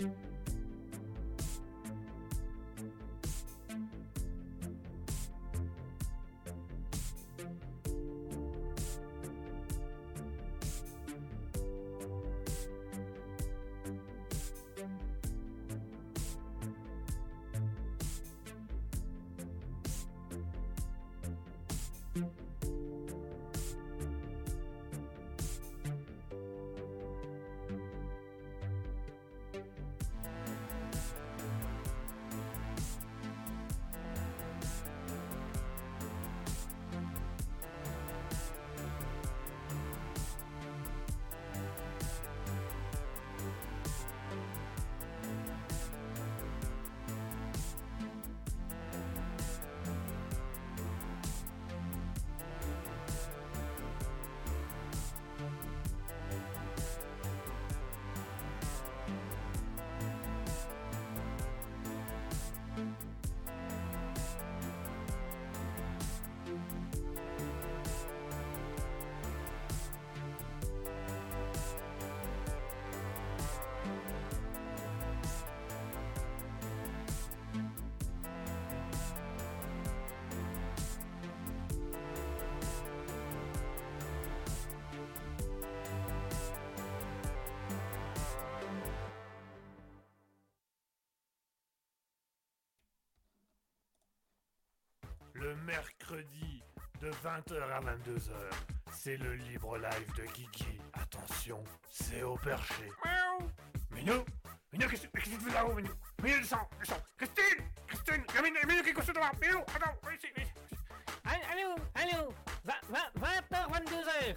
Le 20h à 22h, c'est le libre live de Guigui. Attention, c'est au perché. Miaou. Minou Minou, qu'est-ce que tu fais là-haut, Minou? Minou, descends, descends. Christine Christine Minou, Minou qui est couché devant. Minou, attends, ici, ici. Allô, allô 20h, 22h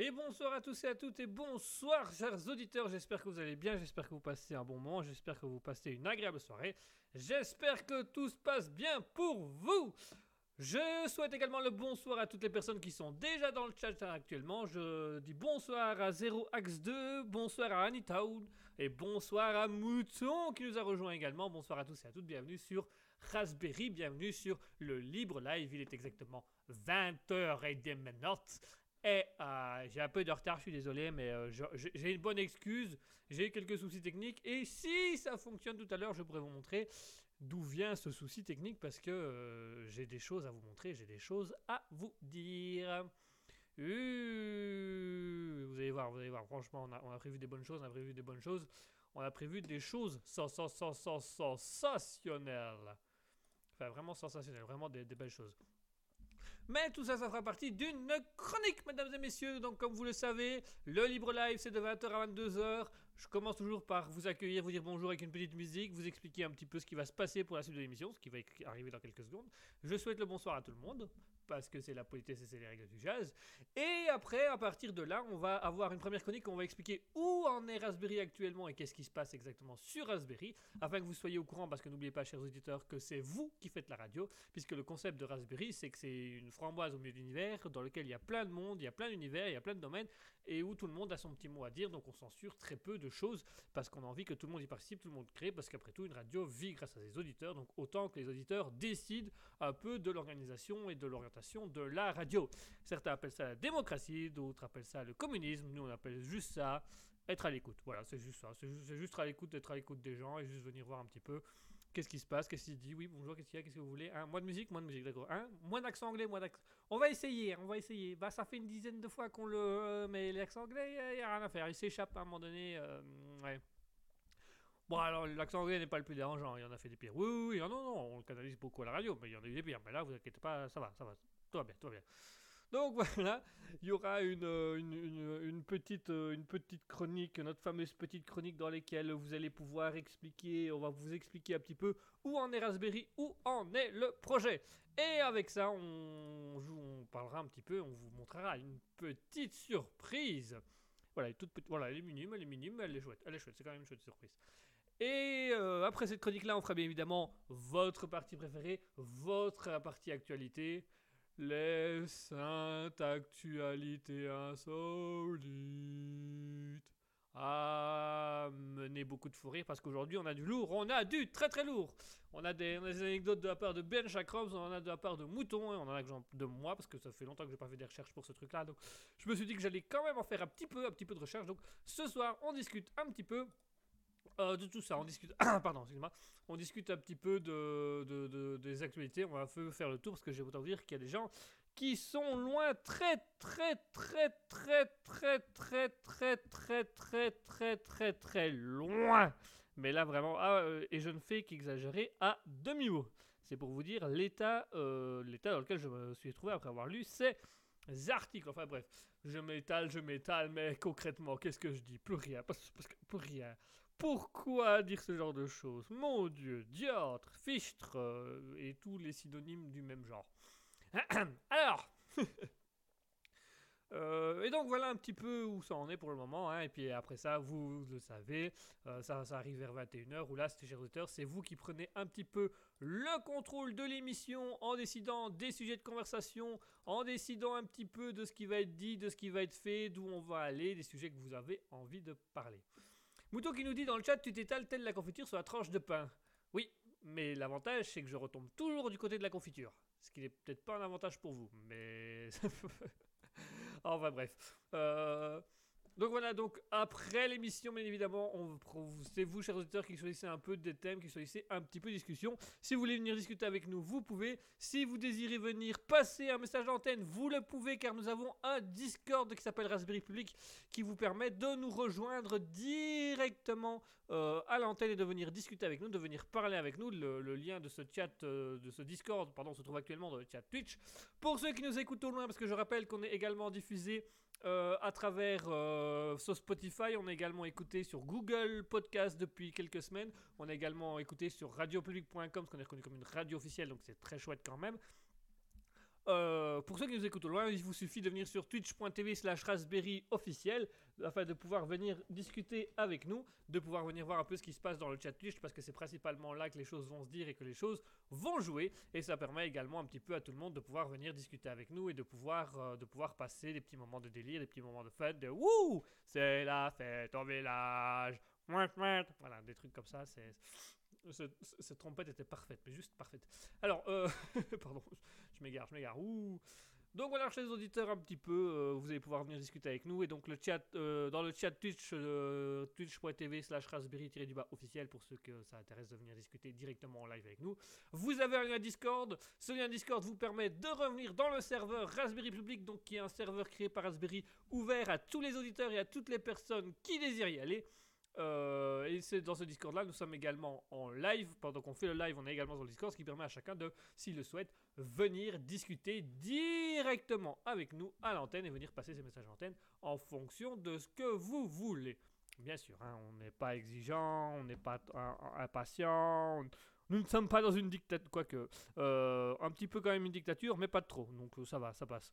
Et bonsoir à tous et à toutes et bonsoir chers auditeurs, j'espère que vous allez bien, j'espère que vous passez un bon moment, j'espère que vous passez une agréable soirée, j'espère que tout se passe bien pour vous. Je souhaite également le bonsoir à toutes les personnes qui sont déjà dans le chat actuellement. Je dis bonsoir à 0ax2, bonsoir à Anitaoud et bonsoir à Mouton qui nous a rejoint également. Bonsoir à tous et à toutes, bienvenue sur Raspberry, bienvenue sur le Libre Live. Il est exactement 20h et des minutes et euh, j'ai un peu de retard, je suis désolé, mais euh, j'ai une bonne excuse. J'ai quelques soucis techniques. Et si ça fonctionne tout à l'heure, je pourrais vous montrer d'où vient ce souci technique parce que euh, j'ai des choses à vous montrer, j'ai des choses à vous dire. Euh, vous allez voir, vous allez voir. Franchement, on a, prévu des bonnes choses, on a prévu des bonnes choses. On a prévu des choses sens- sens- sens- sens- sensationnelles. Enfin, vraiment sensationnelles, vraiment des belles choses. Mais tout ça, ça fera partie d'une chronique, mesdames et messieurs. Donc, comme vous le savez, le Libre Live, c'est de 20h à 22h. Je commence toujours par vous accueillir, vous dire bonjour avec une petite musique, vous expliquer un petit peu ce qui va se passer pour la suite de l'émission, ce qui va arriver dans quelques secondes. Je souhaite le bonsoir à tout le monde, parce que c'est la politesse et c'est les règles du jazz. Et après, à partir de là, on va avoir une première chronique où on va expliquer où en est Raspberry actuellement et qu'est-ce qui se passe exactement sur Raspberry, afin que vous soyez au courant, parce que n'oubliez pas, chers auditeurs, que c'est vous qui faites la radio, puisque le concept de Raspberry, c'est que c'est une framboise au milieu de l'univers, dans lequel il y a plein de monde, il y a plein d'univers, il y a plein de domaines, et où tout le monde a son petit mot à dire, donc on censure très peu de choses, parce qu'on a envie que tout le monde y participe, tout le monde crée, parce qu'après tout, une radio vit grâce à ses auditeurs, donc autant que les auditeurs décident un peu de l'organisation et de l'orientation de la radio. Certains appellent ça la démocratie, d'autres appellent ça le communisme, nous on appelle juste ça être à l'écoute. Voilà, c'est juste ça, c'est juste, juste à l'écoute, d'être à l'écoute des gens, et juste venir voir un petit peu Qu'est-ce qui se passe Qu'est-ce qu'il dit Oui, bonjour, qu'est-ce qu'il y a Qu'est-ce que vous voulez? Hein Moins de musique Moins de musique, d'accord. Hein moins d'accent anglais, moins d'accent. On va essayer, on va essayer. Bah, ça fait une dizaine de fois qu'on le. euh, mais l'accent anglais, il n'y a rien à faire. Il s'échappe à un moment donné. euh, ouais. Bon, alors, l'accent anglais n'est pas le plus dérangeant. Il y en a fait des pires. Oui, oui, oui. Non, non, non, on le canalise beaucoup à la radio, mais il y en a eu des pires. Mais là, vous inquiétez pas, ça va, ça va. Tout va bien, tout va bien. Donc voilà, il y aura une, euh, une, petite, euh, une petite chronique, notre fameuse petite chronique dans laquelle vous allez pouvoir expliquer, on va vous expliquer un petit peu où en est Raspberry, où en est le projet. Et avec ça, on, on parlera un petit peu, on vous montrera une petite surprise. Voilà, toute voilà, elle est minime, elle est minime, elle est chouette, elle est chouette, c'est quand même une chouette surprise. Et euh, après cette chronique-là, on fera bien évidemment votre partie préférée, votre partie actualité. Les saintes actualités insolites. a mené beaucoup de fou rire parce qu'aujourd'hui on a du lourd, on a du très très lourd. On a des, anecdotes de la part de Ben Chakroms, on en a de la part de Mouton, et on en a de moi parce que ça fait longtemps que j'ai pas fait des recherches pour ce truc-là. Donc je me suis dit que j'allais quand même en faire un petit peu, un petit peu de recherche. Donc ce soir on discute un petit peu. Euh, de tout ça, on discute. Pardon, excuse-moi. On discute un petit peu de, de- de- des actualités. On va faire le tour parce que j'ai autant dire qu'il y a des gens qui sont loin, très, très, très, très, très, très, très, très, très, très, très, très loin. Mais là, vraiment, ah, euh, et je ne fais qu'exagérer à demi-mot. C'est pour vous dire l'état euh, l'état dans lequel je me suis trouvé après avoir lu ces articles. Enfin bref, je m'étale, je m'étale, mais concrètement, qu'est-ce que je dis Plus rien, plus rien. Pourquoi dire ce genre de choses? Mon Dieu, diatre, fichtre euh, et tous les synonymes du même genre. Alors, euh, et donc voilà un petit peu où ça en est pour le moment. hein, et puis après ça, vous le savez, euh, ça, arrive vers 21h, où là, chers auditeurs, c'est vous qui prenez un petit peu le contrôle de l'émission en décidant des sujets de conversation, en décidant un petit peu de ce qui va être dit, de ce qui va être fait, d'où on va aller, des sujets que vous avez envie de parler. Mouton qui nous dit dans le chat, tu t'étales telle la confiture sur la tranche de pain. Oui, mais l'avantage, c'est que je retombe toujours du côté de la confiture. Ce qui n'est peut-être pas un avantage pour vous, mais... enfin bref. Euh, Donc voilà, donc après l'émission, bien évidemment, c'est vous, chers auditeurs, qui choisissez un peu des thèmes, qui choisissez un petit peu de discussion. Si vous voulez venir discuter avec nous, vous pouvez. Si vous désirez venir passer un message d'antenne, vous le pouvez, car nous avons un Discord qui s'appelle Raspberry Public, qui vous permet de nous rejoindre directement euh, à l'antenne et de venir discuter avec nous, de venir parler avec nous. Le, le lien de ce chat, euh, de ce Discord, pardon, se trouve actuellement dans le chat Twitch. Pour ceux qui nous écoutent au loin, parce que je rappelle qu'on est également diffusé euh, à travers euh, sur Spotify, on est également écouté sur Google Podcast depuis quelques semaines. On est également écouté sur radiopublic.com, parce qu'on est reconnu comme une radio officielle, donc c'est très chouette quand même. Euh, pour ceux qui nous écoutent au loin, il vous suffit de venir sur twitch.tv slash raspberry officiel afin de pouvoir venir discuter avec nous, de pouvoir venir voir un peu ce qui se passe dans le chat Twitch parce que c'est principalement là que les choses vont se dire et que les choses vont jouer. Et ça permet également un petit peu à tout le monde de pouvoir venir discuter avec nous et de pouvoir, euh, de pouvoir passer des petits moments de délire, des petits moments de fête, de wouh, c'est la fête au village, voilà, des trucs comme ça, c'est... ce- ce- cette trompette était parfaite, mais juste parfaite. Alors, euh, pardon, je m'égare, je m'égare. Donc voilà, chers auditeurs, un petit peu, euh, vous allez pouvoir venir discuter avec nous. Et donc le chat, euh, dans le chat Twitch, euh, twitch.tv slash raspberry-du-bas officiel, pour ceux que ça intéresse de venir discuter directement en live avec nous. Vous avez un lien Discord. Ce lien Discord vous permet de revenir dans le serveur Raspberry Public, donc qui est un serveur créé par Raspberry, ouvert à tous les auditeurs et à toutes les personnes qui désirent y aller. Euh, et c'est dans ce Discord là, nous sommes également en live. Pendant qu'on fait le live, on est également dans le Discord, ce qui permet à chacun de, s'il le souhaite, venir discuter directement avec nous à l'antenne et venir passer ces messages à l'antenne en fonction de ce que vous voulez. Bien sûr, hein, on n'est pas exigeant, on n'est pas impatient, nous ne sommes pas dans une dictature, quoique euh, un petit peu quand même une dictature, mais pas trop, donc euh, ça va, ça passe.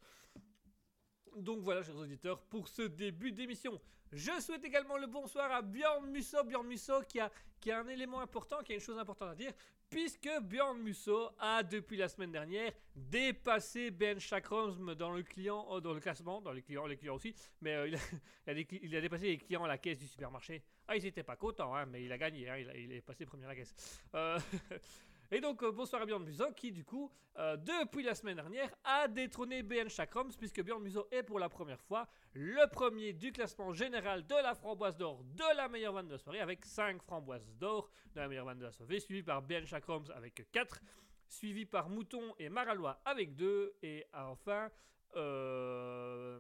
Donc voilà, chers auditeurs, pour ce début d'émission. Je souhaite également le bonsoir à Bjorn Musso. Bjorn Musso qui a, qui a un élément important, qui a une chose importante à dire, puisque Bjorn Musso a, depuis la semaine dernière, dépassé Ben Chakram dans le client, euh, dans le classement, dans les clients, les clients aussi, mais euh, il, a, dépassé les clients à la caisse du supermarché. Ah, ils n'étaient pas contents, hein, mais il a gagné, hein, il est passé premier à la caisse. Euh, Et donc, euh, bonsoir à Bjorn qui, du coup, euh, depuis la semaine dernière, a détrôné BN Chakrams, puisque Bjorn Musso est pour la première fois le premier du classement général de la framboise d'or de la meilleure vanne de la soirée, avec 5 framboises d'or de la meilleure vanne de la soirée, suivi par BN Chakrams avec 4, suivi par Mouton et Maralois avec 2, et enfin, euh,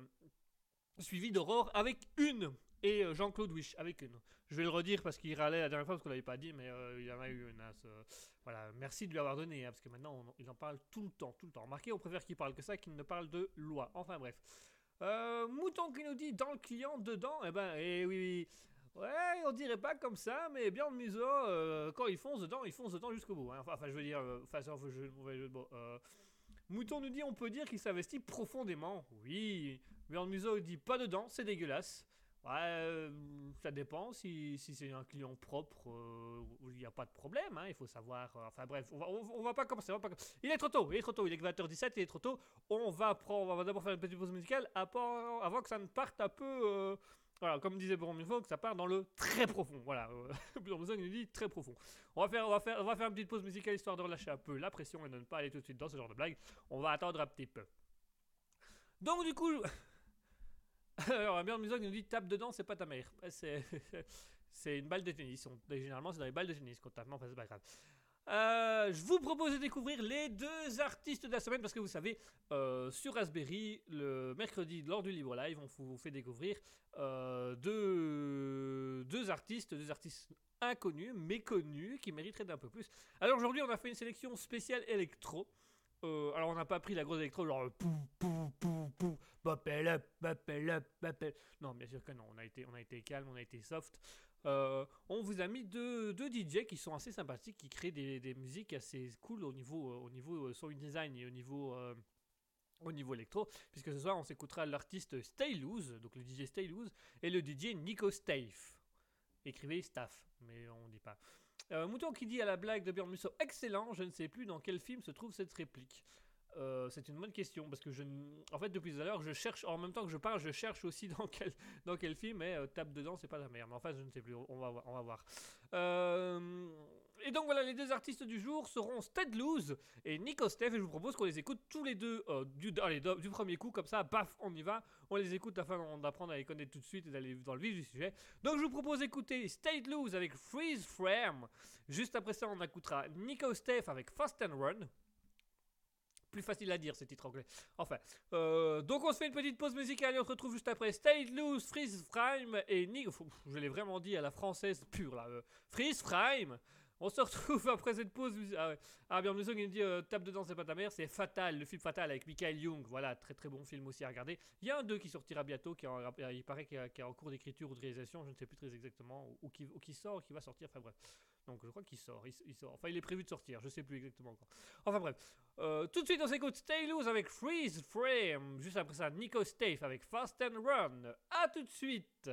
suivi d'Aurore avec une, et Jean-Claude Wish avec une. Je vais le redire parce qu'il râlait la dernière fois parce qu'on l'avait pas dit, mais euh, il en a eu une. hein, voilà, merci de lui avoir donné, hein, parce que maintenant on- il en parle tout le temps, tout le temps. Remarquez, on préfère qu'il parle que ça qu'il ne parle de loi. Enfin bref. Euh, Mouton qui nous dit dans le client dedans, eh ben, eh oui, oui. Ouais, on dirait pas comme ça, mais bien le museau, euh, quand il fonce dedans, il fonce dedans jusqu'au bout. hein. Enfin, enfin, je veux dire, euh, enfin, c'est un jeu, mauvais jeu de Mouton nous dit, on peut dire qu'il s'investit profondément. Oui, Björn Museau dit pas dedans, c'est dégueulasse. Ouais, euh, ça dépend si, si c'est un client propre, euh, il n'y a pas de problème, hein, il faut savoir. euh, enfin bref, on va, va pas commencer. Il est trop tôt, il est trop tôt, il est que 20h17, il est trop tôt. On va, va d'abord faire une petite pause musicale avant, que ça ne parte un peu, Voilà, comme disait Boron que ça part dans le très profond. Voilà, Bjorn Musog nous dit très profond. On va, faire, on, va faire, on va faire une petite pause musicale histoire de relâcher un peu la pression et de ne pas aller tout de suite dans ce genre de blague. On va attendre un petit peu. Donc, du coup. Alors, Bjorn Musog nous dit tape dedans, c'est pas ta mère. C'est. Une balle de tennis. Généralement, c'est dans les balles de tennis qu'on tape, enfin, c'est pas grave. Euh, je vous propose de découvrir les deux artistes de la semaine parce que vous savez, euh, sur Raspberry, le mercredi lors du Libre Live, on vous fait découvrir euh, deux, deux artistes, deux artistes inconnus, méconnus, qui mériteraient d'un peu plus. Alors aujourd'hui, on a fait une sélection spéciale électro. Euh, alors on n'a pas pris la grosse électro, genre pou pou pou pou, bopel up, bopel up, bopel. Non, bien sûr que non. On a été, on a été calme, on a été soft. Euh, on vous a mis deux, deux DJ qui sont assez sympathiques, qui créent des, des musiques assez cool au niveau, euh, au niveau euh, sound design et au niveau, euh, au niveau électro. Puisque ce soir, on s'écoutera l'artiste Stay Loose, donc le DJ Stay Loose, et le DJ Nico Staff. Écrivez Staff, mais on dit pas. Euh, Mouton qui dit à la blague de Björn Musso, excellent, je ne sais plus dans quel film se trouve cette réplique. Euh, c'est une bonne question parce que je, en fait, depuis tout à l'heure, je cherche en même temps que je parle, je cherche aussi dans quel, dans quel film. Et euh, tape dedans, c'est pas la merde. Mais enfin, je ne sais plus. On va, voir- on va voir. Et donc voilà, les deux artistes du jour seront Stead Loose et Nico Steph. Et je vous propose qu'on les écoute tous les deux euh, du, premier coup, comme ça, paf, on y va. On les écoute afin d'apprendre à les connaître tout de suite et d'aller dans le vif du sujet. Donc je vous propose d'écouter State Loose avec Freeze Frame. Juste après ça, on écoutera Nico Steph avec Fast and Run. Plus facile à dire ce titre anglais. Enfin, euh, donc on se fait une petite pause musicale et on se retrouve juste après State Loose, Freeze Frame et Nico. Je l'ai vraiment dit à la française pure là. euh, Freeze Frame. On se retrouve après cette pause. Ah, ouais. ah bien, qui nous dit euh, tape dedans, c'est pas ta mère. C'est Fatal, le film Fatal avec Michael Young. Voilà, très très bon film aussi à regarder. Il y a un 2 qui sortira bientôt, qui il paraît qu'il est- en cours d'écriture ou de réalisation, je ne sais plus très exactement, ou, ou qui, ou qui sort, qui va sortir. Enfin bref. Donc je crois qu'il sort, il, sort. Enfin, il est prévu de sortir, je sais plus exactement encore. Enfin bref. Euh, tout de suite, on s'écoute Stay Loose avec Freeze Frame. Juste après ça, Nico Stafe avec Fast and Run. A tout de suite.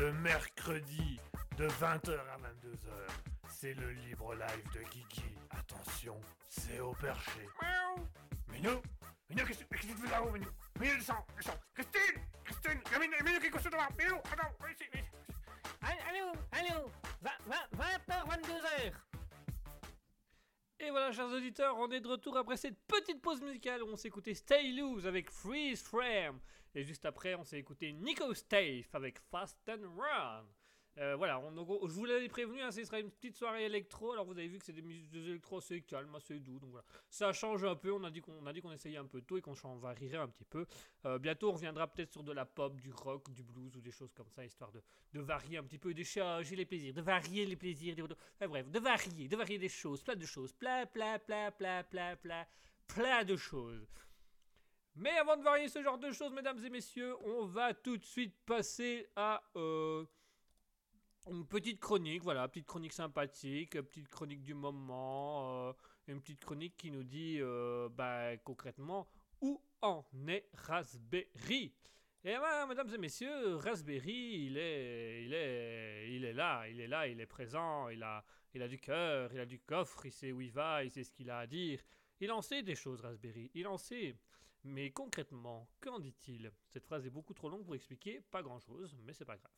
Le mercredi de 20h à 22h. C'est le libre live de Guigui. Attention, c'est au perché. Miaou. Minou Minou, qu'est-ce qu'est-ce que tu fais là-haut, Minou? Minou, descends, descends. Christine Christine Minou, Minou, qu'est-ce que tu fais là Minou, attends, viens ici, viens ici. Allô, allô, 20h, 22h. Et voilà, chers auditeurs, on est de retour après cette petite pause musicale où on s'est écouté Stay Loose avec Freeze Frame. Et juste après, on s'est écouté Nico Stave avec Fast and Run. Euh, voilà, on- je vous l'avais prévenu, hein, ce sera une petite soirée électro. Alors vous avez vu que c'est des musiques électro assez calmes, assez doux. Donc voilà, ça change un peu. On a dit qu'on a essayait un peu tôt et qu'on varierait un petit peu. Euh, bientôt, on reviendra peut-être sur de la pop, du rock, du blues ou des choses comme ça, histoire de, de varier un petit peu, de changer les plaisirs, de varier les plaisirs. enfin, bref, de varier, de varier des choses, plein de choses, plein, plein, plein, plein, plein, plein de choses. Mais avant de varier ce genre de choses, mesdames et messieurs, on va tout de suite passer à euh, une petite chronique, voilà, petite chronique sympathique, petite chronique du moment, euh, une petite chronique qui nous dit euh, bah, concrètement où en est Raspberry? Et ben, mesdames et messieurs, Raspberry, il est, il est, il est là, il est là, il est présent, il a, il a du cœur, il a du coffre, il sait où il va, il sait ce qu'il a à dire. Il en sait des choses, Raspberry, il en sait. Mais concrètement, qu'en dit-il? Cette phrase est beaucoup trop longue pour expliquer pas grand-chose, mais c'est pas grave.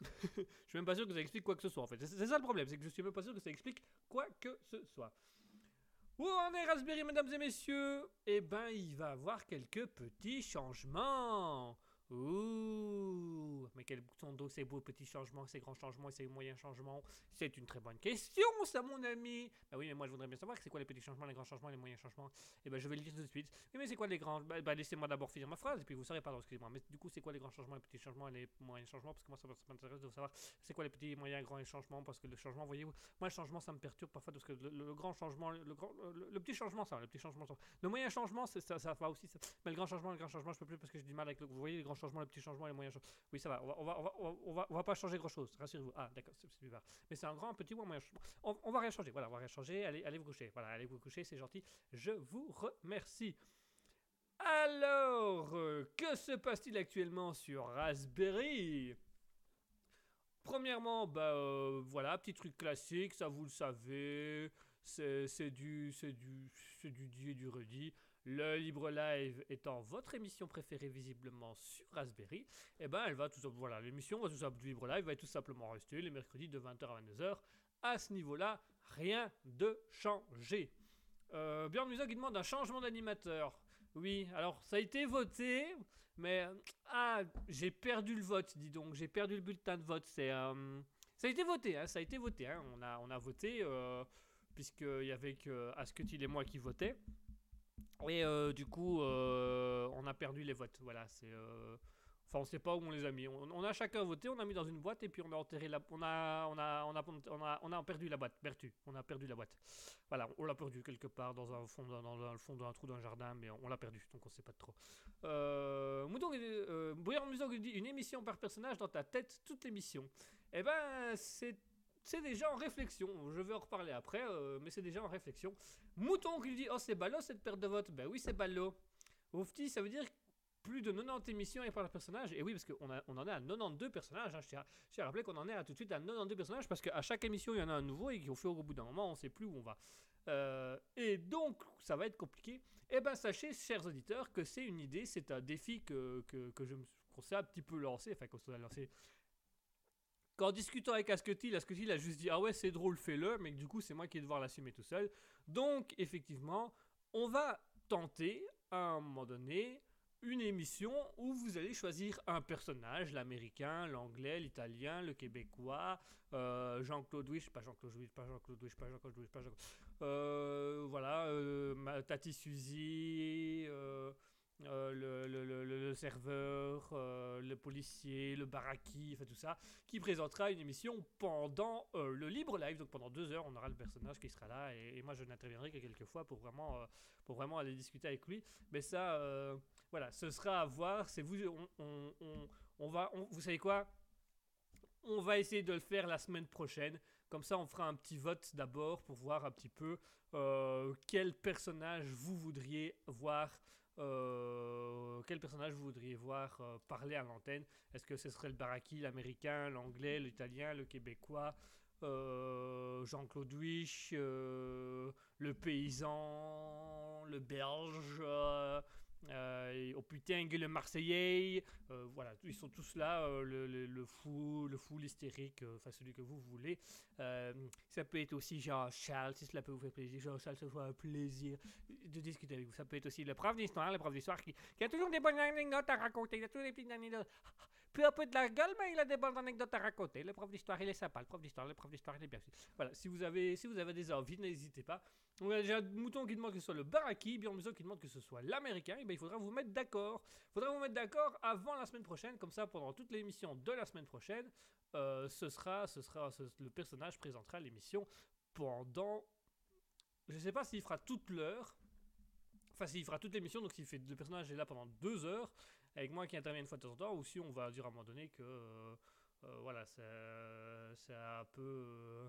je suis même pas sûr que ça explique quoi que ce soit en fait. C'est ça le problème, c'est que je suis même pas sûr que ça explique quoi que ce soit. Où en est Raspberry, mesdames et messieurs? Eh ben, il va avoir quelques petits changements. Ouh Mais quels sont donc ces beaux petits changements, ces grands changements ces moyens changements C'est une très bonne question, ça, mon ami Bah oui, mais moi, je voudrais bien savoir c'est quoi les petits changements, les grands changements, les moyens changements? Et ben, je vais le dire tout de suite. Mais c'est quoi les grands? Bah, bah, laissez-moi d'abord finir ma phrase, et puis vous saurez, pardon, excusez-moi. Mais du coup, c'est quoi les grands changements, les petits changements les moyens changements? Parce que moi, ça, m'intéresse de savoir c'est quoi les petits, moyens, grands changements? Parce que le changement, voyez-vous, moi, le changement, ça me perturbe parfois, parce que le, grand changement, le, grand, le, petit changement, ça, le petit changement. Le moyen changement, c'est- ça, ça va aussi. Mais le grand changement, le grand changement, je peux plus parce que j'ai du mal avec le. Vous voyez, les grands changements, les petits changements, les moyens changements. Oui, ça va. On va, on va, on va, on va, pas changer grand chose. Rassurez-vous. Ah, d'accord, c'est bizarre. Mais c'est un grand, petit ou un moyen changement. On, va rien changer. Voilà, on va rien changer. Allez, allez vous coucher. Voilà, allez vous coucher, c'est gentil. Je vous remercie. Alors, euh, que se passe-t-il actuellement sur Raspberry? Premièrement, bah euh, voilà, petit truc classique, ça vous le savez, c'est du, c'est du, c'est du dit et du redit. Le Libre Live étant votre émission préférée visiblement sur Raspberry, et ben elle va tout simplement, voilà, l'émission du Libre Live va tout simplement rester les mercredis de 20h à 22h. À ce niveau-là, rien de changé. Euh, Björn Musa qui demande un changement d'animateur. Oui, alors ça a été voté, mais ah, j'ai perdu le vote, dis donc, j'ai perdu le bulletin de vote. C'est, euh, ça a été voté, hein, ça a été voté. hein, on a, on a voté euh, puisqu'il y avait que Asketil et moi qui votaient. Et euh, du coup, euh, on a perdu les votes. Voilà, c'est. euh, Enfin, on sait pas où on les a mis. On, a chacun voté, on a mis dans une boîte et puis on a enterré la. On a, on a, on a, on a, on a perdu la boîte. Perdu. On a perdu la boîte. Voilà, on l'a perdu quelque part dans un fond, dans, le fond d'un trou d'un jardin, mais on, l'a perdu, donc on sait pas trop. Euh, Mouton, euh, Bouillard une émission par personnage dans ta tête, toute l'émission. Eh ben, c'est c'est déjà en réflexion. Je vais en reparler après, euh, mais c'est déjà en réflexion. Mouton qui lui dit Oh, c'est ballot cette perte de vote. Ben oui, c'est ballot. Oufti, ça veut dire plus de 90 émissions et par le personnage. Et oui, parce qu'on on en est à 92 personnages. hein. Je tiens à- rappeler qu'on en est à tout de suite à 92 personnages parce qu'à chaque émission, il y en a un nouveau et qu'au fur au bout d'un moment, on ne sait plus où on va. Euh, et donc, ça va être compliqué. Eh ben, sachez, chers auditeurs, que c'est une idée, c'est un défi que, que, que je me qu'on s'est un petit peu lancé, enfin qu'on s'est lancé. Qu'en discutant avec Asketil, Asketil a juste dit ah ouais c'est drôle fais-le, mais du coup c'est moi qui vais devoir l'assumer tout seul. Donc effectivement, on va tenter à un moment donné une émission où vous allez choisir un personnage, l'américain, l'anglais, l'italien, le québécois, euh, Jean-Claude Wish, pas Jean-Claude Wish, pas Jean-Claude Wish, pas Jean-Claude Wish, pas Jean-Claude. Euh, voilà, euh, Tati Suzy, euh, le, serveur, euh, le policier, le baraki, enfin tout ça, qui présentera une émission pendant euh, le libre live. Donc pendant deux heures, on aura le personnage qui sera là et, moi je n'interviendrai que quelques fois pour vraiment, pour vraiment aller discuter avec lui. Mais ça, voilà, ce sera à voir. C'est vous, on, va, vous savez quoi? On va essayer de le faire la semaine prochaine. Comme ça, on fera un petit vote d'abord pour voir un petit peu quel personnage vous voudriez voir euh, quel personnage vous voudriez voir euh, parler à l'antenne? Est-ce que ce serait le baraki, l'américain, l'anglais, l'italien, le québécois, euh, Jean-Claude Wish, euh, le paysan, le belge, euh, oh putain, le marseillais, euh, voilà, ils sont tous là, euh, le, fou, le fou, l'hystérique, euh, enfin celui que vous voulez. Ça peut être aussi Jean-Charles, si cela peut vous faire plaisir. Jean-Charles, ça soit un plaisir de discuter avec vous. Ça peut être aussi le prof d'histoire, le prof d'histoire qui, qui a toujours des bonnes anecdotes à raconter, il a toujours des petites anecdotes. Peu un peu de la gueule, mais il a des bonnes anecdotes à raconter. Le prof d'histoire, il est sympa. Le prof d'histoire, le prof d'histoire, il est bien. Voilà, si vous avez, si vous avez des envies, n'hésitez pas. On a déjà Mouton qui demande que ce soit le Baraki, Bjorn Musso qui demande que ce soit l'américain. Et ben, il faudra vous mettre d'accord. Il faudra vous mettre d'accord avant la semaine prochaine, comme ça, pendant toute l'émission de la semaine prochaine, euh, ce sera, ce sera, le personnage présentera l'émission pendant. Je sais pas s'il fera toute l'heure. Enfin, s'il fera toute l'émission, donc s'il fait le personnage est là pendant deux heures, avec moi qui intervient une fois de temps en temps, ou si on va dire à un moment donné que euh, euh, voilà, c'est un peu. euh,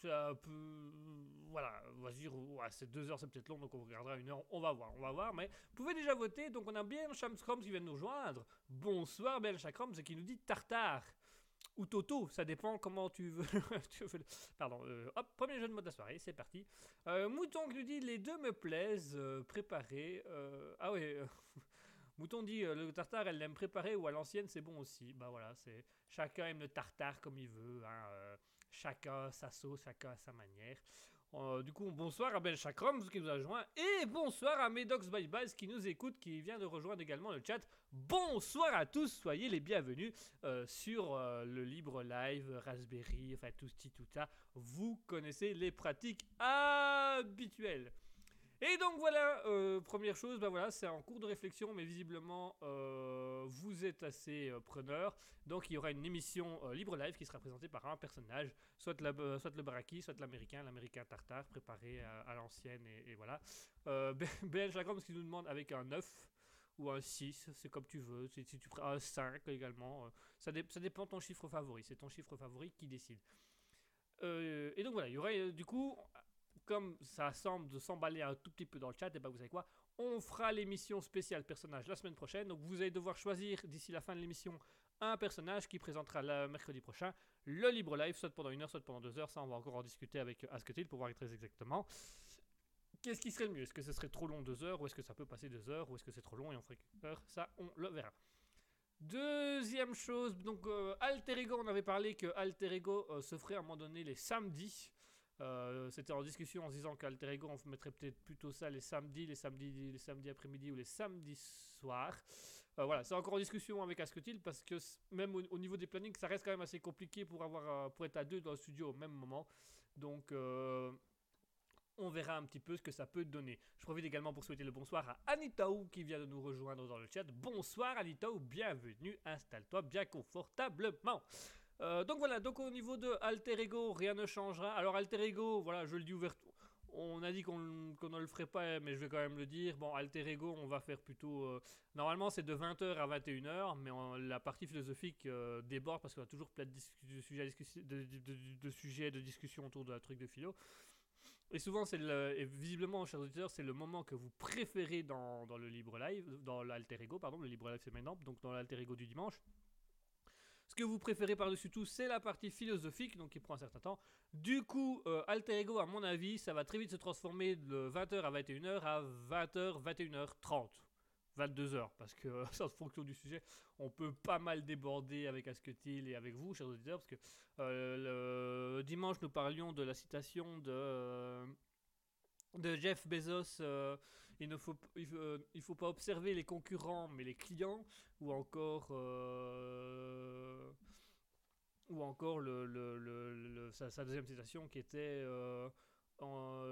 c'est un peu. Voilà, on va dire, ouais, c'est deux heures, c'est peut-être long, donc on regardera une heure, on va voir, on va voir, mais vous pouvez déjà voter, donc on a bien Shamscroms qui vient de nous rejoindre. Bonsoir Ben Chakroms, qui nous dit Tartare. Ou Toto, ça dépend comment tu veux. Pardon, hop, premier jeu de mode de la soirée, c'est parti. Mouton qui nous dit les deux me plaisent, euh, préparés. euh, ah ouais, Mouton dit euh, le tartare, elle l'aime préparé ou à l'ancienne, c'est bon aussi. Bah voilà, c'est chacun aime le tartare comme il veut. hein, euh, chacun sa sauce, chacun à sa manière. Euh, du coup, bonsoir à Ben Chakram qui nous a rejoint et bonsoir à Medox Bye Bye qui nous écoute, qui vient de rejoindre également le chat. Bonsoir à tous, soyez les bienvenus euh, sur le libre live Raspberry, enfin tout ci tout ça. Vous connaissez les pratiques habituelles. Et donc voilà, euh, première chose, bah voilà, c'est en cours de réflexion, mais visiblement euh, vous êtes assez euh, preneur. Donc il y aura une émission euh, libre live qui sera présentée par un personnage, soit, le baraki, soit l'américain, l'américain tartare, préparé à, l'ancienne, et, et voilà. Chagram, ce qu'il nous demande avec un 9 ou un 6, c'est comme tu veux. Si, tu prends un 5 également, ça, dé- ça dépend de ton chiffre favori. C'est ton chiffre favori qui décide. Et donc voilà, il y euh, du coup, comme ça semble de s'emballer un tout petit peu dans le chat, et ben vous savez quoi? On fera l'émission spéciale personnage la semaine prochaine. Donc vous allez devoir choisir d'ici la fin de l'émission un personnage qui présentera le mercredi prochain le libre live, soit pendant une heure, soit pendant deux heures. Ça, on va encore en discuter avec euh, Asketil pour voir très exactement. Qu'est-ce qui serait le mieux Est-ce que ce serait trop long deux heures ou est-ce que ça peut passer deux heures ou est-ce que c'est trop long et on ferait qu'une heure Ça, on le verra. Deuxième chose, donc euh, Alter Ego, on avait parlé que Alter Ego euh, se ferait à un moment donné les samedis. Euh, C'était en discussion en se disant qu'Alter Ego, on mettrait peut-être plutôt ça les samedis, les samedis, les samedis après-midi ou les samedis soirs. Euh, voilà, c'est encore en discussion avec Asketil parce que même au, au niveau des plannings, ça reste quand même assez compliqué pour, avoir, euh, pour être à deux dans le studio au même moment. Donc, on verra un petit peu ce que ça peut donner. Je profite également pour souhaiter le bonsoir à Anitaou qui vient de nous rejoindre dans le chat. Bonsoir Anitaou, bienvenue, installe-toi bien confortablement. Euh, donc voilà, donc au niveau de Alter Ego, rien ne changera. Alors Alter Ego, voilà, je le dis ouvert. On a dit qu'on ne le ferait pas, mais je vais quand même le dire. Bon, Alter Ego, on va faire plutôt. euh, normalement, c'est de 20h à 21h, mais la partie philosophique euh, déborde parce qu'on a toujours plein de, de sujets, de, de- de- de de discussion autour d'un truc de philo. Et souvent, c'est et visiblement, chers auditeurs, c'est le moment que vous préférez dans, dans le libre live, dans l'alter ego, pardon, le libre live c'est maintenant, donc dans l'alter ego du dimanche. Que vous préférez par-dessus tout, c'est la partie philosophique, donc qui prend un certain temps. Du coup, euh, alter ego, à mon avis, ça va très vite se transformer de 20h à 21h à 20h, 21h30. 22h, parce que euh, en fonction du sujet, on peut pas mal déborder avec Asketil et avec vous, chers auditeurs, parce que euh, le dimanche, nous parlions de la citation de, euh, de Jeff Bezos. Il ne faut, euh, il faut pas observer les concurrents, mais les clients, ou encore, euh, ou encore le, le- le- sa, deuxième citation qui était euh, on,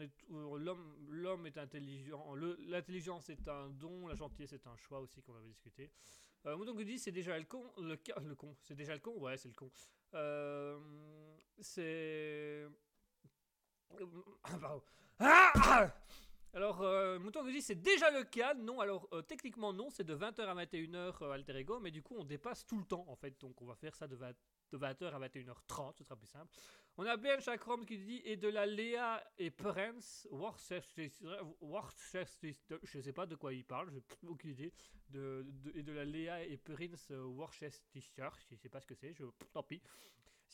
est l'homme l'homme est intelligent l'intelligence est un don la gentillesse est un choix aussi qu'on avait discuté euh, donc dis c'est déjà le con le, con c'est déjà le con ouais c'est le con c'est Pardon. Ah Alors, euh, Mouton nous dit c'est déjà le cas. Non, alors euh, techniquement non, c'est de 20h à 21h euh, Alter Ego, mais du coup on dépasse tout le temps en fait. Donc on va faire ça de, 20 de 20h à 21h30, ce sera plus simple. On a Ben Chakrom qui dit et de la Léa et Perens, Worcester, je sais pas de quoi il parle, j'ai aucune idée. De, et de la Léa et Perens Worcestershire, je sais pas ce que c'est, je, tant pis.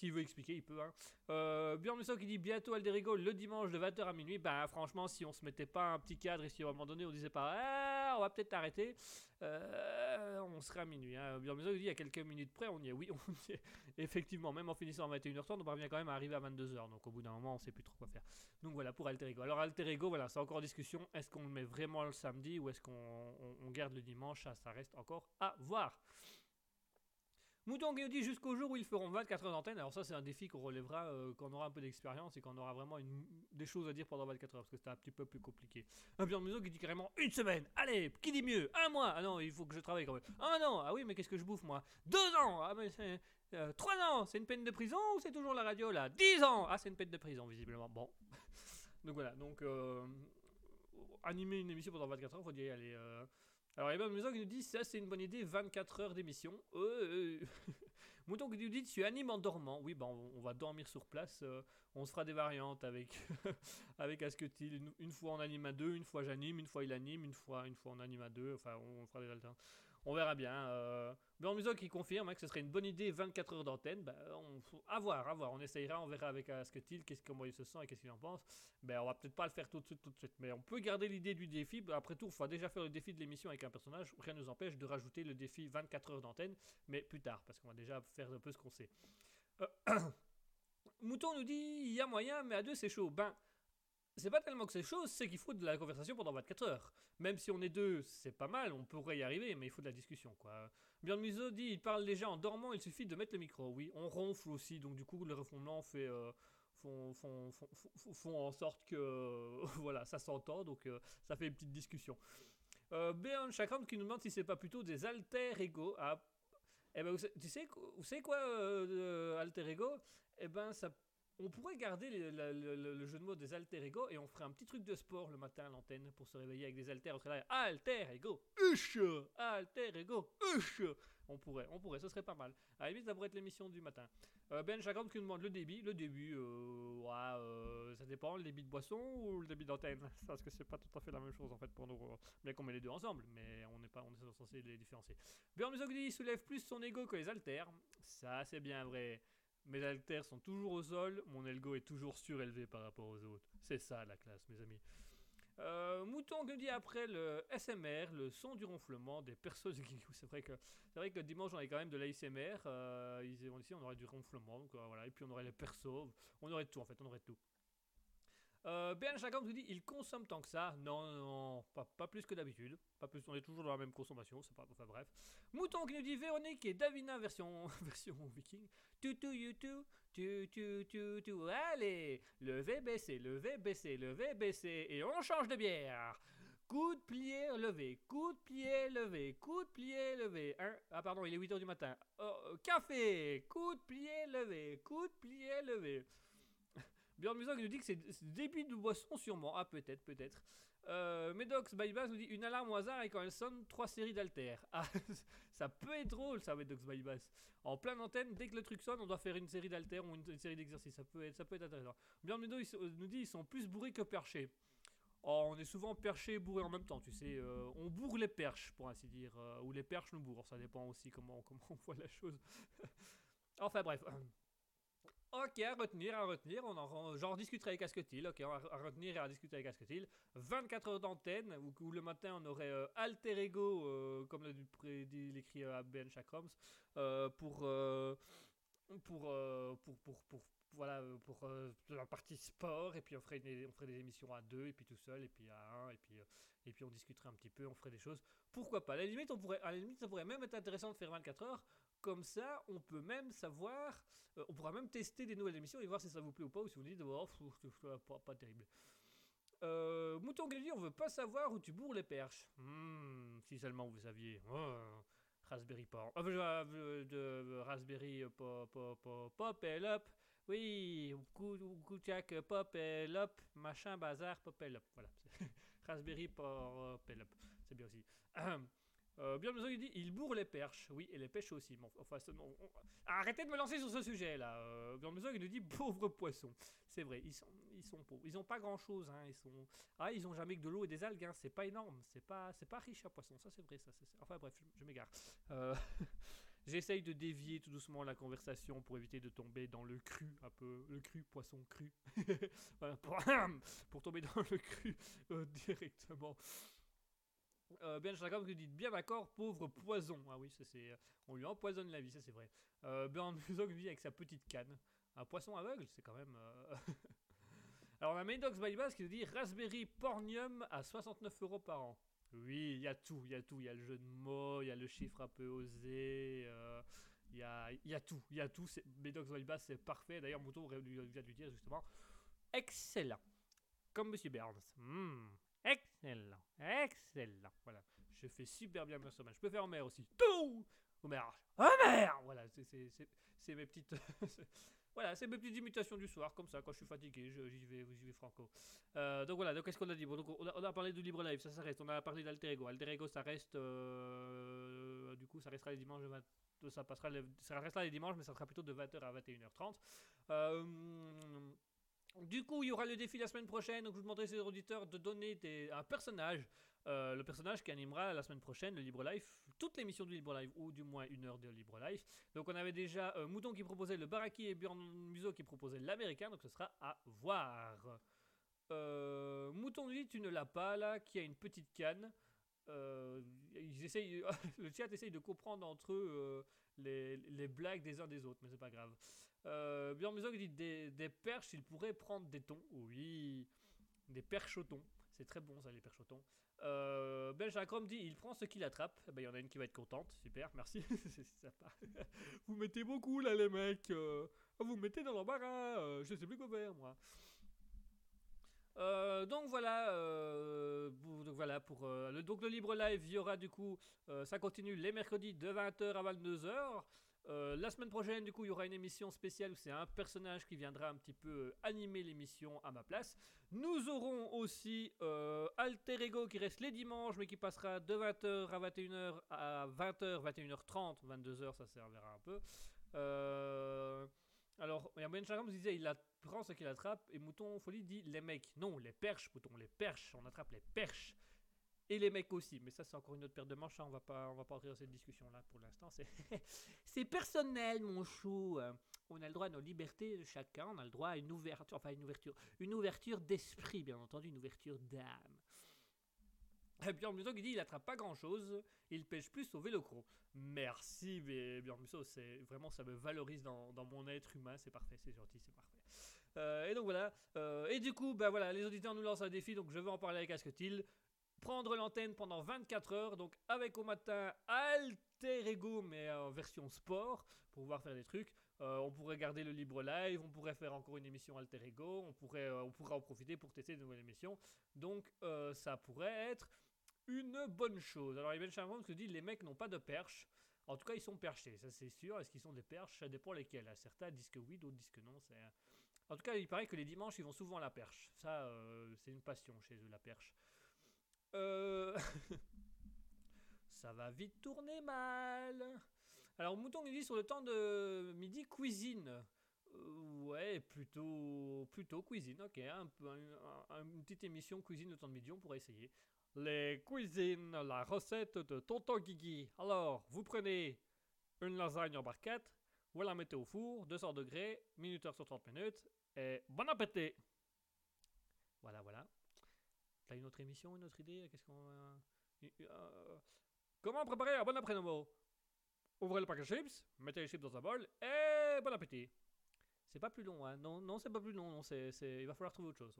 S'il veut expliquer, il peut. Hein. Euh, Björn Musso qui dit bientôt Alderigo le dimanche de 20h à minuit. Bah franchement, si on se mettait pas un petit cadre et si à un moment donné on disait pas ah, on va peut-être arrêter, euh, on serait à minuit. Hein. Björn Musso dit il y a quelques minutes près, on y est. Oui, on y est. Effectivement, même en finissant à 21h30, on parvient quand même à arriver à 22h. Donc au bout d'un moment, on sait plus trop quoi faire. Donc voilà pour Alter Ego. Alors Alter Ego, voilà, c'est encore en discussion. Est-ce qu'on le met vraiment le samedi ou est-ce qu'on on- on garde le dimanche? Ça, ça reste encore à voir. Mouton qui nous dit jusqu'au jour où ils feront 24 heures d'antenne. Alors ça c'est un défi qu'on relèvera euh, quand on aura un peu d'expérience et qu'on aura vraiment des choses à dire pendant 24 heures parce que c'est un petit peu plus compliqué. Un Björn Musso qui dit carrément une semaine. Allez, qui dit mieux? Un mois. Ah non, il faut que je travaille quand même. Ah non, ah oui mais qu'est-ce que je bouffe moi? Deux ans. Ah mais c'est euh, trois ans. C'est une peine de prison ou c'est toujours la radio là? Dix ans. Ah c'est une peine de prison visiblement. Bon. donc voilà. Donc euh, animer une émission pendant 24 heures, faut y aller. Alors, il y a Maison qui nous dit ça, c'est une bonne idée, 24 heures d'émission. Euh, euh. Mouton qui nous dit tu animes en dormant. Oui, ben on, va dormir sur place. euh, on se fera des variantes avec avec Asketil. Une, une fois on anime à deux, une fois j'anime, une fois il anime, une fois une fois on anime à deux. Enfin, on, fera des alternances. On verra bien. Euh. Björn Musso qui confirme hein, que ce serait une bonne idée 24 heures d'antenne. Ben, on, à voir, à. On essayera, on verra avec Asketil qu'est-ce comment il se sent et qu'est-ce qu'il en pense. Ben, on va peut-être pas le faire tout de suite, tout de suite, mais on peut garder l'idée du défi. Ben, Après tout, il faut déjà faire le défi de l'émission avec un personnage. Rien ne nous empêche de rajouter le défi 24 heures d'antenne, mais plus tard, parce qu'on va déjà faire un peu ce qu'on sait. Euh, Mouton nous dit il y a moyen, mais à deux c'est chaud. Ben, c'est pas tellement que c'est chaud, c'est qu'il faut de la conversation pendant 24 heures. Même si on est deux, c'est pas mal, on pourrait y arriver, mais il faut de la discussion, quoi. Björn Musso dit il parle déjà en dormant, il suffit de mettre le micro. Oui, on ronfle aussi, donc du coup, le refondement fait. euh, font, en sorte que voilà, ça s'entend, donc euh, ça fait une petite discussion. Euh, Chakram qui nous demande si c'est pas plutôt des alter ego. Ah, eh ben, tu sais, vous savez quoi, euh, alter ego? Eh ben, ça, on pourrait garder le, le- le jeu de mots des alter ego et on ferait un petit truc de sport le matin à l'antenne pour se réveiller avec des serait là, alter ego, huche, alter ego, huche. On pourrait, on pourrait, ce serait pas mal. À la limite, ça pourrait être l'émission du matin. Euh, ben Chakram qui nous demande le débit. Le débit, euh, ouais, euh, ça dépend, le débit de boisson ou le débit d'antenne? Parce que c'est pas tout à fait la même chose en fait pour nous. euh, Bien qu'on met les deux ensemble, mais on n'est pas on est censé les différencier. Björn il soulève plus son ego que les haltères. Ça, c'est bien vrai. Mes haltères sont toujours au sol, mon ego est toujours surélevé par rapport aux autres. C'est ça la classe, mes amis. Euh, Mouton que dit après le SMR, le son du ronflement des Geekou. C'est vrai que c'est vrai que dimanche on avait quand même de l'ASMR. Euh, ici on aurait du ronflement, donc voilà. Et puis on aurait les persos, on aurait tout en fait, on aurait tout. Euh, Ben Chakam nous dit il consomme tant que ça. Non, non, non, pas, pas plus que d'habitude. Pas plus, on est toujours dans la même consommation. C'est pas, enfin bref. Mouton qui nous dit Véronique et Davina version version viking. Tu tu you tu tu tu tu tu. Allez, levez baissez, levez baissez, levez baissez et on change de bière. Coup de plié levé, coup de plié levé, coup de plié levé. Hein ah pardon, il est 8h du matin. Oh, euh, café, coup de plié levé, coup de plié levé. Björn qui nous dit que c'est débit de boisson sûrement. Ah peut-être, peut-être. Medox Bybas nous dit une alarme au hasard et quand elle sonne, trois séries d'altères. Ah, ça peut être drôle ça, Medox Bybas. En pleine antenne, dès que le truc sonne, on doit faire une série d'altères ou une, série d'exercices. Ça peut être, ça peut être intéressant. Björn s- nous dit ils sont plus bourrés que perchés. Oh, on est souvent perché et bourré en même temps, tu sais. euh, on bourre les perches, pour ainsi dire. euh, ou les perches nous bourrent. Ça dépend aussi comment, comment on voit la chose. enfin bref. Ok, à retenir, à retenir. On en, j'en discuterai avec Asketil. Ok, à, retenir et à discuter avec Asketil. 24 heures d'antenne, où, le matin on aurait euh, Alter Ego, euh, comme l'a prédit l'écrit à Ben euh, pour, euh, pour, euh, pour, pour, pour, voilà, pour la partie sport. Et puis on ferait, on ferait des émissions à deux, et puis tout seul, et puis à un, et puis, et puis on discuterait un petit peu, on ferait des choses. Pourquoi pas? À la limite, on pourrait, à la limite, ça pourrait même être intéressant de faire 24 heures. Comme ça, on peut même savoir, euh, on pourra même tester des nouvelles émissions et voir si ça vous plaît ou pas, ou si vous dites, oh, pas, pas terrible. Euh, Mouton Grédy, on veut pas savoir où tu bourres les perches. Hmm, si seulement vous saviez. Oh, Raspberry. Ah, je- euh, de Raspberry Pop, pop, pop, pop et up. Oui, jack, pop et up, machin, bazar, pop et up. Voilà. Raspberry por Pelop. C'est bien aussi. Euh, Musso, il dit il bourre les perches. Oui, et les pêches aussi. Bon, enfin, Arrêtez de me lancer sur ce sujet là. Euh, Musso, il nous dit pauvres poissons. C'est vrai, ils sont, ils sont pauvres. Ils ont pas grand chose. Hein. Ils sont, ah, ils ont jamais que de l'eau et des algues. Hein. C'est pas énorme. C'est pas, pas riche à poissons. Ça, c'est vrai. Ça, Enfin bref, je, m'égare. Euh, J'essaye de dévier tout doucement la conversation pour éviter de tomber dans le cru, un peu le cru, poisson cru. Pour tomber dans le cru euh, directement. Euh, ben Instagram qui dit bien d'accord, pauvre poison. Ah oui, ça c'est, on lui empoisonne la vie, ça c'est vrai. Euh, Bernard Musso qui dit avec sa petite canne. Un poisson aveugle, c'est quand même. euh, Alors on a Madox by Bass qui nous dit Raspberry Pornium à 69 euros par an. Oui, il y a tout, il y a tout. Il y a le jeu de mots, il y a le chiffre un peu osé, euh, il y, a, y a tout, il y a tout. by Bass c'est parfait. D'ailleurs, Mouton vient de lui dire justement excellent. Comme Monsieur Burns. Hmm, excellent, excellent. Voilà, je fais super bien mon sommeil. Je peux faire Homer aussi. Tout Homer Homer Voilà, c'est- mes petites. Voilà, c'est mes petites imitations du soir, comme ça, quand je suis fatigué, j'y vais, vais franco. Euh, donc voilà, donc qu'est-ce qu'on a dit? Bon, donc on, a, parlé de Libre Live, ça, ça reste. On a parlé d'Alter Ego. Ça reste. euh, du coup, ça restera les dimanches de 20 ça, passera ça restera les dimanches, mais ça sera plutôt de 20h à 21h30. Euh, du coup, il y aura le défi la semaine prochaine, donc je vous demanderai, aux auditeurs, de donner un personnage. euh, le personnage qui animera la semaine prochaine le Libre Life, toute l'émission du Libre Life, ou du moins une heure de Libre Life. Donc on avait déjà euh, Mouton qui proposait le Baraki et Björn Muso qui proposait l'américain, donc ce sera à voir. Euh, Mouton lui, tu ne l'as pas là, qui a une petite canne. Ils essayent, le chat essaye de comprendre entre eux les, les blagues des uns des autres, mais c'est pas grave. Euh, Björn Muso qui dit des, perches, il pourrait prendre des thons. Oui, des perches au. C'est très bon ça, les perches au thon. Euh, dit il prend ce qu'il attrape. Eh ben, Il y en a une qui va être contente. Super, merci. c'est sympa. vous mettez beaucoup là, les mecs. euh, vous me mettez dans l'embarras. euh, je sais plus quoi faire, moi. Euh, donc voilà, donc voilà pour le, donc le libre live, il y aura du coup, ça continue les mercredis de 20h à 22h. Euh, la semaine prochaine, du coup, il y aura une émission spéciale où c'est un personnage qui viendra un petit peu euh, animer l'émission à ma place. Nous aurons aussi euh, Alter Ego qui reste les dimanches, mais qui passera de 20h à 21h à 20h, 21h30, 22h, ça servira un peu. Euh, alors, il y a Ben disait il prend ce qu'il attrape, et Mouton Folie dit les mecs. Non, les perches, Mouton, les perches, on attrape les perches. Et les mecs aussi, mais ça c'est encore une autre paire de manches, hein, on va pas, on va pas dans cette discussion là pour l'instant. C'est, personnel, mon chou. Euh, On a le droit à nos libertés de chacun, on a le droit à une ouverture, enfin une ouverture, une ouverture d'esprit, bien entendu, une ouverture d'âme. Et Björn Musso qui dit il attrape pas grand chose, il pêche plus au vélocro. Merci, Björn Musso, c'est vraiment ça me valorise dans, mon être humain, c'est parfait, c'est gentil, c'est parfait. Euh, et donc voilà, Euh, et du coup, bah voilà, les auditeurs nous lancent un défi, donc je vais en parler avec Asketil. Prendre l'antenne pendant 24 heures, donc avec au matin Alter Ego, mais en version sport, pour pouvoir faire des trucs. Euh, on pourrait garder le libre live, on pourrait faire encore une émission Alter Ego, on pourrait, euh, on pourrait en profiter pour tester de nouvelles émissions. Donc euh, ça pourrait être une bonne chose. Alors Ibn Charmant se dit les mecs n'ont pas de perche. En tout cas, ils sont perchés, ça c'est sûr. Est-ce qu'ils sont des perches? Ça dépend lesquels. Certains disent que oui, d'autres disent que non. En tout cas, il paraît que les dimanches, ils vont souvent à la perche. Ça, c'est une passion chez eux, la perche. Euh... ça va vite tourner mal. Alors, Mouton il dit sur le temps de midi cuisine. Euh, ouais, plutôt, plutôt cuisine, ok. Un- une petite émission cuisine le temps de midi, on pourrait essayer. Les cuisines, la recette de Tonton Guigui. Alors, vous prenez une lasagne en barquette, vous la mettez au four, 200 degrés, minuteur sur 30 minutes, et bon appétit Voilà, voilà. T'as une autre émission, une autre idée? Qu'on va... Euh, Comment préparer un bon après-midi? Ouvrez le paquet de chips, mettez les chips dans un bol, et bon appétit c'est pas plus long, hein. Non, non c'est pas plus long. Non, c'est, Il va falloir trouver autre chose.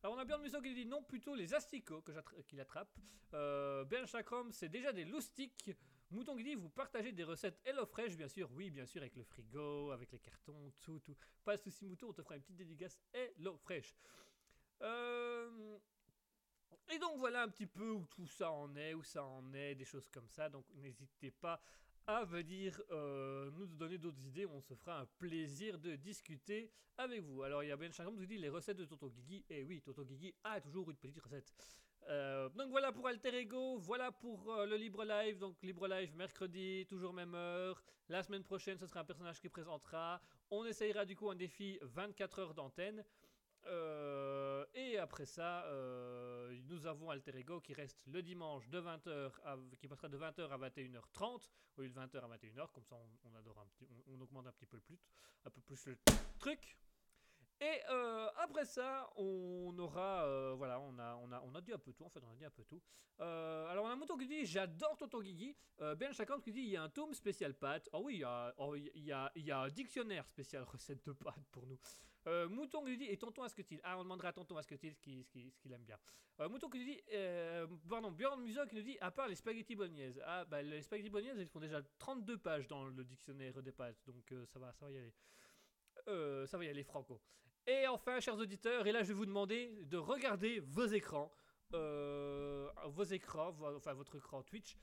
Alors, on a Björn Musso qui dit non, plutôt les asticots que qu'il attrape. Euh, ben Chakram, c'est déjà des loustiques. Mouton qui dit vous partagez des recettes HelloFresh, bien sûr. Oui, bien sûr, avec le frigo, avec les cartons, tout, tout. Pas de soucis, Mouton, on te fera une petite dédicace HelloFresh. Euh, Et donc, voilà un petit peu où tout ça en est, où ça en est, des choses comme ça. Donc, n'hésitez pas à venir euh, nous donner d'autres idées. On se fera un plaisir de discuter avec vous. Alors, il y a Ben qui dit les recettes de Toto Guigui. Et oui, Toto Guigui a toujours une petite recette. Euh, donc voilà pour Alter Ego, voilà pour euh, le Libre Live. Donc Libre Live mercredi, toujours même heure. La semaine prochaine, ce sera un personnage qui présentera. On essayera du coup un défi 24 heures d'antenne. Euh, et après ça, euh, nous avons Alter Ego qui reste le dimanche de 20h à, qui passera de 20h à 21h30 au lieu de 20h à 21h. Comme ça, on, augmente un petit peu le plus, un peu plus le truc. Et euh, après ça, on aura, voilà, on a, on a, on a dit un peu tout. En fait, on a dit un peu tout. Alors on a mouton qui dit j'adore Tonton Guigui. Ben Chacante qui dit il y a un tome spécial pâtes. Oh oui, il y a, il y a, il y a un dictionnaire spécial recette de pâtes pour nous. Euh, Mouton qui lui dit et Tonton Asketil. Ah, on demandera à Tonton Asketil ce qu'il ce qu'il aime bien. Euh, Mouton qui lui dit, euh, pardon, Bjorn Muso qui nous dit à part les spaghettis bolognaises. Ah, bah les spaghettis bolognaises, ils font déjà 32 pages dans le dictionnaire des pâtes, donc ça va, ça va y aller. Ça va y aller franco. Et enfin, chers auditeurs, et là je vais vous demander de regarder vos écrans, vos écrans, vo- enfin votre écran Twitch,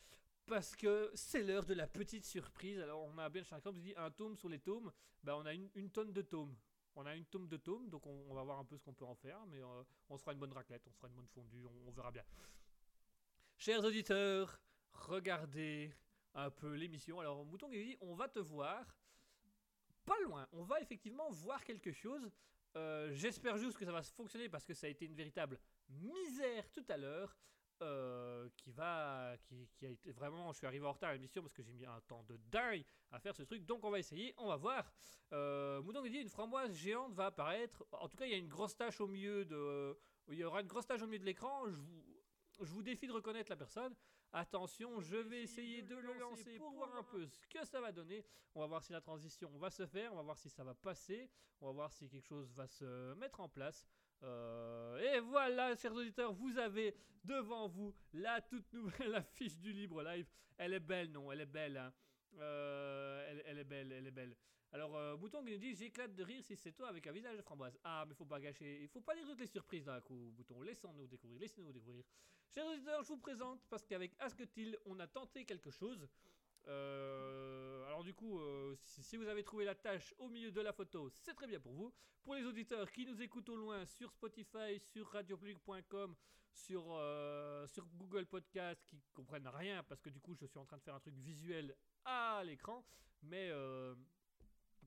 parce que c'est l'heure de la petite surprise. Alors on a bien chacun dit un tome sur les tomes, ben on a une tonne de tomes. On a une tome de tomes, donc on, va voir un peu ce qu'on peut en faire, mais euh, on se fera une bonne raclette, on se fera une bonne fondue, on, verra bien. Chers auditeurs, regardez un peu l'émission. Alors Mouton on va te voir pas loin. On va effectivement voir quelque chose. Euh, J'espère juste que ça va fonctionner parce que ça a été une véritable misère tout à l'heure. Euh, qui va qui, qui a été vraiment je suis arrivé en retard à l'émission parce que j'ai mis un temps de dingue à faire ce truc. Donc on va essayer on va voir. Euh, Mouton qui dit une framboise géante va apparaître. En tout cas il y a une grosse tache au milieu de il y aura une grosse tache au milieu de l'écran. Je vous je vous défie de reconnaître la personne. Attention je vais essayer de le lancer pour voir un peu ce que ça va donner. On va voir si la transition va se faire, on va voir si ça va passer, on va voir si quelque chose va se mettre en place. Euh, et voilà, chers auditeurs, vous avez devant vous la toute nouvelle affiche du Libre Live. Elle est belle, non Elle est belle. hein. Euh, elle, est belle, elle est belle. Alors, euh, Bouton qui nous dit J'éclate de rire si c'est toi avec un visage de framboise. Ah, mais faut pas gâcher, il faut pas lire toutes les surprises d'un coup, Bouton. Laissons-nous découvrir, laissez-nous découvrir. Chers auditeurs, je vous présente parce qu'avec Asketil, on a tenté quelque chose. Euh, alors du coup, euh, si, vous avez trouvé la tâche au milieu de la photo, c'est très bien pour vous. Pour les auditeurs qui nous écoutent au loin sur Spotify, sur radiopublic.com, sur, euh, sur Google Podcast, qui comprennent rien parce que du coup je suis en train de faire un truc visuel à l'écran, mais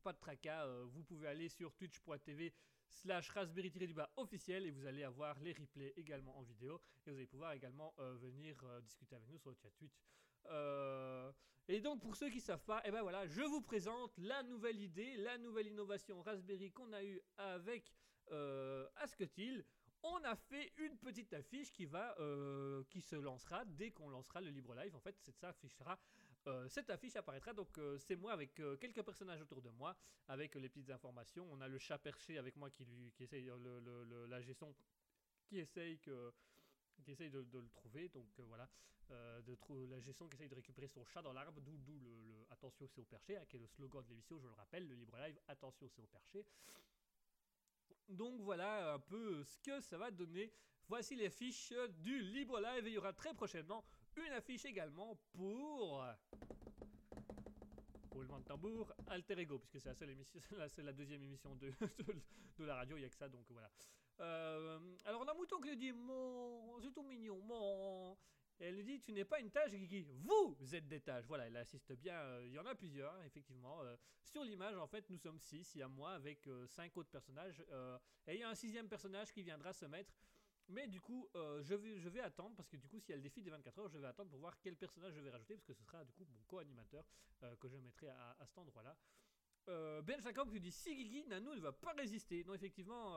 pas de tracas, vous pouvez aller sur twitch.tv slash raspberry-du-bas officiel et vous allez avoir les replays également en vidéo et vous allez pouvoir également venir discuter avec nous sur le chat Twitch. Euh, et donc pour ceux qui savent pas, et ben voilà, je vous présente la nouvelle idée, la nouvelle innovation Raspberry qu'on a eu avec euh, Asketil. On a fait une petite affiche qui va, euh, qui se lancera dès qu'on lancera le Libre Live. En fait, cette ça affichera, euh, cette affiche apparaîtra. Donc c'est moi avec quelques personnages autour de moi, avec les petites informations. On a le chat perché avec moi qui lui, qui essaye le- la gestion, qui essaye que qui essaye de, le trouver, donc euh, voilà, euh, de la gestion qui essaye de récupérer son chat dans l'arbre, d'où le, Attention c'est au perché, hein, qui est le slogan de l'émission, je le rappelle, le libre live, Attention c'est au perché. Donc voilà un peu ce que ça va donner. Voici les fiches du libre live et il y aura très prochainement une affiche également pour roulement de tambour Alter Ego puisque c'est la seule émission, c'est la deuxième émission de, de, de la radio, il n'y a que ça donc voilà. Euh, alors on a Mouton qui lui dit mon c'est tout mignon mon elle lui dit tu n'es pas une tâche Guigui. Vous êtes des tâches. Voilà elle assiste bien euh, il y en a plusieurs hein, effectivement. Euh, sur l'image en fait nous sommes six. Il y a moi avec cinq autres personnages et il y a un sixième personnage qui viendra se mettre. Mais du coup je, vais, attendre parce que du coup si elle défie des 24 heures je vais attendre pour voir quel personnage je vais rajouter parce que ce sera du coup mon co-animateur que je mettrai à, cet endroit là euh, Ben Jacob qui dit si Guigui Nanou ne va pas résister. Non effectivement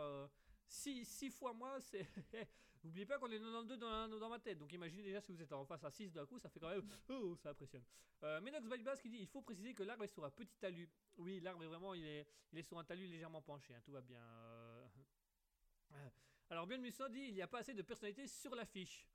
euh, 6 fois moi, c'est. N'oubliez pas qu'on est 92 dans, dans ma tête. Donc imaginez déjà si vous êtes en face à 6 d'un coup, ça fait quand même. Oh, ça impressionne. Euh, Menox qui dit il faut préciser que l'arbre est sur un petit talus. Oui, l'arbre est vraiment. Il est, il est sur un talus légèrement penché. hein, tout va bien. euh. Alors, bien Musso dit il n'y a pas assez de personnalité sur l'affiche.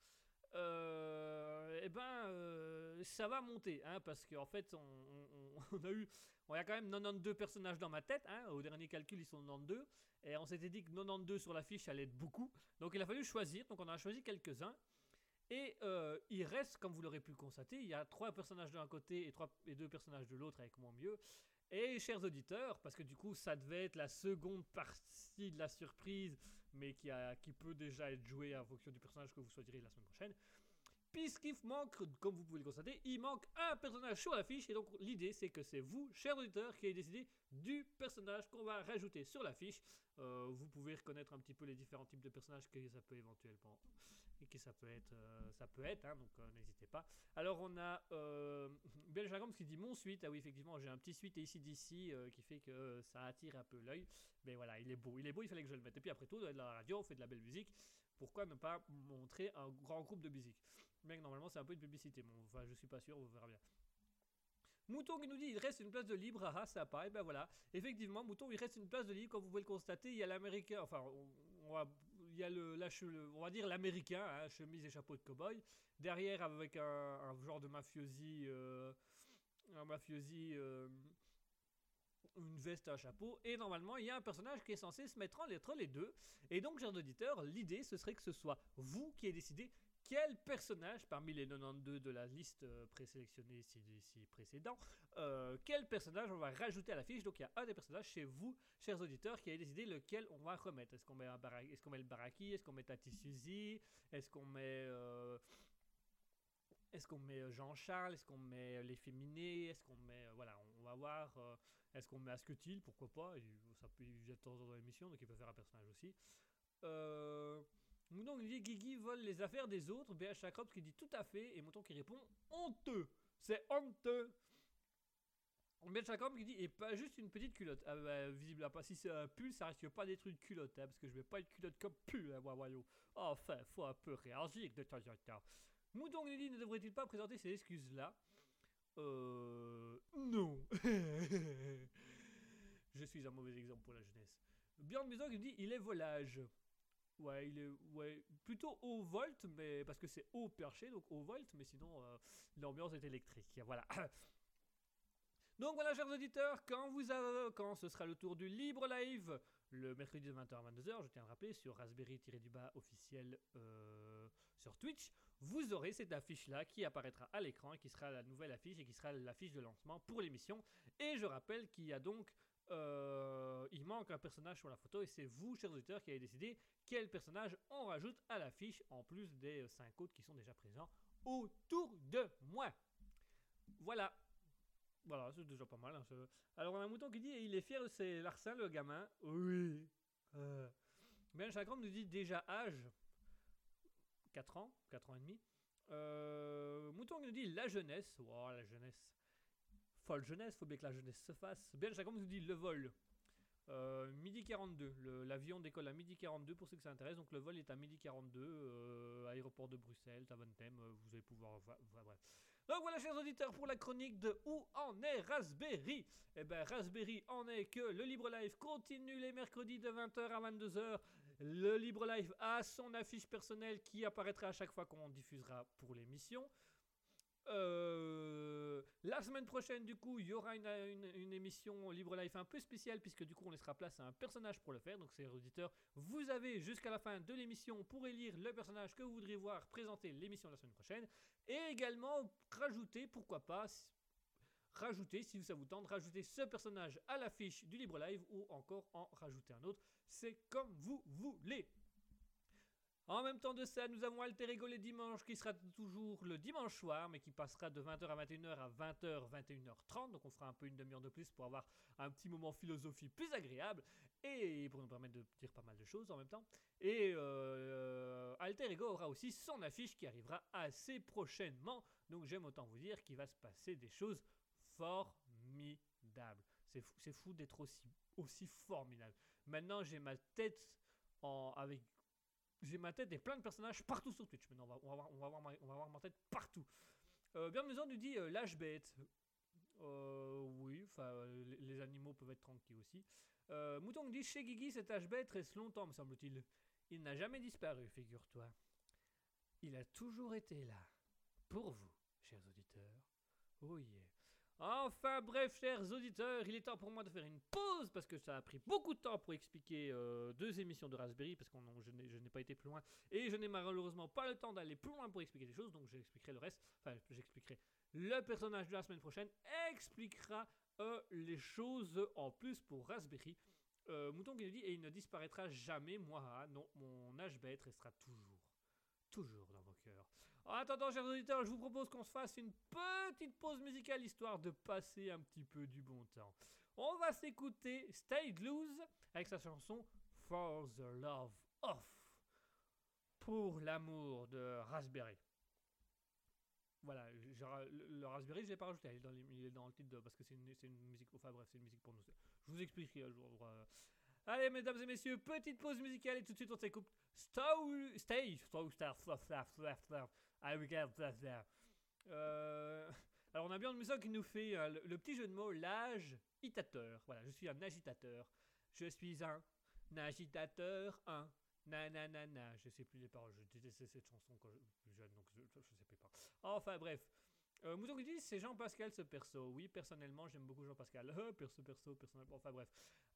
Euh, eh ben, euh, ça va monter, hein, parce qu'en fait, on- on a eu, on a quand même 92 personnages dans ma tête, hein, au dernier calcul, ils sont 92, et on s'était dit que 92 sur l'affiche, ça allait être beaucoup, donc il a fallu choisir, donc on a choisi quelques-uns, et euh, il reste, comme vous l'aurez pu constater, il y a trois personnages d'un côté et, trois, et deux personnages de l'autre avec mon mieux, et chers auditeurs, parce que du coup, ça devait être la seconde partie de la surprise, mais qui, a, qui peut déjà être joué en fonction du personnage que vous choisirez la semaine prochaine. Puisqu'il manque, comme vous pouvez le constater, il manque un personnage sur l'affiche. Et donc l'idée c'est que c'est vous, chers auditeurs, qui avez décidé du personnage qu'on va rajouter sur l'affiche. Euh, vous pouvez reconnaître un petit peu les différents types de personnages que ça peut éventuellement et que ça peut être, euh, ça peut être, hein, donc euh, n'hésitez pas. Alors on a euh, Ben qui dit mon suite. Ah oui effectivement j'ai un petit suite ici d'ici qui fait que ça attire un peu l'œil. Mais voilà il est beau, il est beau, il fallait que je le mette. Et puis après tout, on est de la radio, on fait de la belle musique. Pourquoi ne pas montrer un grand groupe de musique? Mec normalement c'est un peu une publicité. Bon, enfin je suis pas sûr, on verra bien. Mouton qui nous dit il reste une place de libre, ah, ah sympa, et ben voilà. Effectivement, Mouton, il reste une place de libre, comme vous pouvez le constater, il y a l'américain, enfin, on, va, il y a le, on va dire l'américain, hein, chemise et chapeau de cowboy, derrière avec un, genre de mafiosi, euh, mafiosi, euh, une veste, un chapeau, et normalement il y a un personnage qui est censé se mettre entre les deux, et donc, chers auditeurs, l'idée ce serait que ce soit vous qui ayez décidé quel personnage parmi les 92 de la liste euh, présélectionnée ici, précédent, euh, quel personnage on va rajouter à la fiche? Donc il y a un des personnages chez vous, chers auditeurs, qui a décidé lequel on va remettre. Est-ce qu'on met, est qu'on met le Baraki? Est-ce qu'on met Tati Suzy? Est-ce qu'on met... Euh, est-ce qu'on met Jean-Charles? Est-ce qu'on met les féminés? Est-ce qu'on met... voilà, on va voir... est-ce qu'on met Asketil Pourquoi pas? Ça peut y de temps dans l'émission, donc il peut faire un personnage aussi. Euh... Mouton qui dit Guigui vole les affaires des autres. BH Chakrops qui dit tout à fait. Et Mouton qui répond honteux. C'est honteux. BH Chakrops qui dit et pas juste une petite culotte. Ah bah, visible pas. Si c'est un pull, ça risque pas d'être une culotte. Hein, parce que je mets pas une culotte comme pull, hein, moi. Enfin, faut un peu réagir de temps en temps. Mouton dit ne devrait-il pas présenter ces excuses-là? Euh. Non. je suis un mauvais exemple pour la jeunesse. Bjorn Maison qui dit il est volage. Ouais, il est ouais, plutôt haut volt, mais parce que c'est haut perché, donc haut volt, mais sinon euh, l'ambiance est électrique. Voilà. Donc voilà, chers auditeurs, quand, vous avez, quand ce sera le tour du libre live, le mercredi de 20h à 22h, je tiens à le rappeler, sur Raspberry-du-bas officiel euh, sur Twitch, vous aurez cette affiche-là qui apparaîtra à l'écran et qui sera la nouvelle affiche et qui sera l'affiche de lancement pour l'émission. Et je rappelle qu'il y a donc euh, il manque un personnage sur la photo et c'est vous, chers auditeurs, qui avez décidé quel personnage on rajoute à l'affiche en plus des 5 autres qui sont déjà présents autour de moi. Voilà. Voilà, c'est déjà pas mal. Hein, Alors, on a un mouton qui dit il est fier de ses larcins, le gamin. Oui. Euh. Ben Chakram nous dit déjà âge 4 ans, 4 ans et demi. Euh, mouton nous dit la jeunesse. Oh, la jeunesse folle jeunesse, faut bien que la jeunesse se fasse. Bien, chacun nous dit le vol. Euh, midi 42, l'avion décolle à midi 42 pour ceux que ça intéresse. Donc le vol est à midi 42, euh, aéroport de Bruxelles, Taventem, euh, vous allez pouvoir voir. bref. Donc voilà, chers auditeurs, pour la chronique de Où en est Raspberry? Eh ben, Raspberry en est que le Libre Live continue les mercredis de 20h à 22h. Le Libre Live a son affiche personnelle qui apparaîtra à chaque fois qu'on diffusera pour l'émission. Euh, la semaine prochaine, du coup, il y aura une, émission Libre Life un peu spéciale, puisque du coup, on laissera place à un personnage pour le faire. Donc, c'est auditeurs, vous avez jusqu'à la fin de l'émission pour élire le personnage que vous voudriez voir présenter l'émission la semaine prochaine. Et également, rajouter, pourquoi pas, rajouter, si ça vous tente, rajouter ce personnage à l'affiche du Libre Live ou encore en rajouter un autre. C'est comme vous voulez. En même temps de ça, nous avons Alter Ego les dimanches qui sera toujours le dimanche soir, mais qui passera de 20h à 21h à 20h, 21h30. Donc on fera un peu une demi-heure de plus pour avoir un petit moment philosophie plus agréable et pour nous permettre de dire pas mal de choses en même temps. Et euh, Alter Ego aura aussi son affiche qui arrivera assez prochainement. Donc j'aime autant vous dire qu'il va se passer des choses formidables. C'est fou, fou d'être aussi, aussi formidable. Maintenant j'ai ma tête en, avec j'ai ma tête et plein de personnages partout sur Twitch. Maintenant, on va, on va, voir, ma, tête partout. Euh, bien nous dit euh, lâche bête. Euh, oui, enfin, les, animaux peuvent être tranquilles aussi. Euh, Mouton dit chez Guigui, cet H-bête reste longtemps, me semble-t-il. Il, n'a jamais disparu, figure-toi. Il a toujours été là. Pour vous, chers auditeurs. Oh yeah. Enfin bref, chers auditeurs, il est temps pour moi de faire une pause parce que ça a pris beaucoup de temps pour expliquer euh, deux émissions de Raspberry parce que je n'ai pas été plus loin et je n'ai malheureusement pas le temps d'aller plus loin pour expliquer des choses donc j'expliquerai le reste. Enfin, j'expliquerai le personnage de la semaine prochaine expliquera euh, les choses en plus pour Raspberry. Euh, Mouton qui dit Et il ne disparaîtra jamais, moi. Non, mon âge bête restera toujours. Toujours dans. En attendant, chers auditeurs, je vous propose qu'on se fasse une petite pause musicale histoire de passer un petit peu du bon temps. On va s'écouter Stay Loose avec sa chanson For the Love of. Pour l'amour de Raspberry. Voilà, le, Raspberry, je l'ai pas rajouté, il est dans, le titre de- parce que c'est une, une musique, enfin bref, c'est une musique pour nous. Je vous expliquerai euh. Allez, mesdames et messieurs, petite pause musicale et tout de suite on s'écoute Stow, Stay, Stow, I that there. Alors on a une musique qui nous fait euh, le, petit jeu de mots, l'âge agitateur. Voilà, je suis un agitateur. Je suis un agitateur, un nanana. Je sais plus les paroles, je détestais cette chanson quand j'étais plus jeune, donc je, je sais plus pas. Enfin bref. Euh, Mouton qui dit c'est Jean-Pascal ce perso. Oui, personnellement, j'aime beaucoup Jean-Pascal. Euh, perso, perso, personnellement. Enfin bref.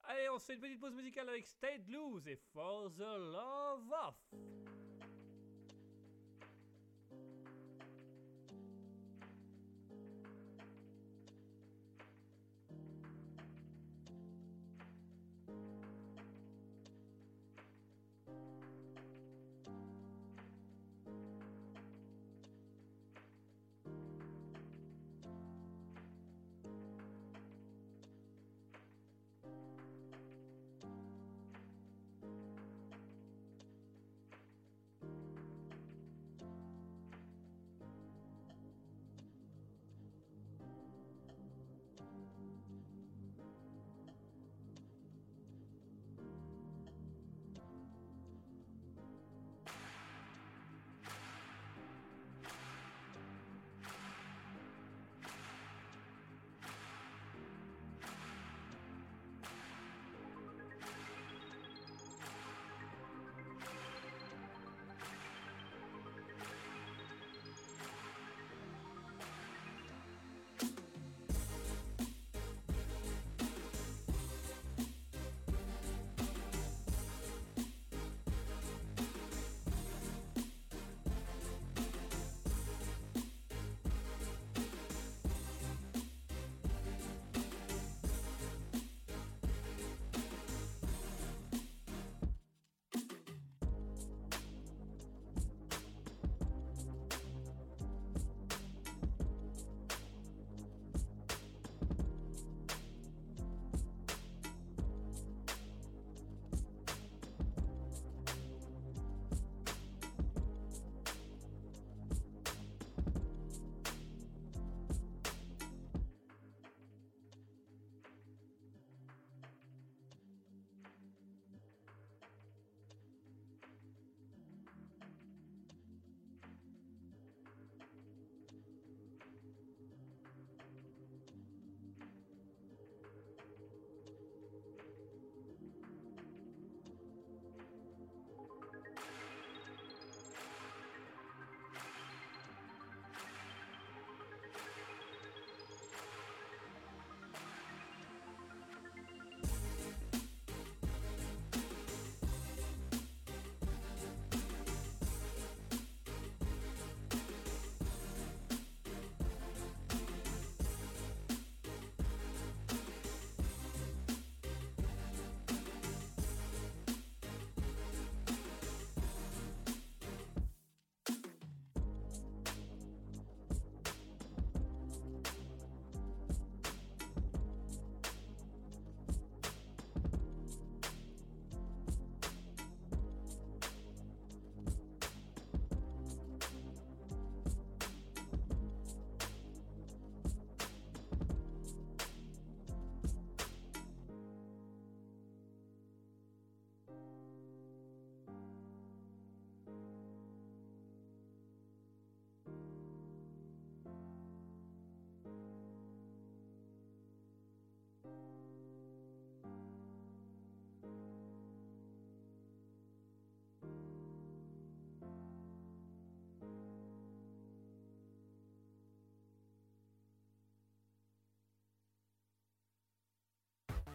Allez, on se fait une petite pause musicale avec Stay Loose et For the Love of.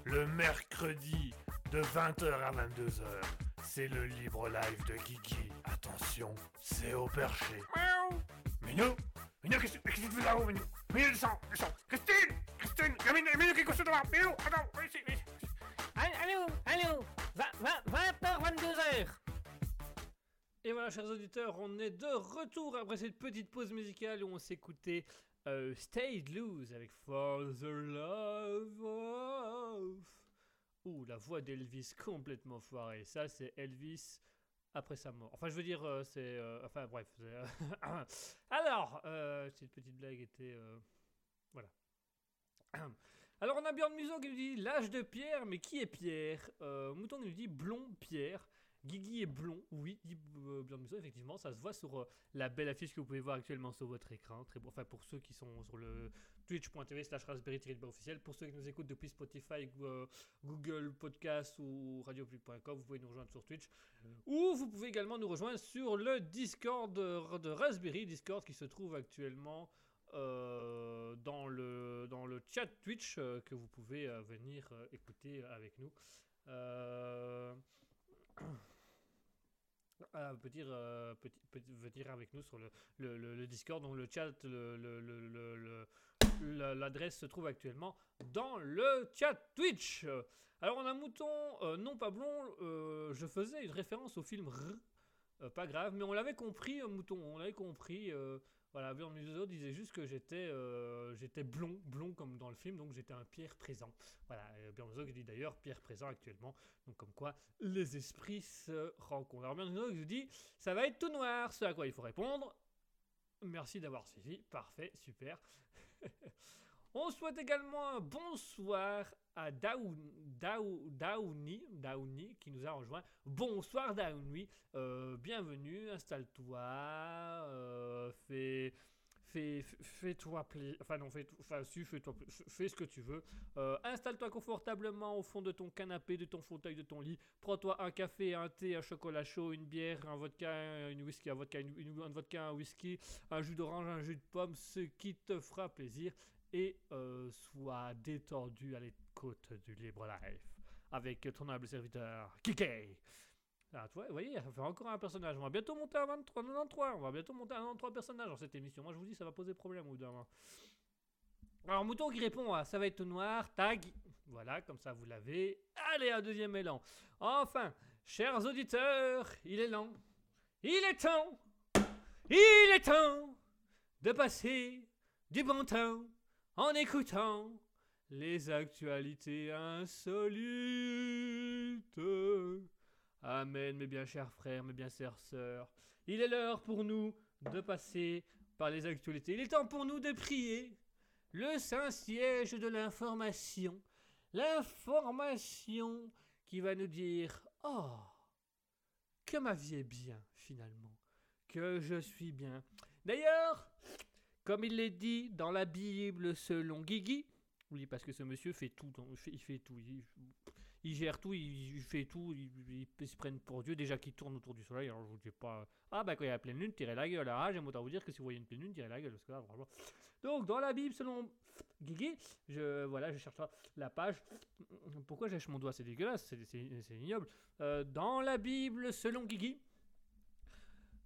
le mercredi de 20h à 22h. C'est le libre live de Kiki. Attention, c'est au perché. Miaou. Minou Minou, qu'est-ce que tu fais là-haut, Minou Minou, descends, descends. Christine Christine Il y a Minou, Minou qui est couché devant Minou, attends, viens ici, viens ici 20h, 22h et voilà, chers auditeurs, on est de retour après cette petite pause musicale où on s'écoutait euh, Stay Loose avec For the Love of. Ouh, la voix d'Elvis complètement foirée. Ça, c'est Elvis après sa mort. Enfin, je veux dire, euh, c'est. euh, enfin, bref. euh, Alors, cette petite blague était. voilà. Alors, on a Björn Muso qui nous dit L'âge de Pierre, mais qui est Pierre? Mouton qui nous dit Blond Pierre. Guigui est blond, oui, dit euh, effectivement, ça se voit sur euh, la belle affiche que vous pouvez voir actuellement sur votre écran. Très. Enfin, pour ceux qui sont sur le twitch.tv slash raspberry officiel, pour ceux qui nous écoutent depuis Spotify, euh, Google Podcast ou radiopublic.com, vous pouvez nous rejoindre sur Twitch. Ou vous pouvez également nous rejoindre sur le Discord de, Raspberry, Discord qui se trouve actuellement dans, le, dans le chat Twitch que vous pouvez venir écouter avec nous. Euh, peut dire, euh, petit, petit- venir avec nous sur le, le, le- le Discord, donc le chat, l'adresse se trouve actuellement dans le chat Twitch. Alors on a mouton, euh, non pas blond, euh, je faisais une référence au film R, euh, pas grave, mais on l'avait compris, euh, mouton, on l'avait compris. Voilà, Björn Musso disait juste que j'étais euh, j'étais blond, blond comme dans le film, donc j'étais un Pierre présent. Voilà, Musso qui dit d'ailleurs Pierre présent actuellement, donc comme quoi les esprits se rencontrent. Alors Björn Musso qui dit ça va être tout noir, ce à quoi il faut répondre. Merci d'avoir suivi, parfait, super. On souhaite également un bonsoir à Daoun, Daou- Daouni, Daouni qui nous a rejoint. Bonsoir Daouni, euh, bienvenue, installe-toi, euh, fais, fais, fais-toi plaisir, enfin non, fais, enfin si, fais-toi, fais- ce que tu veux. Euh, installe-toi confortablement au fond de ton canapé, de ton fauteuil, de ton lit. Prends-toi un café, un thé, un chocolat chaud, une bière, un vodka, une whisky, un vodka, une, une- un vodka, un whisky, un jus d'orange, un jus de pomme, ce qui te fera plaisir. Et euh, sois détendu à du Libre Life avec ton humble serviteur Kike. Ah, tu vois, vous voyez, ça fait encore un personnage. On va bientôt monter à 23, 93. On va bientôt monter à 93 personnages dans cette émission. Moi, je vous dis, ça va poser problème. Alors, Mouton qui répond à ça va être tout noir, tag. Voilà, comme ça vous l'avez. Allez, un deuxième élan. Enfin, chers auditeurs, il est lent. Il est temps. Il est temps de passer du bon temps en écoutant les actualités insolites. Amen, mes bien chers frères, mes bien chères sœurs. Il est l'heure pour nous de passer par les actualités. Il est temps pour nous de prier le Saint-Siège de l'information. L'information qui va nous dire Oh, que ma vie est bien, finalement. Que je suis bien. D'ailleurs, comme il est dit dans la Bible selon Guigui, parce que ce monsieur fait tout, dans- il fait, tout, il, gère tout, il, fait tout, il, se prennent pour Dieu, déjà qu'il tourne autour du soleil, alors je vous dis pas... Ah bah quand il y a la pleine lune, tirez la gueule, ah j'aime autant vous dire que si vous voyez une pleine lune, tirez la gueule, parce que là, franchement... Donc, dans la Bible selon Guigui, je, voilà, je cherche la page, pourquoi j'achète mon doigt, c'est dégueulasse, c'est ignoble. Euh, dans la Bible selon Guigui,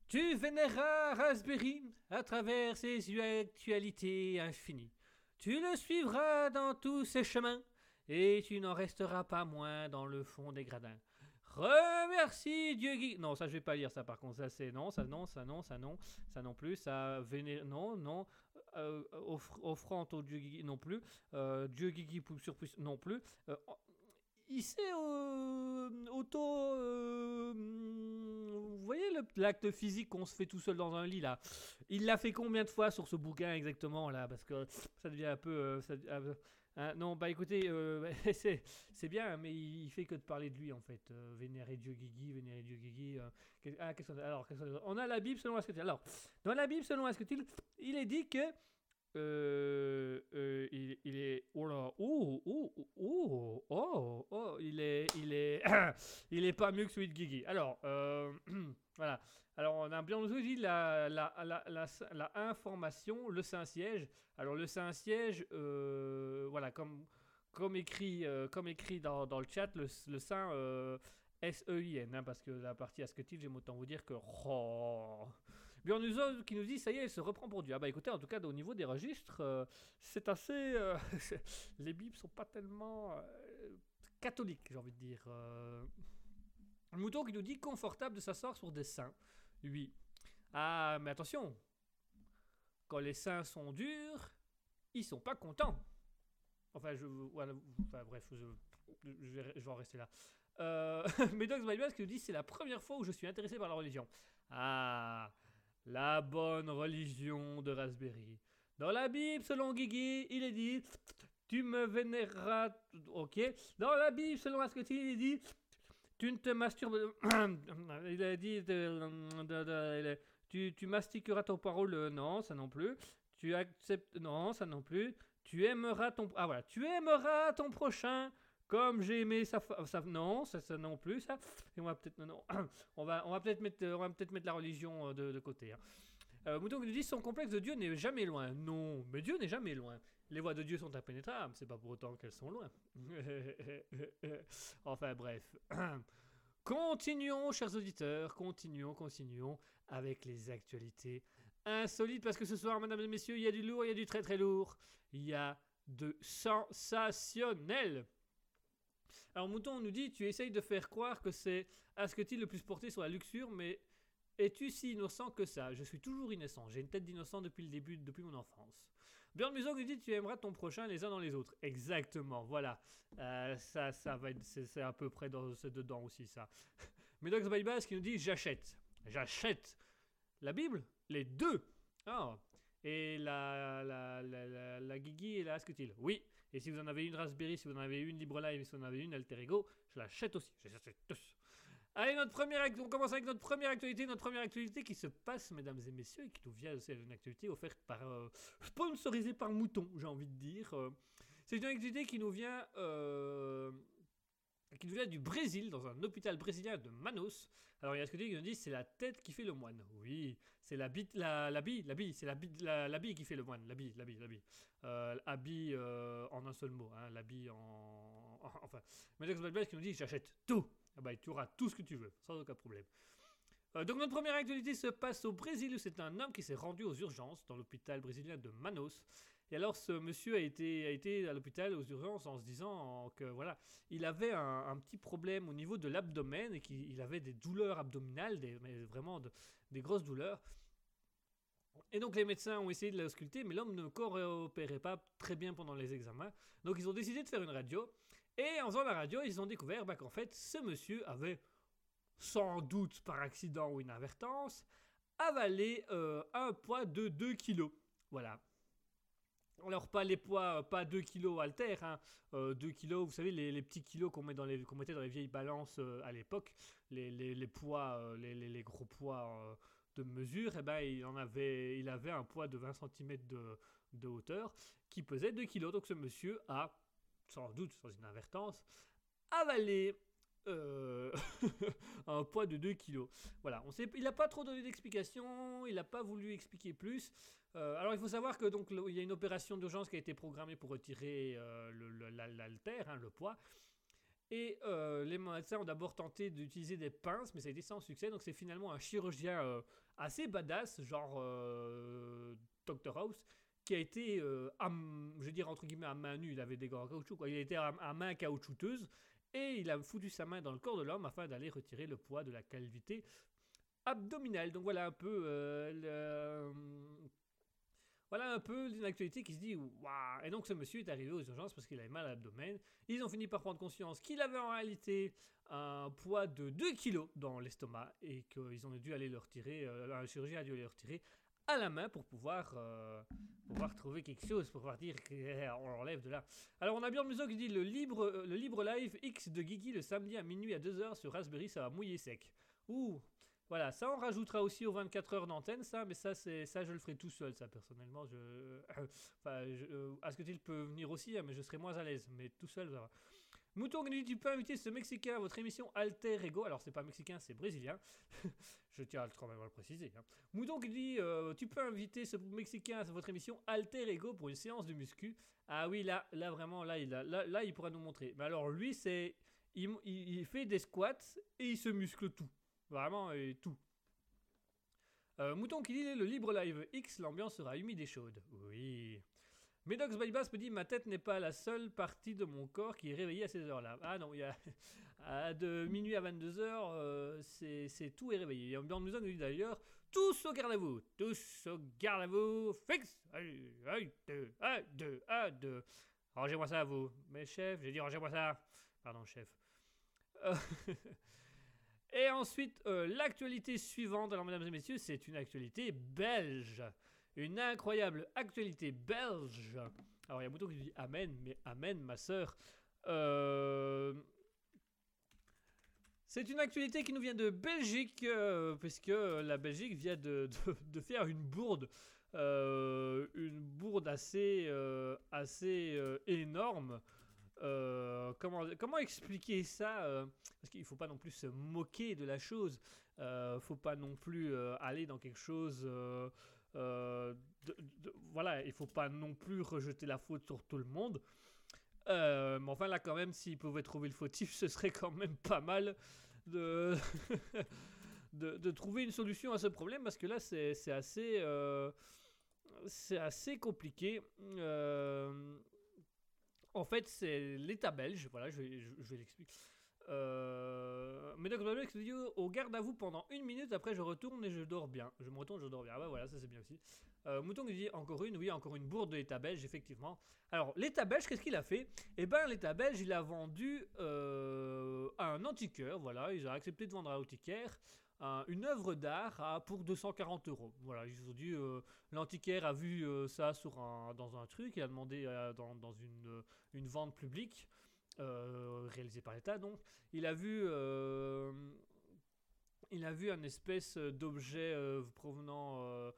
tu vénéras Raspberry à travers ses actualités infinies. Tu le suivras dans tous ses chemins et tu n'en resteras pas moins dans le fond des gradins. Remercie Dieu Guigui. Non, ça je vais pas lire ça par contre. Ça c'est non, ça non, ça non, ça non, ça non plus. Ça véné... non, non. Euh, offrande au Dieu Guigui non plus. Euh, Dieu Guigui pou- surpuissant non plus. Euh, il s'est euh, auto. euh, vous voyez l'acte physique qu'on se fait tout seul dans un lit là Il l'a fait combien de fois sur ce bouquin exactement là? Parce que ça devient un peu. euh, euh, hein, non, bah écoutez, euh, c'est bien, mais il, il fait que de parler de lui en fait. Euh, vénérer Dieu Guigui, vénérer Dieu Guigui. euh, ah, qu'est-ce qu'on a- alors, qu'on a- on a la Bible selon Asketil. Alors, dans la Bible selon Asketil, il est dit que. Euh, euh, il, est oh là oh oh oh oh oh il est il est il est pas mieux que celui de alors euh, voilà. Alors on a bien dit la la, la, la, la information le Saint Siège alors le Saint Siège euh, voilà comme comme écrit comme écrit dans, dans le chat le, Saint S-E-I-N hein, parce que la partie Asketil j'aime autant vous dire que oh, Björn qui nous dit ça y est, il se reprend pour Dieu. Ah bah écoutez, en tout cas au niveau des registres, euh, c'est assez. euh, les Bibles sont pas tellement euh, catholiques, j'ai envie de dire. Un mouton qui nous dit confortable de s'asseoir sur des saints. Oui. Ah, mais attention. Quand les seins sont durs, ils sont pas contents. Enfin, je, bref, je, vais, je vais en rester là. Euh, Medox qui nous dit c'est la première fois où je suis intéressé par la religion. Ah, la bonne religion de Raspberry. Dans la Bible, selon Guigui, il est dit tu me vénéreras. Ok. Dans la Bible, selon Asketil, il est dit tu ne te masturbes. il a dit de- tu, tu mastiqueras ton parole. euh, Non, ça non plus. Tu acceptes. Non, ça non plus. Tu aimeras ton. Ah voilà. Tu aimeras ton prochain comme j'ai aimé sa, non ça, ça non plus ça. Et on va peut-être on va peut-être mettre la religion euh, de, côté hein. Euh, Mouton nous dit son complexe de Dieu n'est jamais loin. Non mais Dieu n'est jamais loin. Les voies de Dieu sont impénétrables c'est pas pour autant qu'elles sont loin. Enfin bref. Continuons chers auditeurs continuons continuons avec les actualités insolites parce que ce soir mesdames et messieurs il y a du lourd il y a du très très lourd. Il y a de sensationnel alors Mouton nous dit, tu essayes de faire croire que c'est Asketil le plus porté sur la luxure, mais es-tu si innocent que ça? Je suis toujours innocent, j'ai une tête d'innocent depuis le début, depuis mon enfance. Björn Muso nous dit, tu aimeras ton prochain les uns dans les autres. Exactement, voilà. Euh, ça, ça va être, c'est, à peu près dans, dedans aussi ça. Medox Baibas qui nous dit, j'achète. J'achète la Bible, les deux. Ah. Et la, la, la, la, la Guigui et la Asketil. Oui. Et si vous en avez une Raspberry, si vous en avez une LibreLive, si vous en avez une Alter Ego, je l'achète aussi. Allez, notre première act- on commence avec notre première actualité. Notre première actualité qui se passe, mesdames et messieurs, et qui nous vient aussi d'une actualité offerte par. euh, sponsorisée par Mouton, j'ai envie de dire. Euh, C'est une actualité qui nous vient. euh, qui nous vient du Brésil, dans un hôpital brésilien de Manos. Alors il y a ce que qui nous dit c'est la tête qui fait le moine. Oui, c'est la la, la bille, la bille, c'est la la, la bille qui fait le moine. La bille, la bille, la bille. Euh, euh, en un seul mot, hein, l'habille en, en- Enfin, Medex Balbel qui nous dit j'achète tout. Ah bah, tu auras tout ce que tu veux, sans aucun problème. Euh, donc notre première actualité se passe au Brésil où c'est un homme qui s'est rendu aux urgences dans l'hôpital brésilien de Manos. Et alors ce monsieur a été, a été à l'hôpital aux urgences en se disant que voilà, il avait un, petit problème au niveau de l'abdomen et qu'il il avait des douleurs abdominales, des, vraiment de- des grosses douleurs. Et donc les médecins ont essayé de l'ausculter, mais l'homme ne coopérait pas très bien pendant les examens. Donc ils ont décidé de faire une radio. Et en faisant la radio, ils ont découvert bah, qu'en fait, ce monsieur avait, sans doute par accident ou inadvertance, avalé euh, un poids de 2 kilos. Voilà. Alors pas les poids, euh, pas 2 kilos haltères, hein, euh, 2 kilos, vous savez, les, petits kilos qu'on mettait dans les vieilles balances euh, à l'époque, les, les- poids, euh, les, gros poids euh, de mesure, eh ben, il, avait, il avait un poids de 20 cm de, hauteur qui pesait 2 kilos. Donc ce monsieur a, sans doute, sans inadvertance, avalé euh, un poids de 2 kilos. Voilà, on sait, il n'a pas trop donné d'explications, il n'a pas voulu expliquer plus. Euh, alors il faut savoir que donc il y a une opération d'urgence qui a été programmée pour retirer euh, le- le- hein, le poids. Et euh, les médecins ont d'abord tenté d'utiliser des pinces, mais ça a été sans succès. Donc c'est finalement un chirurgien assez badass, genre Dr House, qui a été, je veux dire entre guillemets à main nue, il avait des gants caoutchouc, quoi. il a été à, à main caoutchouteuse, et il a foutu sa main dans le corps de l'homme afin d'aller retirer le poids de la calvité abdominale. Donc voilà un peu euh, le- voilà un peu une actualité qui se dit waouh et donc ce monsieur est arrivé aux urgences parce qu'il avait mal à l'abdomen ils ont fini par prendre conscience qu'il avait en réalité un poids de 2 kilos dans l'estomac et qu'ils ont dû aller le retirer euh, chirurgien a dû aller le retirer à la main pour pouvoir euh, pouvoir trouver quelque chose pour pouvoir dire qu'on l'enlève de là alors on a bien Muso qui dit le libre euh, le libre live X de Guigui le samedi à minuit à 2h sur Raspberry ça va mouiller sec ouh voilà, ça on rajoutera aussi aux 24 heures d'antenne, ça, mais ça, c'est ça je le ferai tout seul, ça personnellement. Je, enfin, je, euh, Asketil peut venir aussi, hein, mais je serai moins à l'aise, mais tout seul, ça va. Mouton dit tu peux inviter ce Mexicain à votre émission Alter Ego. Alors c'est pas mexicain, c'est brésilien. je tiens à- quand même à le préciser. hein. Mouton qui dit euh, tu peux inviter ce Mexicain à votre émission Alter Ego pour une séance de muscu. Ah oui, là, là vraiment, là, il là, là, il pourra nous montrer. Mais alors lui, c'est il, il- il fait des squats et il se muscle tout. Vraiment, et tout. Euh, Mouton qui dit le libre live X, l'ambiance sera humide et chaude. Oui. Medox Bypass me dit Ma tête n'est pas la seule partie de mon corps qui est réveillée à ces heures-là. Ah non, il y a. de minuit à 22h, c'est tout est réveillé. Et Bjorn nous dit d'ailleurs Tous au garde à vous Tous au garde à vous Fixe 1, 2, 1, 2, 1, 2. Rangez-moi ça vous. Mais chef, j'ai dit rangez-moi ça. Pardon, chef. Euh, et ensuite, euh, l'actualité suivante, alors mesdames et messieurs, c'est une actualité belge. Une incroyable actualité belge. Alors il y a Mouton qui dit Amen, mais Amen, ma sœur. Euh, c'est une actualité qui nous vient de Belgique, puisque la Belgique vient de, faire une bourde. une bourde assez, assez énorme euh, comment, comment expliquer ça euh, Parce qu'il ne faut pas non plus se moquer de la chose. Il euh, ne faut pas non plus aller dans quelque chose. Voilà, il faut pas non plus rejeter la faute sur tout le monde. mais enfin, là, quand même, s'ils pouvaient trouver le fautif, ce serait quand même pas mal de, de, trouver une solution à ce problème parce que là, c'est assez, c'est assez compliqué. En fait, c'est l'État belge. Voilà, je je, vais l'expliquer. Euh, Médoc dit au garde à vous pendant une minute, après je retourne et je dors bien. Je me retourne, je dors bien. Ah bah voilà, ça c'est bien aussi. Euh, Mouton qui dit encore une, oui, encore une bourde de l'État belge, effectivement. Alors, l'État belge, qu'est-ce qu'il a fait? Eh ben, l'État belge, il a vendu euh, un antiquaire, voilà, ils ont accepté de vendre à l'antiquaire une œuvre d'art pour 240 euros. Voilà, ils ont dit, euh, l'antiquaire a vu ça sur un, dans un truc, il a demandé dans, dans une, une, vente publique réalisée par l'État. Donc, il a vu, il a vu un espèce d'objet provenant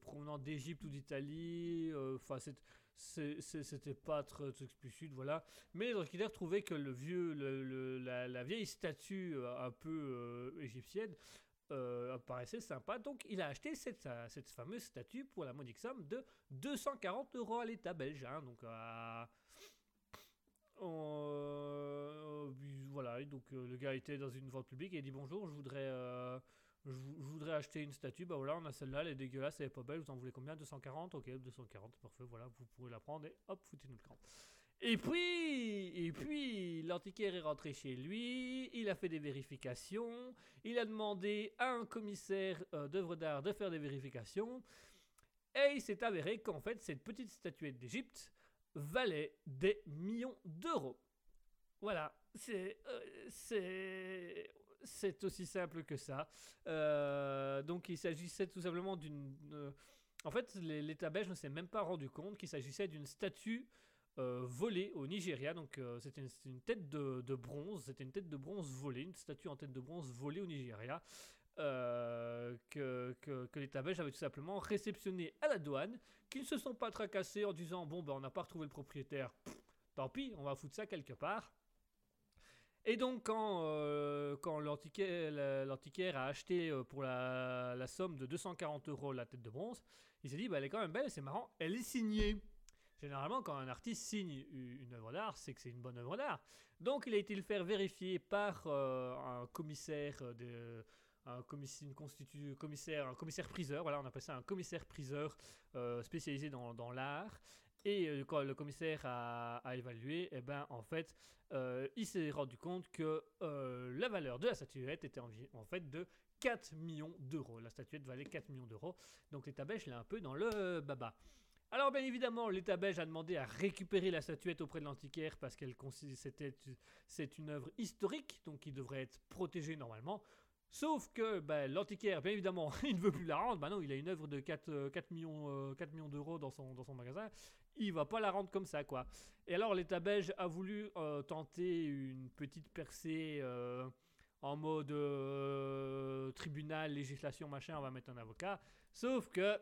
provenant d'Égypte ou d'Italie. Enfin, c'était pas très explicite, voilà. Mais les enquêteurs trouvaient que le vieux, la, vieille statue euh, un peu euh, égyptienne euh, paraissait sympa. Donc il a acheté cette, cette fameuse statue pour la modique somme de 240 euros à l'État belge. Hein, donc voilà, donc le gars était dans une vente publique et il dit bonjour, je voudrais je, voudrais acheter une statue, bah voilà, on a celle-là, elle est dégueulasse, elle est pas belle, vous en voulez combien? 240 Ok, 240, parfait, voilà, vous pouvez la prendre et hop, foutez-nous le camp. Et puis, et puis, l'antiquaire est rentré chez lui, il a fait des vérifications, il a demandé à un commissaire euh, d'œuvres d'art de faire des vérifications, et il s'est avéré qu'en fait, cette petite statuette d'Égypte valait des millions d'euros. Voilà, c'est, euh, c'est, aussi simple que ça. Euh, donc il s'agissait tout simplement d'une... Euh, en fait, l'État belge ne s'est même pas rendu compte qu'il s'agissait d'une statue volée au Nigeria. Donc c'était une, tête de, bronze, c'était une tête de bronze volée, une statue en tête de bronze volée au Nigeria. Que, que, que l'État belge avait tout simplement réceptionné à la douane, qu'ils ne se sont pas tracassés en disant bon ben on n'a pas retrouvé le propriétaire, tant pis, on va foutre ça quelque part. Et donc, quand, euh, quand l'antiquaire a acheté euh, pour la, somme de 240 euros la tête de bronze, il s'est dit, bah, elle est quand même belle, c'est marrant, elle est signée. Généralement, quand un artiste signe une œuvre d'art, c'est que c'est une bonne œuvre d'art. Donc, il a été le faire vérifier par euh, un commissaire de, un commissaire, un commissaire priseur, voilà, on appelle ça un commissaire priseur spécialisé dans, dans l'art. Et euh, quand le commissaire a, évalué, eh ben, en fait, euh, il s'est rendu compte que euh, la valeur de la statuette était en, fait de 4 millions d'euros. La statuette valait 4 millions d'euros. Donc l'État belge l'a un peu dans le baba. Alors bien évidemment, l'État belge a demandé à récupérer la statuette auprès de l'antiquaire parce qu'elle c'est une œuvre historique, donc qui devrait être protégée normalement. Sauf que ben, l'antiquaire, bien évidemment, il ne veut plus la rendre. Ben non, il a une œuvre de 4, 4 millions, 4 millions d'euros dans son, dans son magasin il va pas la rendre comme ça, quoi. Et alors, l'État belge a voulu euh, tenter une petite percée euh, en mode euh, tribunal, législation, machin, on va mettre un avocat. Sauf que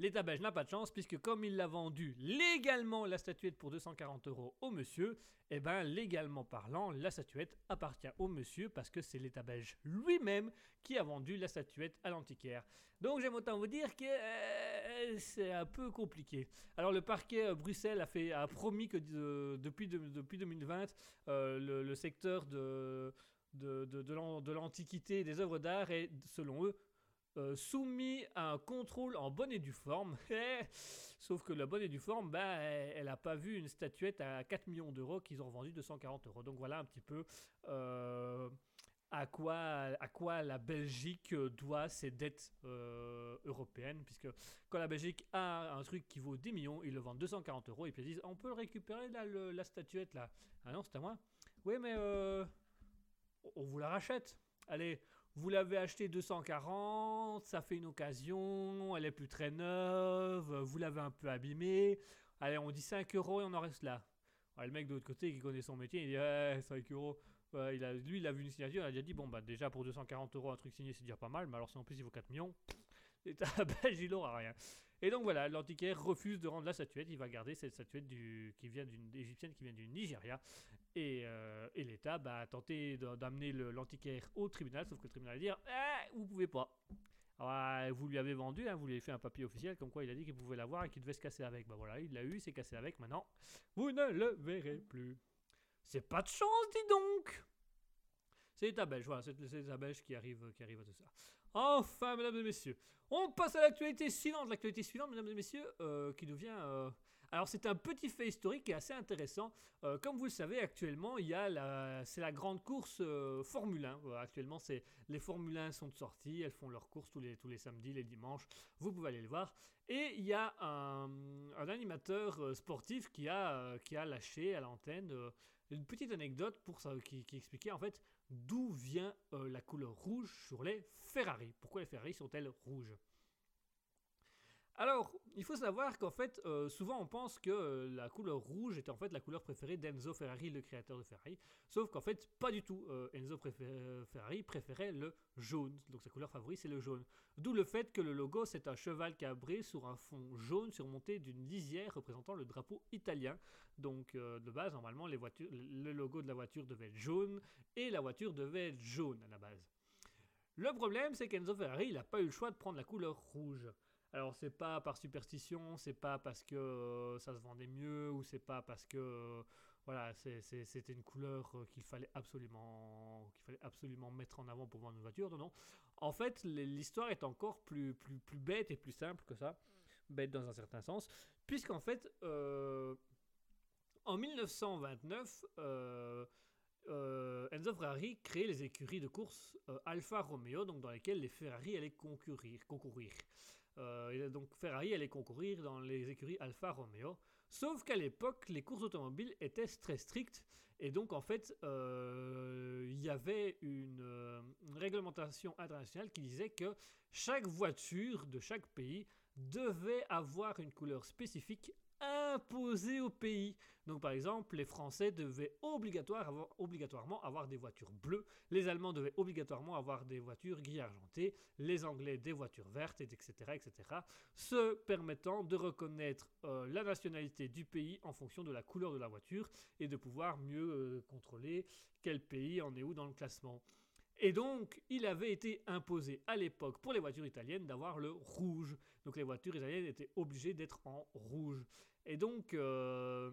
L'État belge n'a pas de chance puisque comme il l'a vendu légalement la statuette pour 240 euros au monsieur, eh ben légalement parlant, la statuette appartient au monsieur parce que c'est l'État belge lui-même qui a vendu la statuette à l'antiquaire. Donc j'aime autant vous dire que euh, c'est un peu compliqué. Alors le parquet euh, Bruxelles a, promis que depuis, depuis 2020, euh, le, secteur de, de, de, l'antiquité des œuvres d'art est, selon eux, euh, soumis à un contrôle en bonne et due forme. Sauf que la bonne et due forme, bah, elle n'a pas vu une statuette à 4 millions d'euros qu'ils ont revendu 240 euros. Donc voilà un petit peu euh, à, quoi, à quoi la Belgique doit ses dettes euh, européennes. Puisque quand la Belgique a un truc qui vaut 10 millions, ils le vendent 240 euros et puis ils disent on peut le récupérer la statuette là. Ah non, c'est à moi. Oui, mais on vous la rachète. Allez, vous l'avez acheté 240, ça fait une occasion, elle est plus très neuve, vous l'avez un peu abîmée. Allez, on dit 5 euros et on en reste là. Le mec de l'autre côté qui connaît son métier, il dit ouais, 5 euros. Ouais, il a, lui, il a vu une signature, il a déjà dit bon, bah déjà pour 240 euros, un truc signé, c'est déjà pas mal, mais alors si en plus il vaut 4 millions, l'État il aura rien. Et donc voilà, l'antiquaire refuse de rendre la statuette, il va garder cette statuette qui vient d'une égyptienne qui vient du Nigeria. Et, euh, l'État bah, a tenté de- d'amener l'antiquaire au tribunal, sauf que le tribunal va dire eh, vous pouvez pas. Alors, vous lui avez vendu, hein, vous lui avez fait un papier officiel comme quoi il a dit qu'il pouvait l'avoir et qu'il devait se casser avec. Bah voilà, il l'a eu, il s'est cassé avec, maintenant vous ne le verrez plus. C'est pas de chance, dis donc C'est l'État belge, voilà, c'est l'État belge qui arrive, qui arrive à tout ça. Enfin, mesdames et messieurs, on passe à l'actualité suivante. L'actualité suivante, mesdames et messieurs, euh, qui devient... euh, Alors, c'est un petit fait historique est assez intéressant. Euh, comme vous le savez, actuellement, il y a la, c'est la grande course Formule 1. Voilà, actuellement, c'est les Formule 1 sont sorties, elles font leurs courses tous les, tous les samedis, les dimanches. Vous pouvez aller le voir. Et il y a un, animateur sportif qui a, qui a lâché à l'antenne une petite anecdote pour ça, qui expliquait en fait d'où vient euh, la couleur rouge sur les Ferrari? Pourquoi les Ferrari sont-elles rouges? Alors, il faut savoir qu'en fait, euh, souvent on pense que euh, la couleur rouge était en fait la couleur préférée d'Enzo Ferrari, le créateur de Ferrari. Sauf qu'en fait, pas du tout. Euh, Enzo Ferrari préférait le jaune. Donc sa couleur favorite, c'est le jaune. D'où le fait que le logo, c'est un cheval cabré sur un fond jaune surmonté d'une lisière représentant le drapeau italien. Donc de base, normalement, les le logo de la voiture devait être jaune et la voiture devait être jaune à la base. Le problème, c'est qu'Enzo Ferrari, n'a pas eu le choix de prendre la couleur rouge. Alors c'est pas par superstition, c'est pas parce que euh, ça se vendait mieux ou c'est pas parce que euh, voilà, c'était une couleur euh, qu'il fallait absolument qu'il fallait absolument mettre en avant pour vendre une voiture. Non, non. En fait, l'histoire est encore plus, plus, plus bête et plus simple que ça. Bête dans un certain sens. Puisqu'en fait, euh, en 1929, euh, Enzo Ferrari crée les écuries de course Alfa Romeo, donc dans lesquelles les Ferrari allaient concourir. concourir. Euh, donc Ferrari allait concourir dans les écuries Alfa Romeo. Sauf qu'à l'époque, les courses automobiles étaient très strictes. Et donc, en fait, euh, il y avait une, euh, une réglementation internationale qui disait que chaque voiture de chaque pays devait avoir une couleur spécifique imposée au pays. Donc, par exemple, les Français devaient obligatoirement avoir des voitures bleues, les Allemands devaient obligatoirement avoir des voitures gris argentées, les Anglais des voitures vertes, et etc., etc., se permettant de reconnaître euh, la nationalité du pays en fonction de la couleur de la voiture et de pouvoir mieux euh, contrôler quel pays en est où dans le classement. Et donc, il avait été imposé à l'époque pour les voitures italiennes d'avoir le rouge. Donc, les voitures italiennes étaient obligées d'être en rouge. Et donc, euh,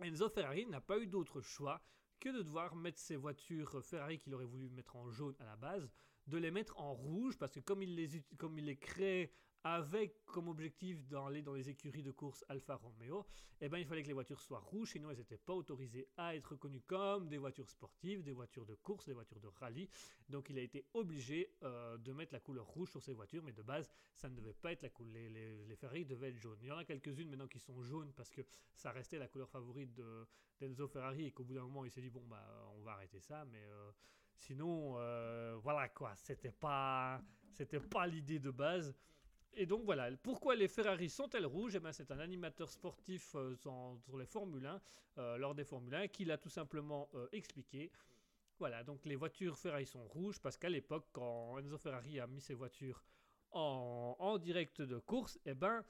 Enzo Ferrari n'a pas eu d'autre choix que de devoir mettre ses voitures Ferrari qu'il aurait voulu mettre en jaune à la base, de les mettre en rouge parce que comme il les, comme il les crée avec comme objectif d'aller dans les écuries de course Alfa Romeo, eh ben, il fallait que les voitures soient rouges, sinon elles n'étaient pas autorisées à être reconnues comme des voitures sportives, des voitures de course, des voitures de rallye. Donc il a été obligé euh, de mettre la couleur rouge sur ses voitures, mais de base, ça ne devait pas être la couleur. Les Ferrari devaient être jaunes. Il y en a quelques-unes maintenant qui sont jaunes parce que ça restait la couleur favorite de, d'Enzo Ferrari et qu'au bout d'un moment il s'est dit bon bah on va arrêter ça mais euh, sinon euh, voilà quoi c'était pas c'était pas l'idée de base et donc voilà pourquoi les Ferrari sont-elles rouges? Et ben c'est un animateur sportif euh, sur, les Formule 1 euh, lors des Formule 1 qui l'a tout simplement euh, expliqué voilà donc les voitures Ferrari sont rouges parce qu'à l'époque quand Enzo Ferrari a mis ses voitures en, direct de course et ben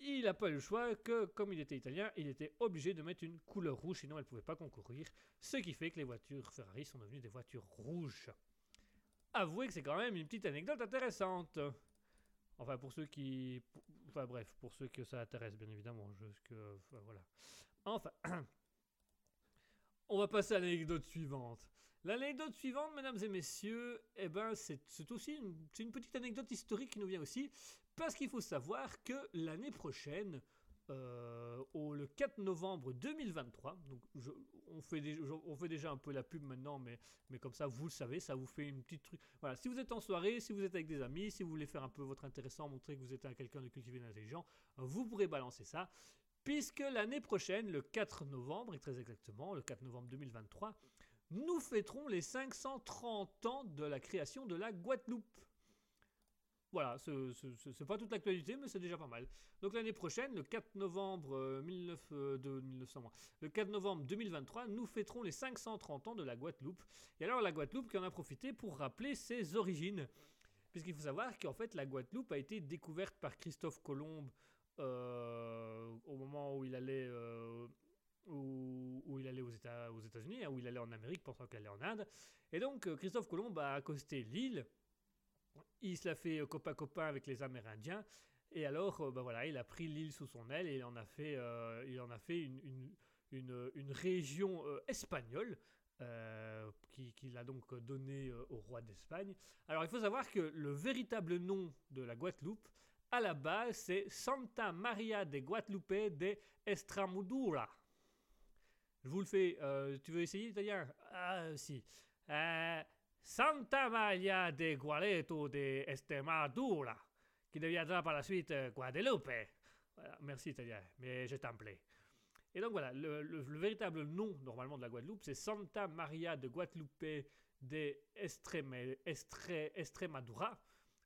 il n'a pas eu le choix que, comme il était italien, il était obligé de mettre une couleur rouge, sinon elle ne pouvait pas concourir. Ce qui fait que les voitures Ferrari sont devenues des voitures rouges. Avouez que c'est quand même une petite anecdote intéressante. Enfin, pour ceux qui. Enfin, bref, pour ceux que ça intéresse, bien évidemment. Je, enfin, voilà. Enfin. On va passer à l'anecdote suivante. L'anecdote suivante, mesdames et messieurs, eh ben, c'est aussi une, une petite anecdote historique qui nous vient aussi, parce qu'il faut savoir que l'année prochaine, euh, au, le 4 novembre 2023, donc on, fait déjà, on fait déjà un peu la pub maintenant, mais, mais comme ça, vous le savez, ça vous fait une petite truc. Voilà, si vous êtes en soirée, si vous êtes avec des amis, si vous voulez faire un peu votre intéressant, montrer que vous êtes un- quelqu'un de cultivé d'intelligent, vous pourrez balancer ça. Puisque l'année prochaine, le 4 novembre, et très exactement, le 4 novembre 2023, nous fêterons les 530 ans de la création de la Guadeloupe. Voilà, ce- c'est pas toute l'actualité, mais c'est déjà pas mal. Donc l'année prochaine, le 4 novembre euh, 19, euh, de 1900, moi. le 4 novembre 2023, nous fêterons les 530 ans de la Guadeloupe. Et alors la Guadeloupe qui en a profité pour rappeler ses origines. Puisqu'il faut savoir qu'en fait la Guadeloupe a été découverte par Christophe Colomb euh, au moment où il allait euh, aux États aux États-Unis, hein, où il allait en Amérique pensant qu'il allait en Inde. Et donc euh, Christophe Colomb a accosté l'île. Il se l'a fait euh, copain copain avec les Amérindiens. Et alors, euh, bah voilà, il a pris l'île sous son aile et il en a fait, euh, il en a fait une, une, une, région euh, espagnole euh, qui- qu'il a donc donné euh, au roi d'Espagne. Alors, il faut savoir que le véritable nom de la Guadeloupe, à la base, c'est Santa Maria de Guadalupe de Estramudura. Je vous le fais. euh, tu veux essayer l'italien Ah, si. Santa Maria de Gualeto de Estremadura, qui deviendra par la suite euh, Guadeloupe. Merci italien, mais je t'en plais. Et donc voilà, le, le- le véritable nom normalement de la Guadeloupe, c'est Santa Maria de Guadalupe de Estreme- Estre- Estremadura.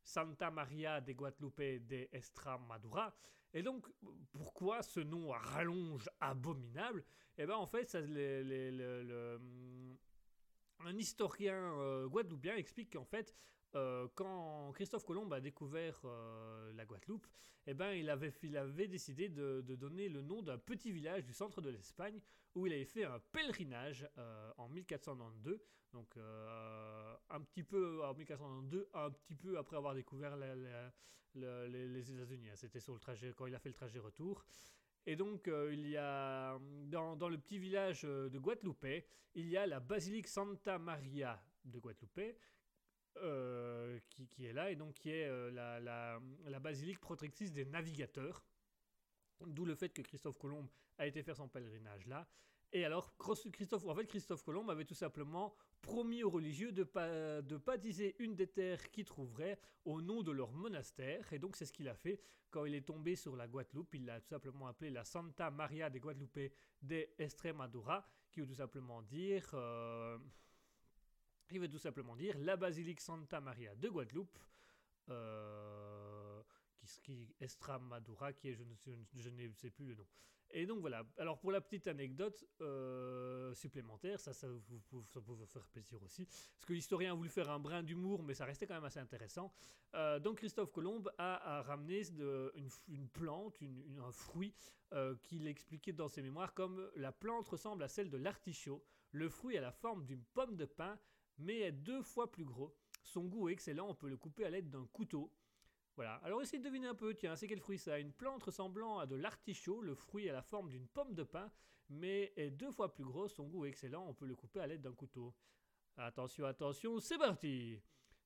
Santa Maria de Guadalupe de Estremadura. Et donc, pourquoi ce nom rallonge abominable? Eh bien, en fait, ça, le- un historien euh, explique qu'en fait, euh, quand Christophe Colomb a découvert euh, la Guadeloupe, eh ben, il, avait, il avait décidé de, donner le nom d'un petit village du centre de l'Espagne où il avait fait un pèlerinage euh, en 1492. Donc, un petit peu en 1492, un petit peu après avoir découvert les, les États-Unis. hein. C'était sur le trajet, quand il a fait le trajet retour. Et donc, euh, il y a, dans, dans le petit village euh, de Guadeloupe, il y a la basilique Santa Maria de Guadeloupe, euh, qui, qui est là, et donc qui est la, la- basilique protectrice des navigateurs. D'où le fait que Christophe Colomb a été faire son pèlerinage là. Et alors, Christophe, en fait, Christophe Colomb avait tout simplement promis aux religieux de, pa- de une des terres qu'ils trouveraient au nom de leur monastère. Et donc, c'est ce qu'il a fait. Quand il est tombé sur la Guadeloupe, il l'a tout simplement appelé la Santa Maria de Guadalupe de Estremadura, qui veut tout simplement dire. euh, veut tout simplement dire la basilique Santa Maria de Guadeloupe. euh, qui, qui qui est, je je ne sais plus le nom. Et donc voilà. Alors pour la petite anecdote euh, supplémentaire, ça, ça, vous, peut vous faire plaisir aussi, parce que l'historien a voulu faire un brin d'humour, mais ça restait quand même assez intéressant. Euh, donc Christophe Colomb a, ramené une, plante, un fruit, euh, qu'il expliquait dans ses mémoires comme la plante ressemble à celle de l'artichaut. Le fruit a la forme d'une pomme de pin, mais est deux fois plus gros. Son goût est excellent, on peut le couper à l'aide d'un couteau. Voilà. Alors essayez de deviner un peu, tiens, c'est quel fruit ça? Une plante ressemblant à de l'artichaut, le fruit a la forme d'une pomme de pin, mais est deux fois plus gros, son goût est excellent, on peut le couper à l'aide d'un couteau. Attention, attention, c'est parti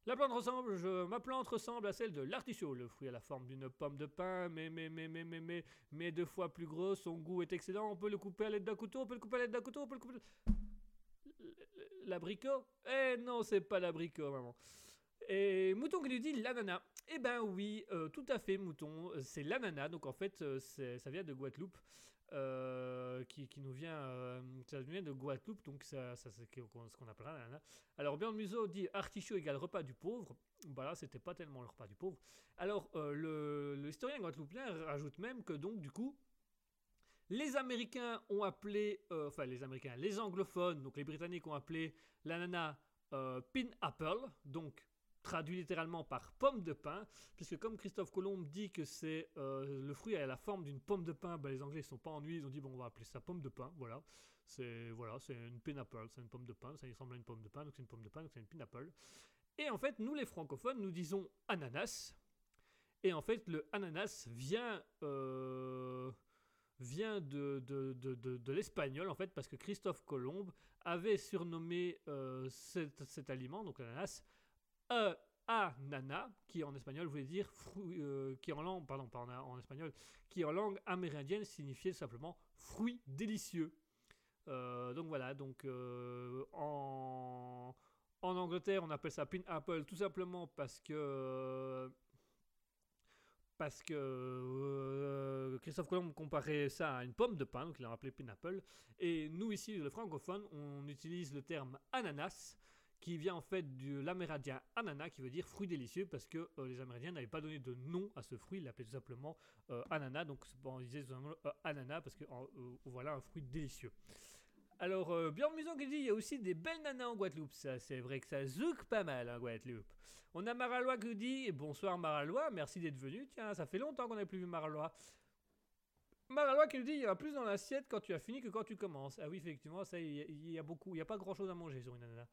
la plante ressemble, ma plante ressemble à celle de l'artichaut. Le fruit a la forme d'une pomme de pin, mais, mais, mais, mais, mais, mais, mais deux fois plus gros. Son goût est excellent. On peut le couper à l'aide d'un couteau. On peut le couper à l'aide d'un couteau. On peut le couper. L'abricot? Eh non, c'est pas l'abricot, maman. Et Mouton qui lui dit l'ananas. Eh ben oui, euh, tout à fait, Mouton. euh, C'est l'ananas. Donc en fait, euh, ça vient de Guadeloupe. qui, nous vient, ça vient de Guadeloupe, donc ça, c'est ce qu'on appellera l'ananas. Alors Björn Museau dit artichaut égale repas du pauvre. Bah là, c'était pas tellement le repas du pauvre. Alors le, historien guadeloupéen rajoute même que donc du coup, les Américains ont appelé, enfin les Américains, les anglophones, donc les Britanniques ont appelé l'ananas euh, pin apple, donc traduit littéralement par pomme de pin, puisque comme Christophe Colomb dit que c'est euh, le fruit a la forme d'une pomme de pin, bah, les Anglais ne sont pas ennuyés, ils ont dit bon on va appeler ça pomme de pin, voilà, c'est voilà, c'est une pin apple, c'est une pomme de pin, ça ressemble à une pomme de pin, donc c'est une pomme de pin, donc c'est une pin apple. Et en fait, nous les francophones, nous disons ananas, et en fait le ananas vient euh, vient de, de, de, de- l'espagnol, en fait, parce que Christophe Colomb avait surnommé euh, cet, cet aliment, donc l'ananas, euh, anana, qui en espagnol voulait dire fruit, euh, qui en langue, pardon, pas en, espagnol, qui en langue amérindienne signifiait simplement fruit délicieux. Euh, donc voilà, donc en, en Angleterre, on appelle ça pin apple tout simplement parce que parce que Christophe Colomb comparait ça à une pomme de pin, donc il l'a appelé pin apple. Et nous ici, le francophone, on utilise le terme ananas qui vient en fait de l'amérindien ananas, qui veut dire fruit délicieux, parce que euh, les Amérindiens n'avaient pas donné de nom à ce fruit, ils l'appelaient tout simplement euh, ananas, donc on disait tout simplement euh, ananas, parce que voilà un fruit délicieux. Alors, euh, Björn Muson qui dit il y a aussi des belles nanas en Guadeloupe, ça c'est vrai que ça zouk pas mal en Guadeloupe. On a Maralois qui nous dit bonsoir Maralois, merci d'être venu, tiens, ça fait longtemps qu'on n'a plus vu Maralois. Maralois qui nous dit il y en a plus dans l'assiette quand tu as fini que quand tu commences. Ah oui, effectivement, ça, il y, y a beaucoup, il n'y a pas grand chose à manger sur une nana.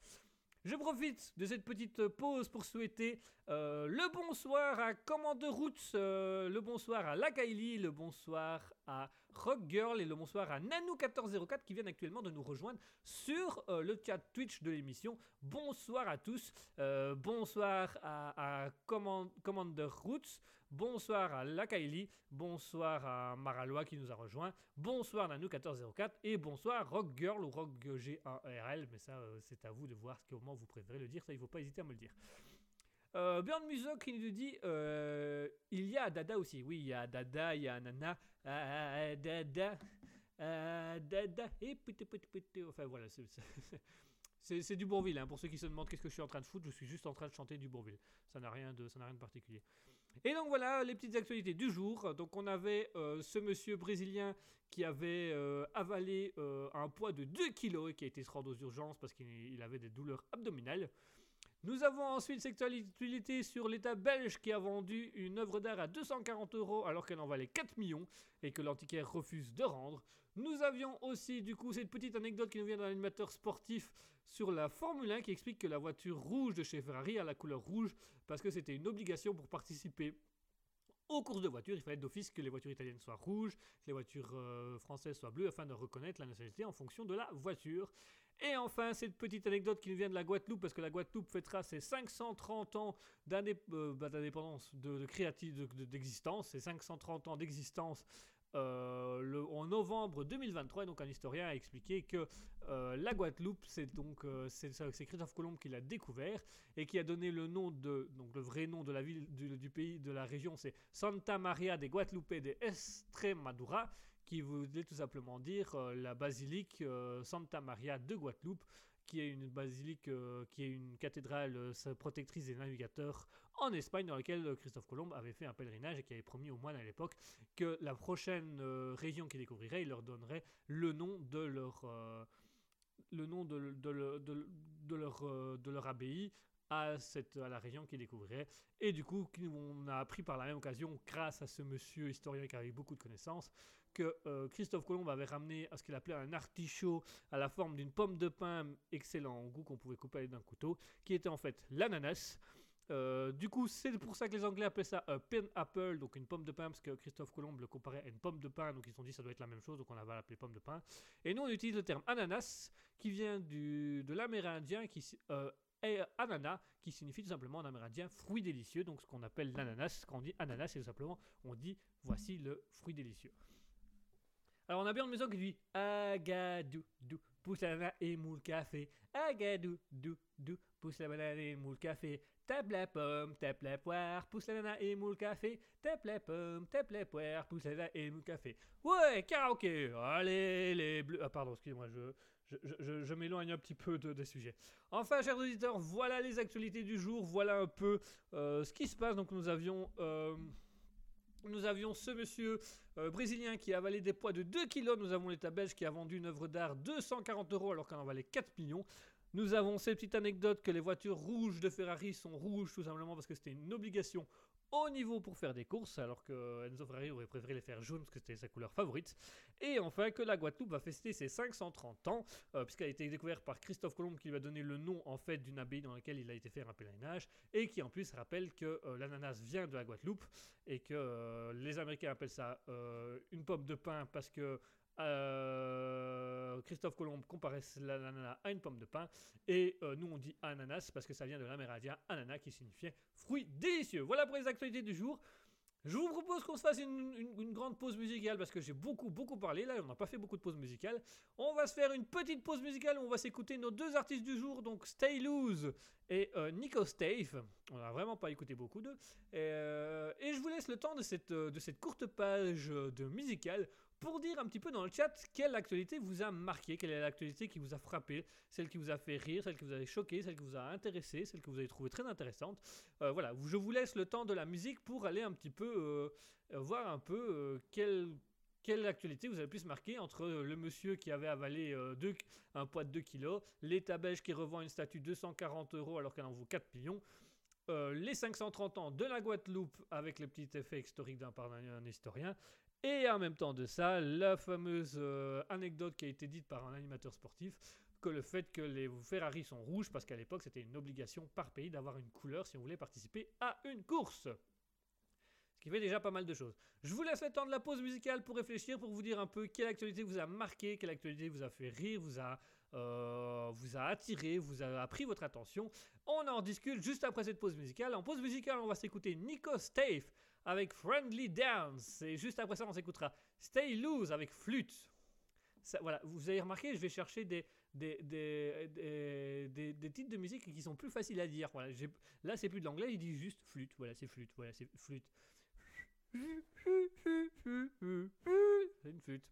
Je profite de cette petite pause pour souhaiter euh, le bonsoir à Commande Roots, euh, le bonsoir à Lakaili, le bonsoir à Rock Girl et le bonsoir à Nanou1404 qui viennent actuellement de nous rejoindre sur euh, le chat Twitch de l'émission. Bonsoir à tous, bonsoir à, à Command- Commander Roots, bonsoir à Lakaili, bonsoir à Maralois qui nous a rejoint, bonsoir Nanou1404 et bonsoir Rock Girl ou Rock G1RL, mais ça euh, c'est à vous de voir comment vous préférez le dire, ça il ne faut pas hésiter à me le dire. Euh, Björn Muso qui nous dit euh, il y a Dada aussi. Oui, il y a Dada, il y a Nana. Ah, Dada. ah, Dada. Et putain, putain, putain. Enfin voilà, c'est c'est du Bourville. hein. Pour ceux qui se demandent qu'est-ce que je suis en train de foutre, je suis juste en train de chanter du Bourville. Ça n'a rien, de- ça n'a rien de particulier. Et donc voilà les petites actualités du jour. Donc on avait euh, ce monsieur brésilien qui avait euh, avalé euh, un poids de 2 kilos et qui a été se rendre aux urgences parce qu'il il avait des douleurs abdominales. Nous avons ensuite cette actualité sur l'État belge qui a vendu une œuvre d'art à 240 euros alors qu'elle en valait 4 millions et que l'antiquaire refuse de rendre. Nous avions aussi du coup cette petite anecdote qui nous vient d'un animateur sportif sur la Formule 1 qui explique que la voiture rouge de chez Ferrari a la couleur rouge parce que c'était une obligation pour participer aux courses de voitures. Il fallait d'office que les voitures italiennes soient rouges, que les voitures euh, françaises soient bleues afin de reconnaître la nationalité en fonction de la voiture. Et enfin, cette petite anecdote qui nous vient de la Guadeloupe, parce que la Guadeloupe fêtera ses 530 ans d'indép- euh, bah, d'indépendance, d'existence, ses 530 ans d'existence euh, en novembre 2023. Et donc, un historien a expliqué que euh, la Guadeloupe, c'est donc euh, c'est c'est Christophe Colomb qui l'a découvert et qui a donné le nom de, donc le vrai nom de la ville, du, pays, de la région, c'est Santa Maria de Guadalupe de Estremadura qui voulait tout simplement dire la basilique Santa Maria de Guadeloupe, qui est une basilique, euh, qui est une cathédrale euh, protectrice des navigateurs en Espagne, dans laquelle euh, Christophe Colomb avait fait un pèlerinage et qui avait promis aux moines à l'époque que la prochaine région qu'il découvrirait, il leur donnerait le nom de leur, le nom de, de le- de- de leur, abbaye à, cette, à la région qu'il découvrirait. Et du coup, on a appris par la même occasion, grâce à ce monsieur historien qui avait beaucoup de connaissances, que euh, Christophe Colomb avait ramené à ce qu'il appelait un artichaut à la forme d'une pomme de pin excellent en goût qu'on pouvait couper d'un couteau, qui était en fait l'ananas. Euh, du coup, c'est pour ça que les Anglais appelaient ça un pin apple, donc une pomme de pain, parce que Christophe Colomb le comparait à une pomme de pain, donc ils se sont dit ça doit être la même chose, donc on va l'appeler pomme de pain. Et nous, on utilise le terme ananas, qui vient de l'amérindien, qui euh, est ananas, qui signifie tout simplement en amérindien fruit délicieux, donc ce qu'on appelle l'ananas. Quand on dit ananas, c'est tout simplement, on dit voici le fruit délicieux. Alors on a bien une maison qui dit Agadou, dou, pousse la banane et moule café. Agadou, dou, dou, pousse la banane et moule café. Tape la pomme, tape la poire, pousse la banane et moule café. Tape la pomme, tape la poire, pousse la banane et moule café. Ouais, karaoké, allez les bleus. Ah pardon, excusez-moi, je, je, je- je- m'éloigne un petit peu de- des sujets. Enfin, chers auditeurs, voilà les actualités du jour, voilà un peu euh, ce qui se passe. Donc nous avions... euh, nous avions ce monsieur euh, brésilien qui a avalé des poids de 2 kilos. Nous avons l'État belge qui a vendu une œuvre d'art 240 euros alors qu'elle en valait 4 millions. Nous avons cette petite anecdote que les voitures rouges de Ferrari sont rouges tout simplement parce que c'était une obligation au niveau pour faire des courses, alors que Enzo Ferrari aurait préféré les faire jaunes parce que c'était sa couleur favorite. Et enfin que la Guadeloupe va fêter ses 530 ans, euh, puisqu'elle a été découverte par Christophe Colomb qui lui a donné le nom en fait d'une abbaye dans laquelle il a été faire un pèlerinage, et qui en plus rappelle que euh, l'ananas vient de la Guadeloupe, et que euh, les Américains appellent ça une pomme de pain parce que euh, Christophe Colomb comparait l'ananas à une pomme de pain et euh, nous on dit ananas parce que ça vient de l'amérindien ananas qui signifiait fruit délicieux. Voilà pour les actualités du jour. Je vous propose qu'on se fasse une, grande pause musicale parce que j'ai beaucoup beaucoup parlé là, on n'a pas fait beaucoup de pauses musicales. On va se faire une petite pause musicale où on va s'écouter nos deux artistes du jour, donc Stay Loose et euh, Nico Stave. On n'a vraiment pas écouté beaucoup d'eux. Et, et je vous laisse le temps de cette, de cette courte page de musicale pour dire un petit peu dans le chat quelle actualité vous a marqué, quelle est l'actualité qui vous a frappé, celle qui vous a fait rire, celle qui vous a choqué, celle qui vous a intéressé, celle que vous avez trouvé très intéressante. Euh, voilà, je vous laisse le temps de la musique pour aller un petit peu euh, euh, voir un peu quelle, quelle actualité vous avez pu se marquer entre le monsieur qui avait avalé euh, un poids de 2 kilos, l'État belge qui revend une statue 240 euros alors qu'elle en vaut 4 millions, les 530 ans de la Guadeloupe avec le petit effet historique d'un historien, et en même temps de ça, la fameuse euh, anecdote qui a été dite par un animateur sportif, que le fait que les Ferrari sont rouges, parce qu'à l'époque c'était une obligation par pays d'avoir une couleur si on voulait participer à une course. Ce qui fait déjà pas mal de choses. Je vous laisse le temps de la pause musicale pour réfléchir, pour vous dire un peu quelle actualité vous a marqué, quelle actualité vous a fait rire, vous a, euh, vous a attiré, vous a appris votre attention. On en discute juste après cette pause musicale. En pause musicale, on va s'écouter Nico Stave avec Friendly Dance. Et juste après ça, on s'écoutera Stay Loose avec Flûte. Ça, voilà, vous avez remarqué, je vais chercher des, des, des, des, des- titres de musique qui sont plus faciles à dire. Voilà, là, c'est plus de l'anglais, il dit juste flûte. Voilà, c'est flûte. Voilà, c'est flûte. C'est une flûte.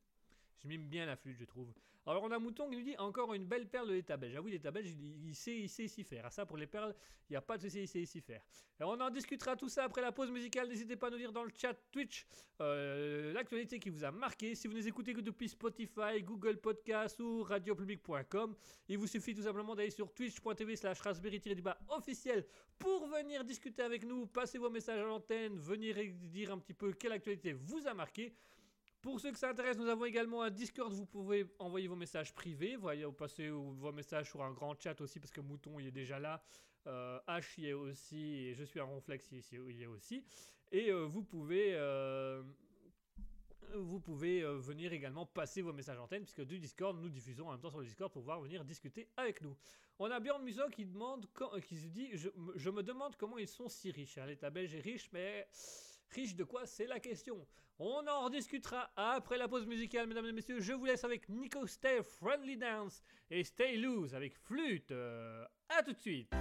Je mime bien la flûte, je trouve. Alors, on a Mouton qui nous dit encore une belle perle de l'État belge. Ah oui, l'État belge, il, sait, il sait s'y faire. À ça, pour les perles, il n'y a pas de souci, il sait s'y faire. On en discutera tout ça après la pause musicale. N'hésitez pas à nous dire dans le chat Twitch euh, l'actualité qui vous a marqué. Si vous nous écoutez que depuis Spotify, Google Podcast ou radiopublic.com, il vous suffit tout simplement d'aller sur twitch.tv slash raspberry-du-bas officiel pour venir discuter avec nous, passer vos messages à l'antenne, venir dire un petit peu quelle actualité vous a marqué. Pour ceux que ça intéresse, nous avons également un Discord. Vous pouvez envoyer vos messages privés, voyez, passer vos messages sur un grand chat aussi, parce que Mouton il est déjà là. Euh, H y est aussi, et je suis un ronflex il est aussi. Et euh, vous pouvez, euh, vous pouvez euh, venir également passer vos messages antenne, puisque du Discord, nous diffusons en même temps sur le Discord pour pouvoir venir discuter avec nous. On a Bjorn Musso qui demande, quand- qui se dit, je, me- je me demande comment ils sont si riches. hein. L'État belge est riche, mais riche de quoi? C'est la question. On en rediscutera après la pause musicale, mesdames et messieurs. Je vous laisse avec Nico Stay Friendly Dance et Stay Loose avec Flûte. Euh, à tout de suite.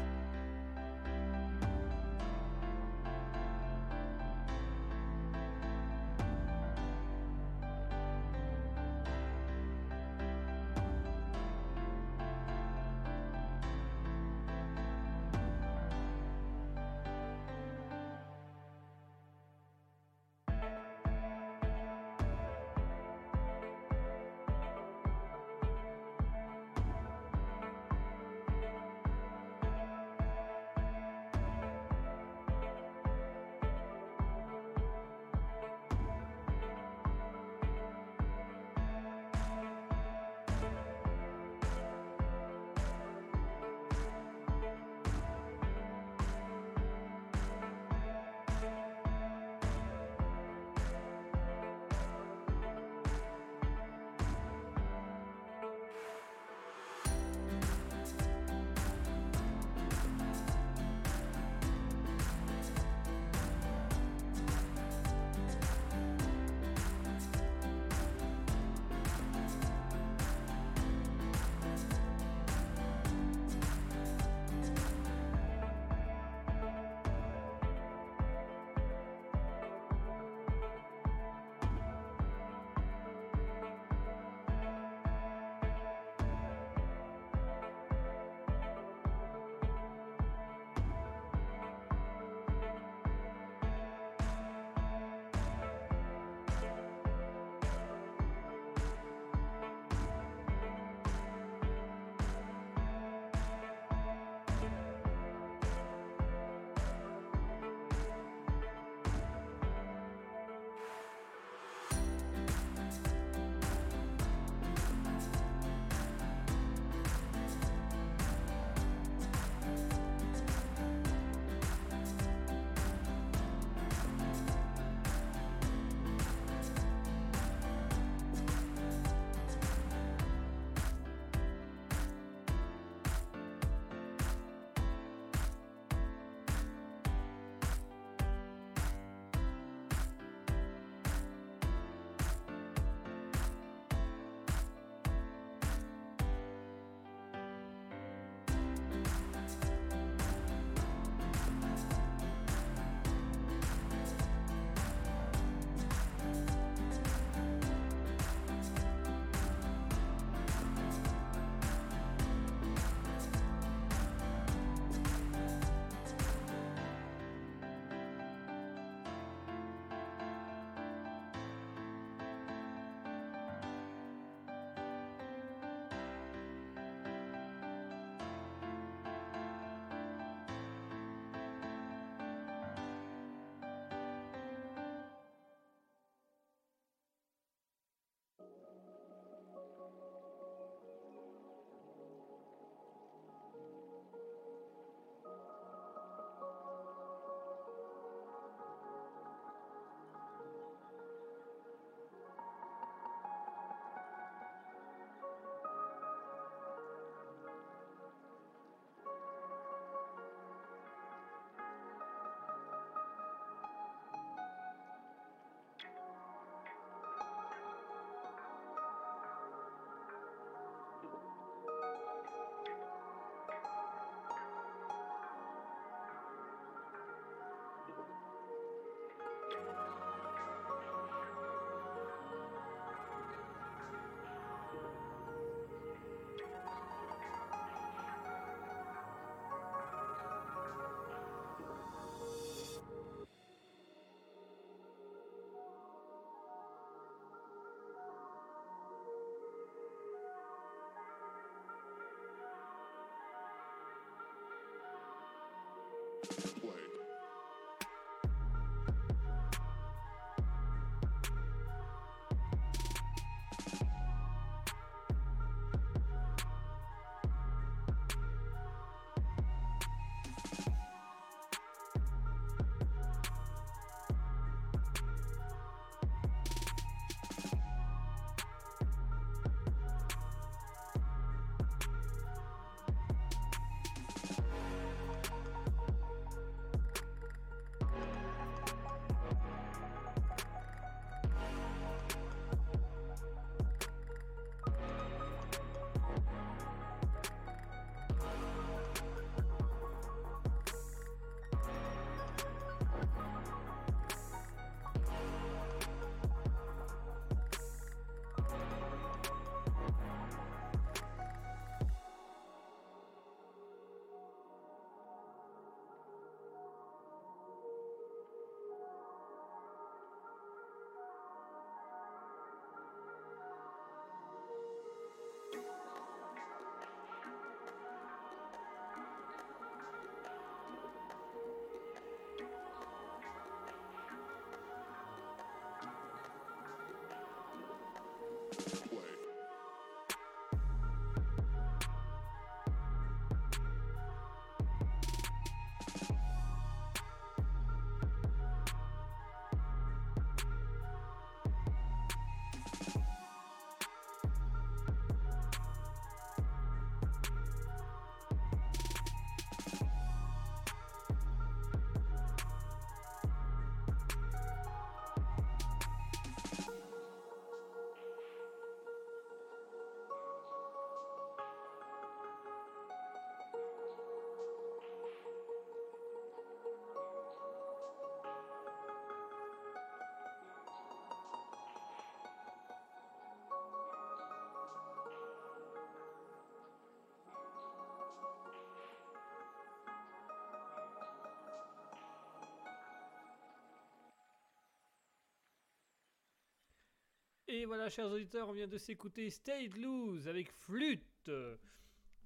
Et voilà, chers auditeurs, on vient de s'écouter State Loose avec flûte.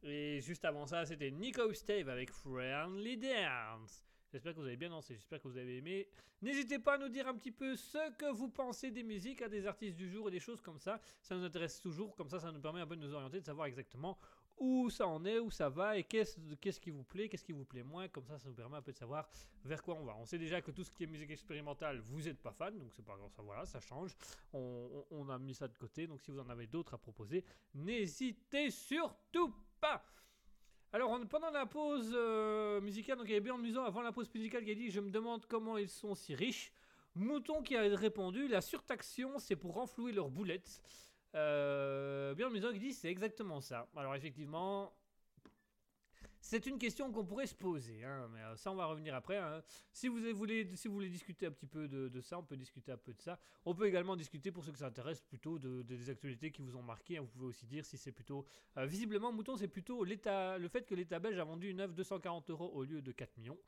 Et juste avant ça, c'était Nico Stave avec Friendly Dance. J'espère que vous avez bien dansé, j'espère que vous avez aimé. N'hésitez pas à nous dire un petit peu ce que vous pensez des musiques, à des artistes du jour et des choses comme ça. Ça nous intéresse toujours, comme ça, ça nous permet un peu de nous orienter, de savoir exactement où ça en est, où ça va et qu'est-ce qui vous plaît, qu'est-ce qui vous plaît moins. Comme ça, ça nous permet un peu de savoir vers quoi on va. On sait déjà que tout ce qui est musique expérimentale, vous n'êtes pas fan, donc c'est pas grave, ça change. On, a mis ça de côté, donc si vous en avez d'autres à proposer, n'hésitez surtout pas. Alors, pendant la pause euh, musicale, donc il y avait Björn Muson avant la pause musicale qui a dit Je me demande comment ils sont si riches. Mouton qui a répondu La surtaxation, c'est pour renflouer leurs boulettes. Euh, Björn Muson qui dit C'est exactement ça. Alors, effectivement. C'est une question qu'on pourrait se poser, hein, mais euh, ça on va revenir après. hein. Si, vous voulez, si vous voulez discuter un petit peu de, ça, on peut discuter un peu de ça. On peut également discuter, pour ceux que ça intéresse, plutôt de, de- des actualités qui vous ont marqué. hein. Vous pouvez aussi dire si c'est plutôt euh, visiblement, Mouton, c'est plutôt le fait que l'État belge a vendu une œuvre 240 euros au lieu de 4 millions.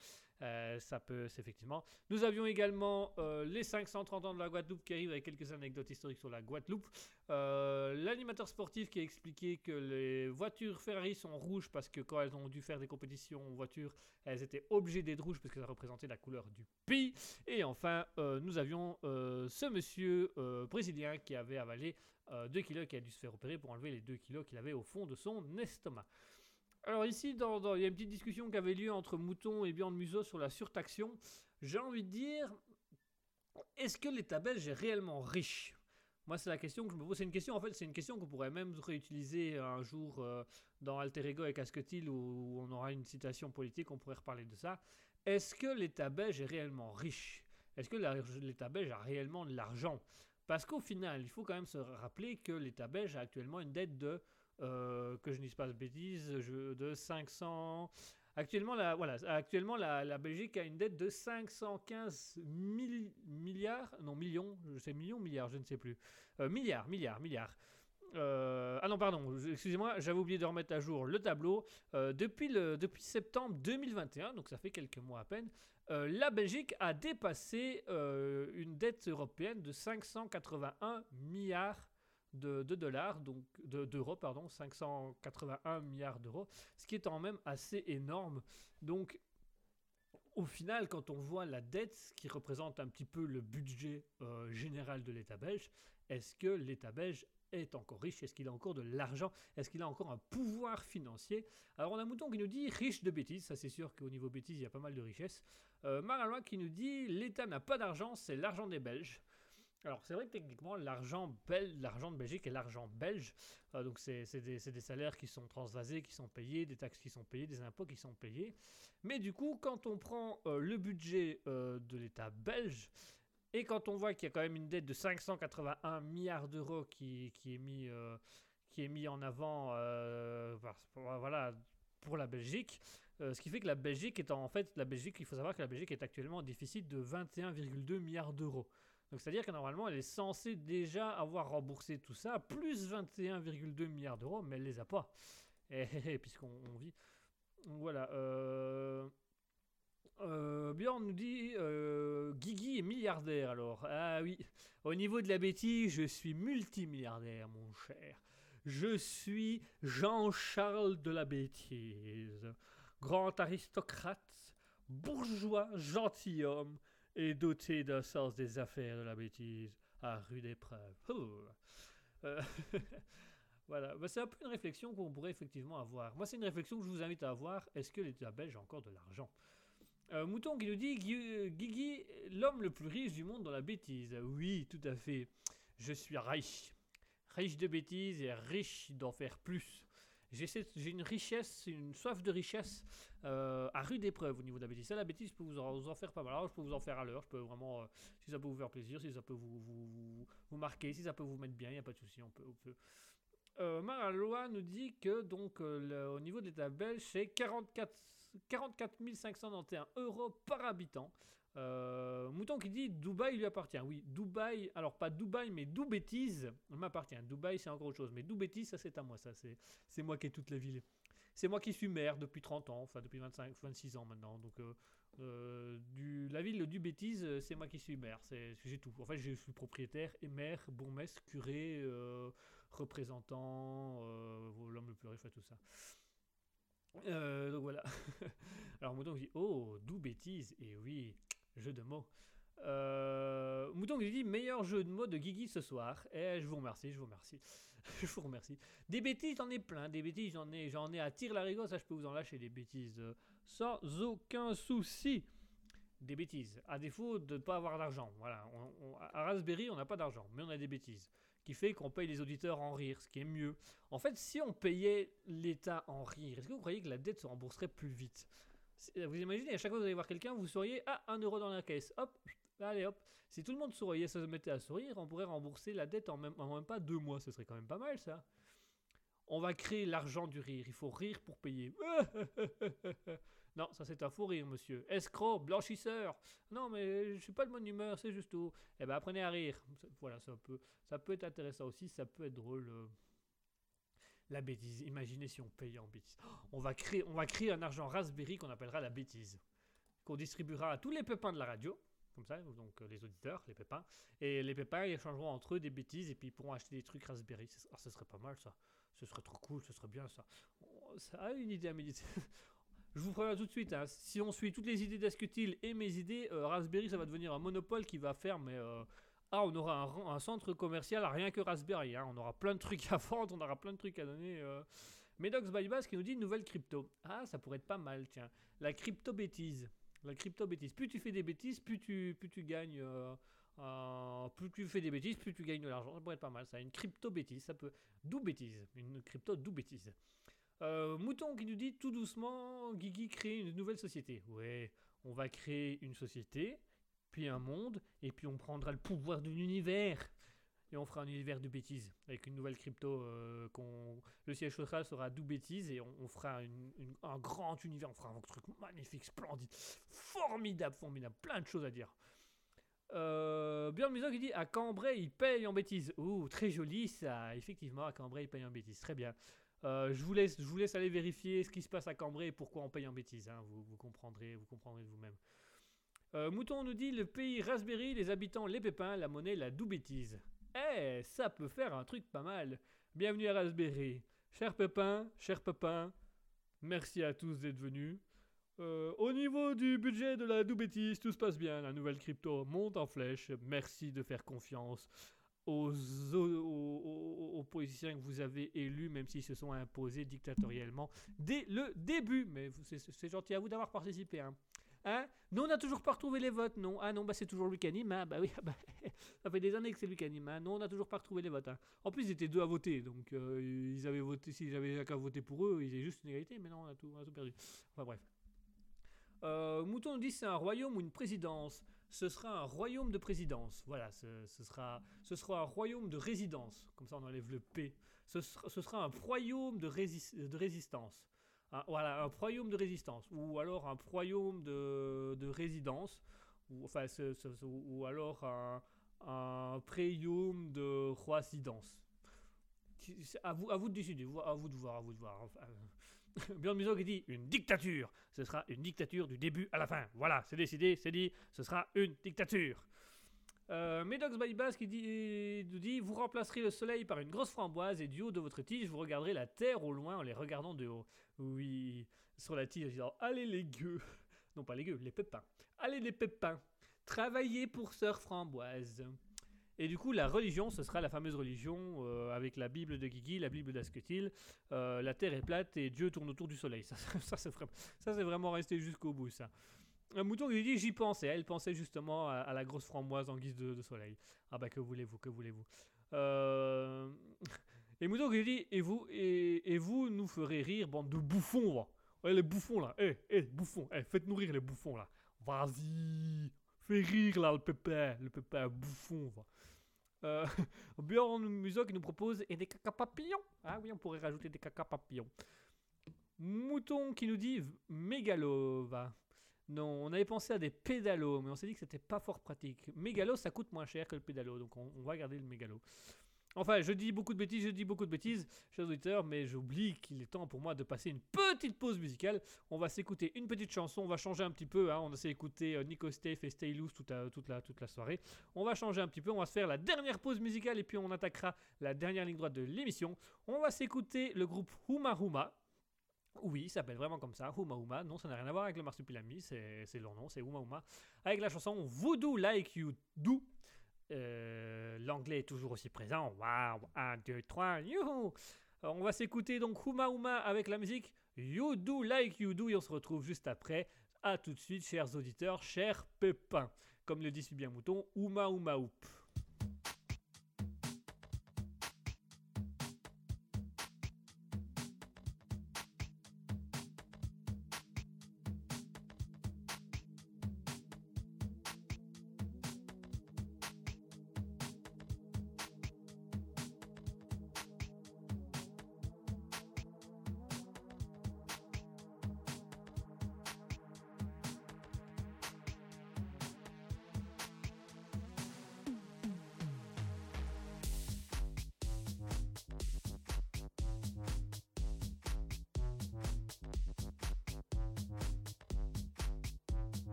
Euh, ça peut, effectivement. Nous avions également euh, les 530 ans de la Guadeloupe qui arrivent avec quelques anecdotes historiques sur la Guadeloupe. Euh, L'animateur sportif qui a expliqué que les voitures Ferrari sont rouges parce que quand elles ont dû faire des compétitions en voiture, elles étaient obligées d'être rouges parce que ça représentait la couleur du pays. Et enfin, euh, nous avions ce monsieur brésilien qui avait avalé 2 kilos qui a dû se faire opérer pour enlever les 2 kilos qu'il avait au fond de son estomac. Alors ici, dans- il y a une petite discussion qui avait lieu entre Mouton et Björn Museau sur la surtaxation. J'ai envie de dire, est-ce que l'État belge est réellement riche? Moi, c'est la question que je me pose. C'est une question, en fait, c'est une question qu'on pourrait même réutiliser un jour euh, dans Alter Ego et Casquetil où on aura une citation politique, on pourrait reparler de ça. Est-ce que l'État belge est réellement riche? Est-ce que l'État belge a réellement de l'argent? Parce qu'au final, il faut quand même se rappeler que l'État belge a actuellement une dette de euh, que je ne dise pas de bêtises, de 500. Actuellement, la, voilà, actuellement la, Belgique a une dette de 515 mille- milliards, non millions, je sais millions, milliards, je ne sais plus, Euh, milliards, milliards, milliards. Euh, ah non, pardon, excusez-moi, j'avais oublié de remettre à jour le tableau. Depuis, septembre 2021, donc ça fait quelques mois à peine, la Belgique a dépassé une dette européenne de 581 milliards de, de dollars, donc de- d'euros, pardon, 581 milliards d'euros, ce qui est quand même assez énorme. Donc, au final, quand on voit la dette, qui représente un petit peu le budget euh, général de l'État belge, est-ce que l'État belge est encore riche? Est-ce qu'il a encore de l'argent? Est-ce qu'il a encore un pouvoir financier? Alors, on a Mouton qui nous dit riche de bêtises, ça c'est sûr qu'au niveau bêtises, il y a pas mal de richesses. Euh, Maralois qui nous dit l'État n'a pas d'argent, c'est l'argent des Belges. Alors, c'est vrai que techniquement, l'argent de Belgique est l'argent belge. Euh, donc, c'est des, des salaires qui sont transvasés, qui sont payés, des taxes qui sont payées, des impôts qui sont payés. Mais du coup, quand on prend euh, le budget euh, de l'État belge, et quand on voit qu'il y a quand même une dette de 581 milliards d'euros qui, qui, est mis, qui est mis en avant voilà, pour la Belgique, ce qui fait que la Belgique est en, en fait, la Belgique, il faut savoir que la Belgique est actuellement en déficit de 21,2 milliards d'euros. Donc c'est-à-dire que normalement, elle est censée déjà avoir remboursé tout ça, plus 21,2 milliards d'euros, mais elle les a pas. Et, puisqu'on on vit. Voilà. Euh, euh, Bjorn nous dit euh, Guigui est milliardaire alors. Ah oui, au niveau de la bêtise, je suis multimilliardaire, mon cher. Je suis Jean-Charles de la bêtise, grand aristocrate, bourgeois, gentilhomme et doté d'un sens des affaires de la bêtise à rude épreuve. Euh, voilà, Bah, c'est un peu une réflexion qu'on pourrait effectivement avoir. Moi, c'est une réflexion que je vous invite à avoir. Est-ce que l'État belge a encore de l'argent? Euh, Mouton qui nous dit Gui- Guigui, l'homme le plus riche du monde dans la bêtise. Oui, tout à fait. Je suis riche. Riche de bêtises et riche d'en faire plus. J'ai une richesse, une soif de richesse euh, à rude épreuve au niveau de la bêtise. Ça, la bêtise, je peux vous en, faire pas mal. Alors, je peux vous en faire à l'heure. Je peux vraiment, euh, si ça peut vous faire plaisir, si ça peut vous, vous, vous- marquer, si ça peut vous mettre bien, il n'y a pas de souci. On peut, on peut. Euh, nous dit que donc au niveau de l'État belge, c'est 44, 44 591 euros par habitant. Euh, Mouton qui dit Dubaï lui appartient. Oui, Dubaï, alors pas Dubaï, mais Dou Bêtise m'appartient. Dubaï, c'est encore autre chose. Mais Dou Bêtise, ça c'est à moi. Ça, c'est, moi qui ai toute la ville. c'est moi qui suis maire depuis 30 ans, enfin depuis 25, 26 ans maintenant. Donc, euh, euh, la ville du bêtise, euh, c'est moi qui suis maire. J'ai tout. En fait, je suis propriétaire et maire, bourgmestre, curé, représentant, l'homme le plus riche, tout ça. Donc voilà. Alors Mouton dit Oh, d'où bêtise Et oui, jeu de mots. Euh, Mouton qui dit meilleur jeu de mots de Guigui ce soir. Et je vous remercie, je vous remercie. je vous remercie. Des bêtises, j'en ai plein. Des bêtises, j'en ai, j'en ai à tire la rigole. Ça, je peux vous en lâcher des bêtises euh, sans aucun souci. Des bêtises. À défaut de ne pas avoir d'argent. Voilà. À Raspberry, on n'a pas d'argent, mais on a des bêtises. Qui fait qu'on paye les auditeurs en rire, ce qui est mieux. En fait, si on payait l'État en rire, est-ce que vous croyez que la dette se rembourserait plus vite? Vous imaginez, à chaque fois que vous allez voir quelqu'un, vous sauriez Ah, un euro dans la caisse. Hop, allez hop. Si tout le monde souriait, ça se mettait à sourire, on pourrait rembourser la dette en même, pas deux mois. Ce serait quand même pas mal, ça. On va créer l'argent du rire. Il faut rire pour payer. non, ça c'est un faux rire, monsieur. Escroc, blanchisseur. Non, mais je suis pas de bonne humeur, c'est juste tout. Eh ben, apprenez à rire. Voilà, ça peut, ça peut être intéressant aussi, ça peut être drôle. La bêtise. Imaginez si on payait en bêtise. Oh, On va créer, un argent Raspberry qu'on appellera la bêtise, qu'on distribuera à tous les pépins de la radio, comme ça, donc euh, les auditeurs, les pépins, et les pépins ils échangeront entre eux des bêtises et puis ils pourront acheter des trucs Raspberry. Ah, ce serait pas mal ça. Ce serait trop cool, ce serait bien ça. Oh, Ça a une idée à méditer. Je vous préviens tout de suite, hein, si on suit toutes les idées d'Ascutil et mes idées, euh, Raspberry ça va devenir un monopole qui va faire, mais euh, ah, on aura un, centre commercial rien que Raspberry. hein. On aura plein de trucs à vendre, on aura plein de trucs à donner. euh. Medox by Bass qui nous dit nouvelle crypto. Ah, ça pourrait être pas mal, tiens. La crypto bêtise. La crypto bêtise. Plus tu fais des bêtises, plus tu, plus tu gagnes. euh, euh, plus tu fais des bêtises, plus tu gagnes de l'argent. Ça pourrait être pas mal, ça. Une crypto bêtise, ça peut. D'où bêtise. Une crypto d'où bêtise. Euh, Mouton qui nous dit tout doucement, Guigui crée une nouvelle société. Ouais, on va créer une société, puis un monde, et puis on prendra le pouvoir de l'univers. Et on fera un univers de bêtises avec une nouvelle crypto. euh, le siège social sera d'où bêtises et on, fera un grand univers. On fera un truc magnifique, splendide, formidable, formidable. Plein de choses à dire. Euh, Björn Muso qui dit à Cambrai il paye en bêtises. Ouh, très joli ça. Effectivement, à Cambrai il paye en bêtises. Très bien. Euh, je, vous laisse, je vous laisse aller vérifier ce qui se passe à Cambrai et pourquoi on paye en bêtises. hein. Vous, vous comprendrez, vous comprendrez vous-même. Euh, Mouton nous dit le pays Raspberry, les habitants les pépins, la monnaie la doux bêtise. Eh, ça peut faire un truc pas mal. Bienvenue à Raspberry. Cher pépin, cher pépin, merci à tous d'être venus. Euh, au niveau du budget de la doux bêtise, tout se passe bien. La nouvelle crypto monte en flèche. Merci de faire confiance aux, aux, aux- politiciens que vous avez élus, même s'ils se sont imposés dictatorialement dès le début. Mais c'est gentil à vous d'avoir participé. Hein. Hein? Nous, on n'a toujours pas retrouvé les votes, non. Ah non, bah c'est toujours qui anime. hein. Bah oui, ah bah, ça fait des années que c'est qui anime. Hein. Non, on n'a toujours pas retrouvé les votes. hein. En plus, ils étaient deux à voter, donc euh, ils avaient voté. S'ils avaient qu'à voter pour eux, ils avaient juste une égalité. Mais non, on a tout, perdu. Enfin bref. Euh, Mouton dit c'est un royaume ou une présidence? Ce sera un royaume de présidence. Voilà, ce, sera, ce sera un royaume de résidence. Comme ça, on enlève le P. Ce sera, un royaume de résistance. Un- voilà, un royaume de résistance. Ou alors un royaume de, de résidence. Ou, enfin, ou alors un, un préyaume de roisidence. À vous, à vous de décider, à vous de voir, à vous de voir. Enfin, dit une dictature. Ce sera une dictature du début à la fin. Voilà, c'est décidé, c'est dit, ce sera une dictature. Euh, Medox qui dit, nous dit Vous remplacerez le soleil par une grosse framboise et du haut de votre tige, vous regarderez la terre au loin en les regardant de haut. Oui, sur la tige, Allez les gueux Non, pas les gueux, les pépins. Allez les pépins Travaillez pour Sœur Framboise. Et du coup, la religion, ce sera la fameuse religion euh, avec la Bible de Guigui, la Bible d'Asketil. Euh, la terre est plate et Dieu tourne autour du soleil. Ça, ça, vraiment, ça, c'est vraiment resté jusqu'au bout, ça. Un mouton qui dit J'y pensais. Elle pensait justement à, la grosse framboise en guise de, soleil. Ah bah, que voulez-vous, que voulez-vous Euh, Et mouton qui dit Et vous, et, vous nous ferez rire, bande de bouffons, va. Ouais, les bouffons là. Eh, eh, bouffons. Eh, faites-nous rire, les bouffons là. Vas-y. Fais rire là, le pépin. Le pépin bouffon, va. Euh, Björn Muso qui nous propose et des caca papillons. Ah oui, on pourrait rajouter des caca papillons. Mouton qui nous dit v- mégalo, va. Non, on avait pensé à des pédalos, mais on s'est dit que c'était pas fort pratique. Mégalo, ça coûte moins cher que le pédalo, donc on, va garder le mégalo. Enfin, je dis beaucoup de bêtises, je dis beaucoup de bêtises, chers auditeurs, mais j'oublie qu'il est temps pour moi de passer une petite pause musicale. On va s'écouter une petite chanson, on va changer un petit peu. Hein. On s'est écouté euh, Nico Stave et Stay Loose toute toute, la, toute la soirée. On va changer un petit peu, on va se faire la dernière pause musicale et puis on attaquera la dernière ligne droite de l'émission. On va s'écouter le groupe Huma Huma. Oui, il s'appelle vraiment comme ça, Huma Huma. Non, ça n'a rien à voir avec le marsupilami, c'est leur nom, c'est Huma Huma. Avec la chanson Voodoo Like You Do. Euh, l'anglais est toujours aussi présent. Waouh, 1, 2, 3, youhou On va s'écouter donc Huma Huma avec la musique You Do Like You Do et on se retrouve juste après. A tout de suite, chers auditeurs, chers pépins. Comme le dit bien Mouton, Huma Huma Oup.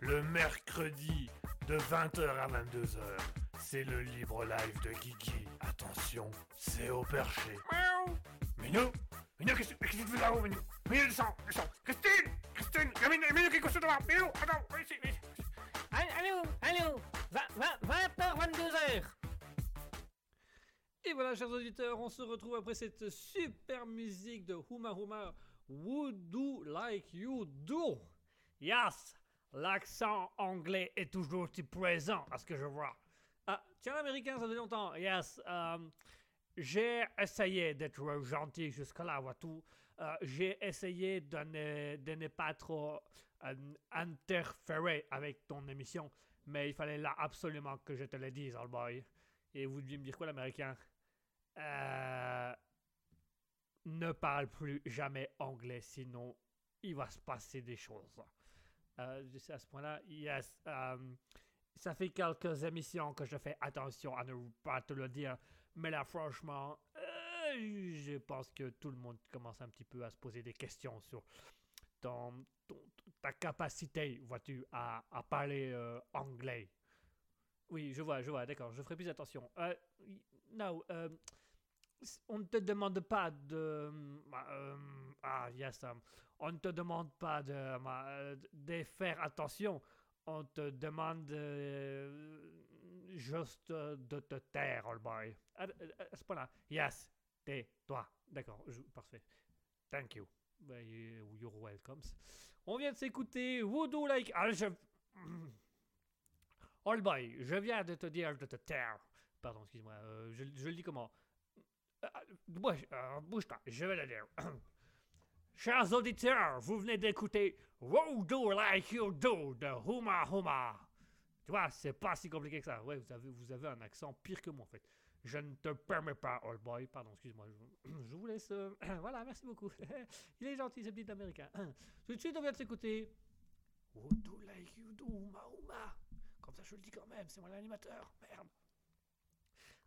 Le mercredi de 20h à 22h, c'est le libre live de Guigui. Attention, c'est au perché. Miaou Minou Minou, qu'est-ce que tu fais là-haut, Minou Minou, descends, descends Christine Christine Minou, Minou, qu'est-ce que tu fais Minou, attends, viens ici, viens ici allô, allô, 20h, 22h. Et voilà, chers auditeurs, on se retrouve après cette super musique de Huma Huma. Would do like you do? Yes, l'accent anglais est toujours si présent, à ce que je vois. Ah, tiens, l'américain, ça fait longtemps. Yes, euh, j'ai essayé d'être gentil jusque-là, vois-tu. Euh, j'ai essayé de ne, de ne pas trop interférer avec ton émission, mais il fallait là absolument que je te le dise, old boy. Et vous deviez me dire quoi, l'américain? Ne parle plus jamais anglais, sinon il va se passer des choses. Euh, à ce point-là, yes. euh, ça fait quelques émissions que je fais attention à ne pas te le dire, mais là, franchement, euh, je pense que tout le monde commence un petit peu à se poser des questions sur ton, ta capacité, vois-tu, à, parler euh, anglais. Oui, je vois, je vois, d'accord, je ferai plus attention. S- on ne te demande pas de... euh, ah, yes, um, on ne te demande pas de, euh, de faire attention. On te demande euh, juste de te taire, old boy. À, à- ce point-là, yes, tais-toi. D'accord, je- parfait. Thank you. You- You're welcome. On vient de s'écouter Voodoo Like. Ah, je. Old boy, je viens de te dire de te taire. Pardon, excuse-moi. je, je le dis comment? Euh, bouge, euh, bouge-toi, je vais le dire. Chers auditeurs, vous venez d'écouter Voodoo Like You Do de Huma Huma. Tu vois, c'est pas si compliqué que ça. Ouais, vous avez, vous avez un accent pire que moi en fait. Je ne te permets pas, old boy. Pardon, excuse-moi. Je, vous laisse. euh, voilà, merci beaucoup. Il est gentil, ce petit américain. Tout de suite, on vient de s'écouter. Voodoo Like You Do, Huma Huma. Comme ça, je le dis quand même, c'est moi l'animateur. Merde.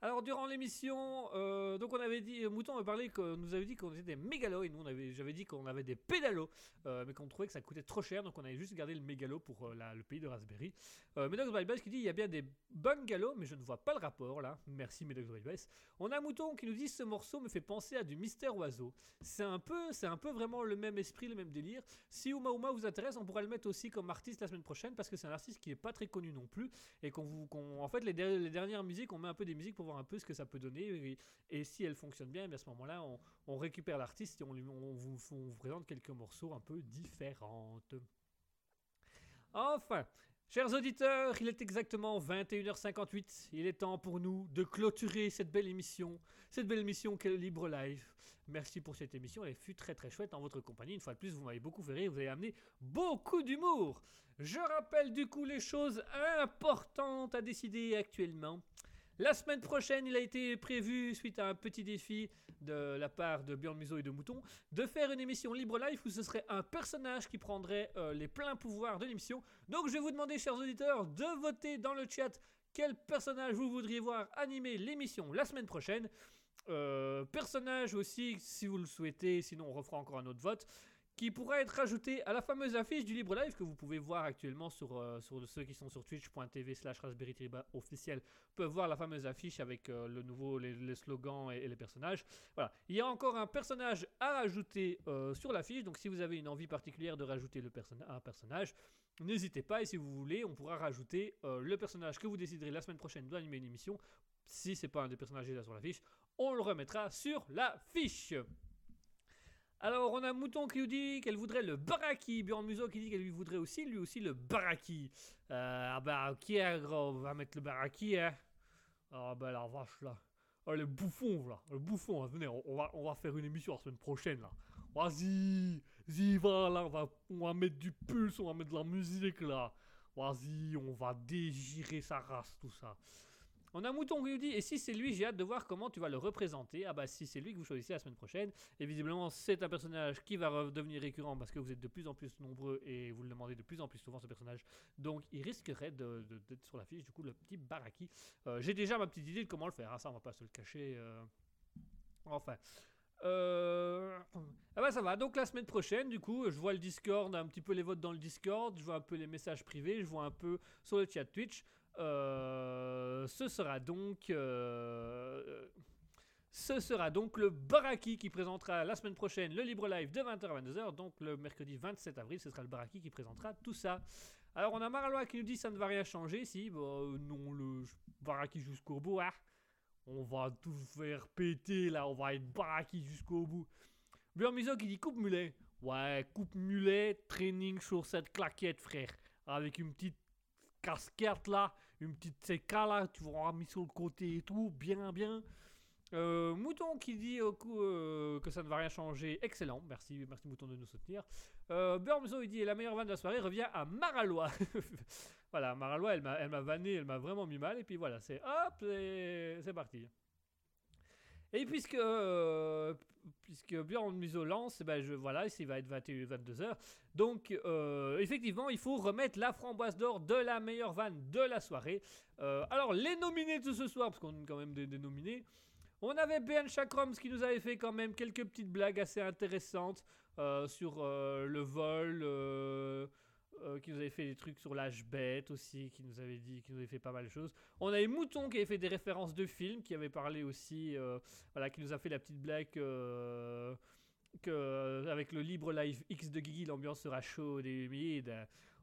Alors durant l'émission, euh, donc on avait dit, Mouton avait parlé que nous avait dit qu'on était des mégalos et nous on avait, j'avais dit qu'on avait des pédalos, euh, mais qu'on trouvait que ça coûtait trop cher, donc on avait juste gardé le mégalo pour euh, le pays de Raspberry. Euh, Medox by Bass qui dit il y a bien des bungalows, mais je ne vois pas le rapport là. Merci Medox by Bass. On a Mouton qui nous dit ce morceau me fait penser à du Mystère Oiseau. C'est un peu, c'est un peu vraiment le même esprit, le même délire. Si Uma Uma vous intéresse, on pourra le mettre aussi comme artiste la semaine prochaine parce que c'est un artiste qui est pas très connu non plus et qu'on vous, en fait les dernières musiques, on met un peu des musiques pour voir un peu ce que ça peut donner et, si elles fonctionnent bien, eh à ce moment-là, on, récupère l'artiste et on, vous, présente quelques morceaux un peu différents. Enfin, chers auditeurs, il est exactement 21h58. Il est temps pour nous de clôturer cette belle émission, cette belle émission qu'est le Libre Live. Merci pour cette émission, elle fut très très chouette en votre compagnie. Une fois de plus, vous m'avez beaucoup fait rire, vous avez amené beaucoup d'humour. Je rappelle du coup les choses importantes à décider actuellement. La semaine prochaine, il a été prévu, suite à un petit défi de la part de Björn Museau et de Mouton, de faire une émission Libre Life où ce serait un personnage qui prendrait euh, les pleins pouvoirs de l'émission. Donc je vais vous demander, chers auditeurs, de voter dans le chat quel personnage vous voudriez voir animer l'émission la semaine prochaine. Euh, personnage aussi, si vous le souhaitez, sinon on refera encore un autre vote, qui pourra être ajouté à la fameuse affiche du Libre Live que vous pouvez voir actuellement sur, euh, ceux qui sont sur twitch.tv slash raspberry officiel peuvent voir la fameuse affiche avec euh, le nouveau, les, slogans et, les personnages. Voilà. Il y a encore un personnage à rajouter euh, sur l'affiche, donc si vous avez une envie particulière de rajouter un personnage, n'hésitez pas et si vous voulez, on pourra rajouter le personnage que vous déciderez la semaine prochaine d'animer une émission. Si c'est pas un des personnages déjà sur l'affiche, on le remettra sur la fiche. Alors, on a Mouton qui nous dit qu'elle voudrait le Baraki. Bjorn Museau qui dit qu'elle lui voudrait aussi, lui aussi, le Baraki. Euh, ah bah, ok, hein, gros, on va mettre le Baraki, hein. Ah bah, la vache, là. Ah, le bouffon, là. Le bouffon, hein. venez, on, on va, on va faire une émission la semaine prochaine, là. Vas-y, vas-y, va, là, on va, on va mettre du pulse, on va mettre de la musique, là. Vas-y, on va dégirer sa race, tout ça. On a Mouton qui nous dit, et si c'est lui, j'ai hâte de voir comment tu vas le représenter. Ah bah si c'est lui que vous choisissez la semaine prochaine, et visiblement c'est un personnage qui va redevenir récurrent parce que vous êtes de plus en plus nombreux et vous le demandez de plus en plus souvent ce personnage. Donc il risquerait de- de- d'être sur la fiche, du coup le petit Baraki. Euh, j'ai déjà ma petite idée de comment le faire, hein, ça on va pas se le cacher. euh. Enfin. Euh... Ah bah ça va, donc la semaine prochaine, du coup, je vois le Discord, un petit peu les votes dans le Discord, je vois un peu les messages privés, je vois un peu sur le chat Twitch. Euh, ce sera donc. euh, ce sera donc le Baraki qui présentera la semaine prochaine le Libre Live de 20h à 22h. Donc le mercredi 27 avril, ce sera le Baraki qui présentera tout ça. Alors on a Maralois qui nous dit ça ne va rien changer. Si, bah, euh, non, le Baraki jusqu'au bout. hein. On va tout faire péter là, on va être Baraki jusqu'au bout. Björn Muso qui dit coupe mulet. Ouais, coupe mulet, training, chaussette, claquette, frère. Avec une petite casquette là, une petite CK là, tu vas mis sur le côté et tout, bien, bien. Euh, Mouton qui dit au coup euh, que ça ne va rien changer, excellent, merci, merci Mouton de nous soutenir. Euh, il dit la meilleure vanne de la soirée revient à Maralois. voilà, Maralois elle m'a, vanné, elle m'a vraiment mis mal et puis voilà, c'est hop, c'est parti. Et puisque, euh, puisque Björn Muso lance, eh ben je, voilà, il va être 21 22h. Donc, euh, effectivement, il faut remettre la framboise d'or de la meilleure vanne de la soirée. Euh, alors, les nominés de ce soir, parce qu'on a quand même des, nominés. On avait Ben Chakroms qui nous avait fait quand même quelques petites blagues assez intéressantes euh, sur le vol, euh, qui nous avait fait des trucs sur l'âge bête aussi, qui nous avait dit, qui nous avait fait pas mal de choses. On avait Mouton qui avait fait des références de films, qui avait parlé aussi, euh, voilà, qui nous a fait la petite blague euh, euh, avec le libre live X de Guigui, l'ambiance sera chaude et humide.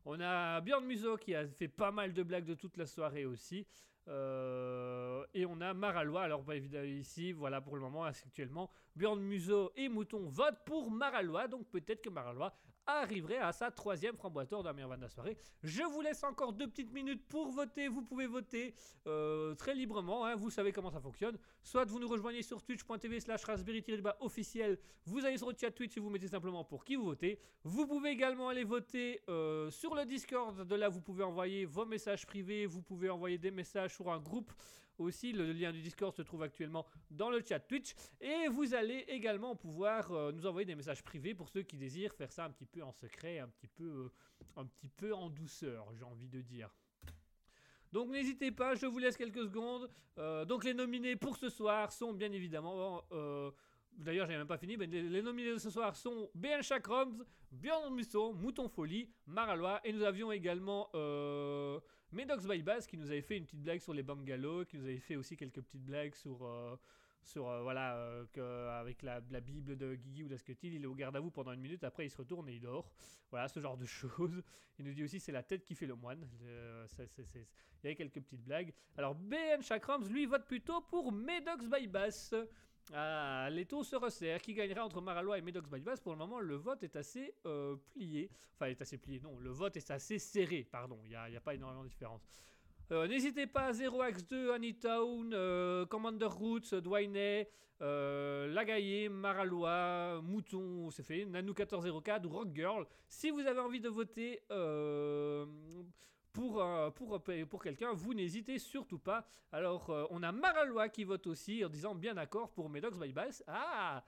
On a Björn Muso qui a fait pas mal de blagues de toute la soirée aussi. Et on a Maralois. Alors, pas évidemment, ici, voilà pour le moment, actuellement, Björn Muso et Mouton votent pour Maralois. Donc, peut-être que Maralois arriverait à sa troisième framboise d'or de la meilleure vanne de la soirée. Je vous laisse encore deux petites minutes pour voter. Vous pouvez voter euh, très librement. hein. Vous savez comment ça fonctionne. Soit vous nous rejoignez sur twitch.tv slash raspberry officiel. Vous allez sur le chat Twitch et vous mettez simplement pour qui vous votez. Vous pouvez également aller voter euh, sur le Discord. De là, vous pouvez envoyer vos messages privés. Vous pouvez envoyer des messages sur un groupe aussi. Le lien du Discord se trouve actuellement dans le chat Twitch. Et vous allez également pouvoir euh, nous envoyer des messages privés pour ceux qui désirent faire ça un petit peu en secret, un petit peu, euh, un petit peu en douceur, j'ai envie de dire. Donc n'hésitez pas, je vous laisse quelques secondes. Euh, donc les nominés pour ce soir sont bien évidemment... euh, D'ailleurs, j'ai même pas fini. Mais les, nominés de ce soir sont BN Chakroms, Björn Musso, Mouton Folie, Maralois. Et nous avions également Medox by Bass qui nous avait fait une petite blague sur les bungalows, qui nous avait fait aussi quelques petites blagues sur. euh, sur euh, voilà euh, avec la, Bible de Guigui ou d'Asketil, il est au garde à vous pendant une minute, après il se retourne et il dort. Voilà, ce genre de choses. Il nous dit aussi c'est la tête qui fait le moine. Il y avait quelques petites blagues. Alors BN Chakrams, lui, vote plutôt pour Medox by Bass. Ah, les taux se resserrent. Qui gagnera entre Maralois et Medox by Bass Pour le moment, le vote est assez euh, plié. Enfin, est assez plié, non. Le vote est assez serré, pardon. Il n'y a, pas énormément de différence. Euh, N'hésitez pas, 0x2, Anytown, euh, Commander Roots, Dwayne, euh, Lagaillé, Maralois, Mouton, c'est fait, Nanou1404 ou Rock Girl. Si vous avez envie de voter pour, euh, pour, pour quelqu'un, vous n'hésitez surtout pas. Alors, euh, on a Maralois qui vote aussi en disant bien d'accord pour Medox by Bass. Ah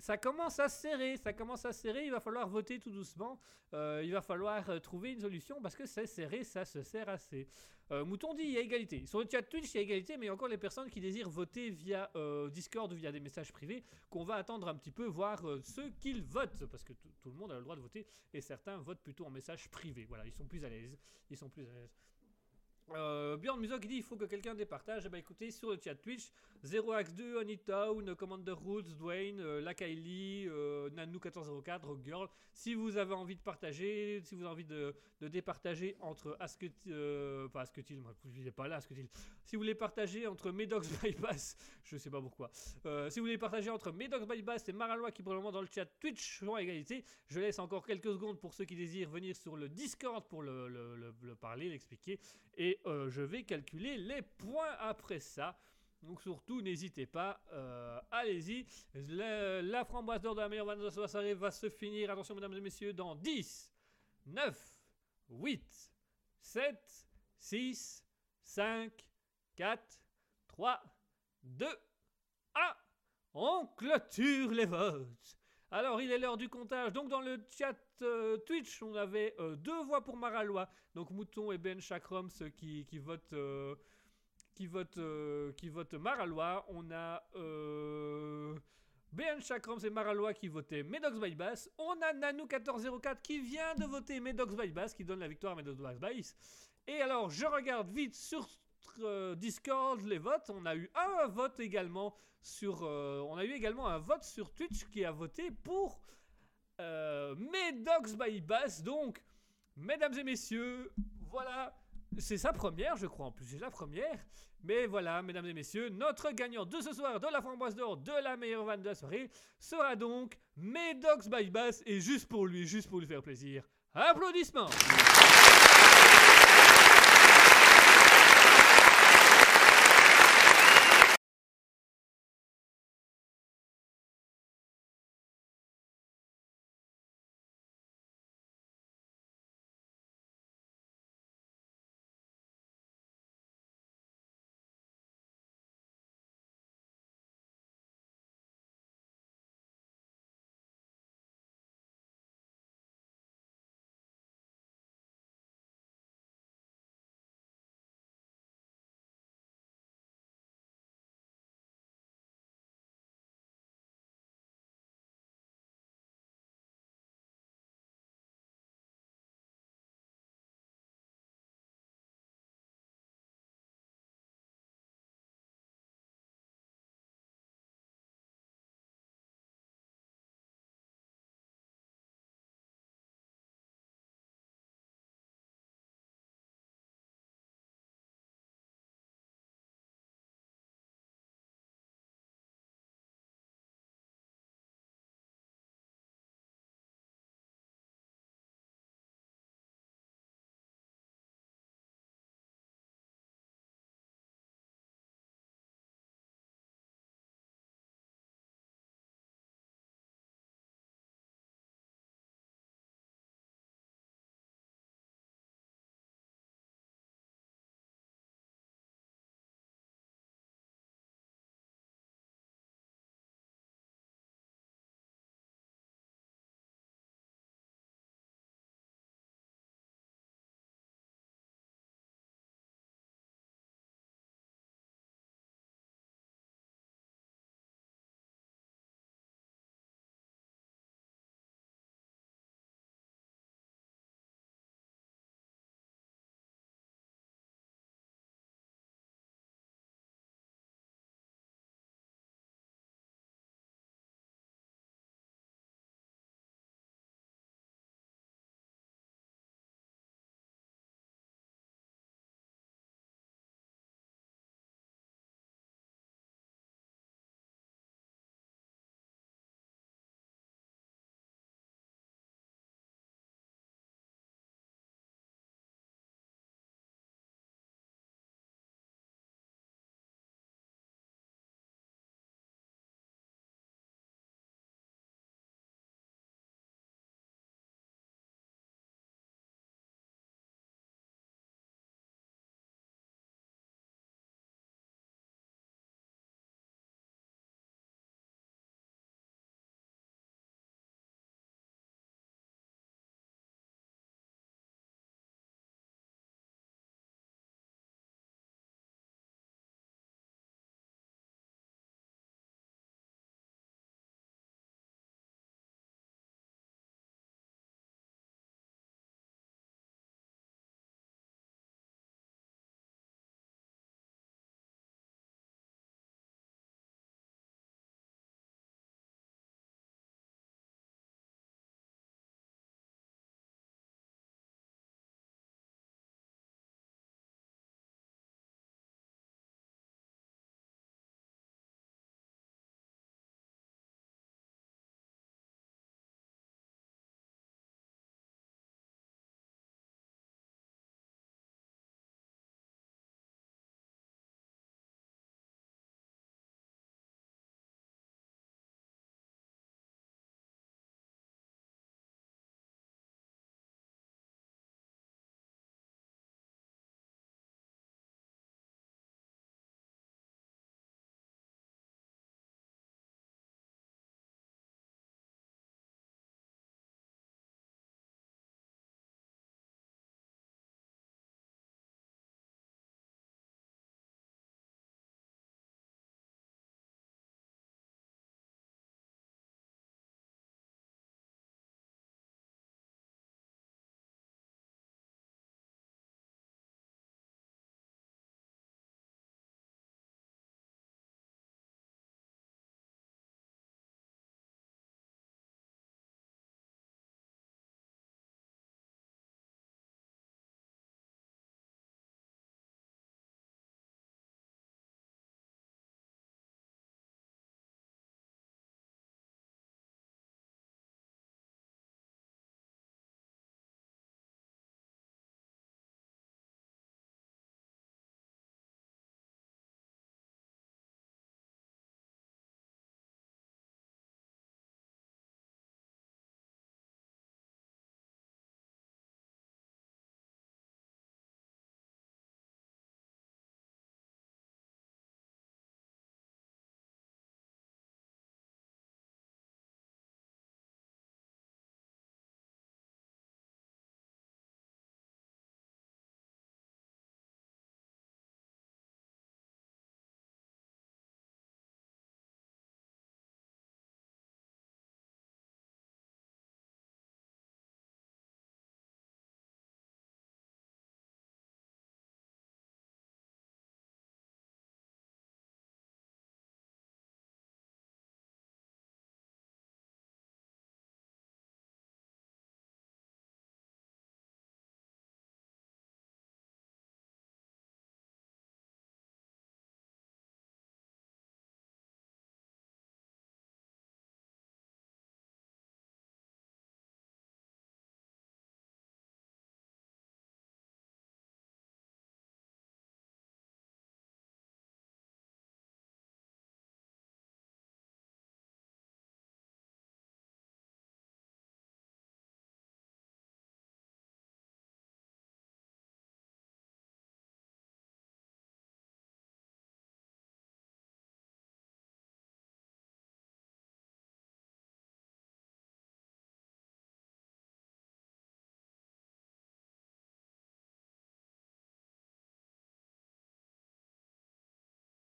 ça commence à se serrer, ça commence à se serrer, il va falloir voter tout doucement, Euh, il va falloir euh, trouver une solution parce que c'est serré, ça se serre assez. Euh, Mouton dit il y a égalité. Sur le chat Twitch, il y a égalité, mais il y a encore les personnes qui désirent voter via euh, Discord ou via des messages privés qu'on va attendre un petit peu, voir euh, ceux qu'ils votent, parce que tout le monde a le droit de voter et certains votent plutôt en message privé. Voilà, ils sont plus à l'aise. Ils sont plus à l'aise. Euh, Björn Muso qui dit il faut que quelqu'un départage. Eh ben écoutez, sur le chat Twitch, 0x2, Anytown, Commander Roots, Dwayne, euh, Lakaili, euh, Nanou1404, Rock Girl. Si vous avez envie de partager, si vous avez envie de, départager entre Asketil, euh, pas Asketil, je n'ai pas là, Asketil. Si vous voulez partager entre Medox Bypass, je sais pas pourquoi. Euh, si vous voulez partager entre Medox Bypass et Maralois qui pour le moment dans le chat Twitch sont égalité, je laisse encore quelques secondes pour ceux qui désirent venir sur le Discord pour le parler, l'expliquer. Et euh, je vais calculer les points après ça. Donc surtout, n'hésitez pas, euh, allez-y. Le- La framboise d'or de la meilleure vanne de la soirée va se finir, attention mesdames et messieurs, dans 10, 9, 8, 7, 6, 5, 4, 3, 2, 1. On clôture les votes. Alors, il est l'heure du comptage. Donc, dans le chat euh, Twitch, on avait euh, deux voix pour Maralois. Donc, Mouton et Ben Chakroms euh, qui, qui votent. euh, qui votent, euh, qui votent Maralois. On a BN Chakrams et Maralois qui votaient Medox by Bass. On a Nanou1404 qui vient de voter Medox by Bass, qui donne la victoire à Medox by Bass. Et alors, je regarde vite sur euh, Discord les votes. On a eu un vote également sur. euh, on a eu également un vote sur Twitch qui a voté pour euh, Medox by Bass. Donc, mesdames et messieurs, voilà. C'est sa première, je crois en plus. C'est la première. Mais voilà, mesdames et messieurs, notre gagnant de ce soir de la framboise d'or de la meilleure vanne de la soirée sera donc Medox by Bass. Et juste pour lui, juste pour lui faire plaisir, applaudissements!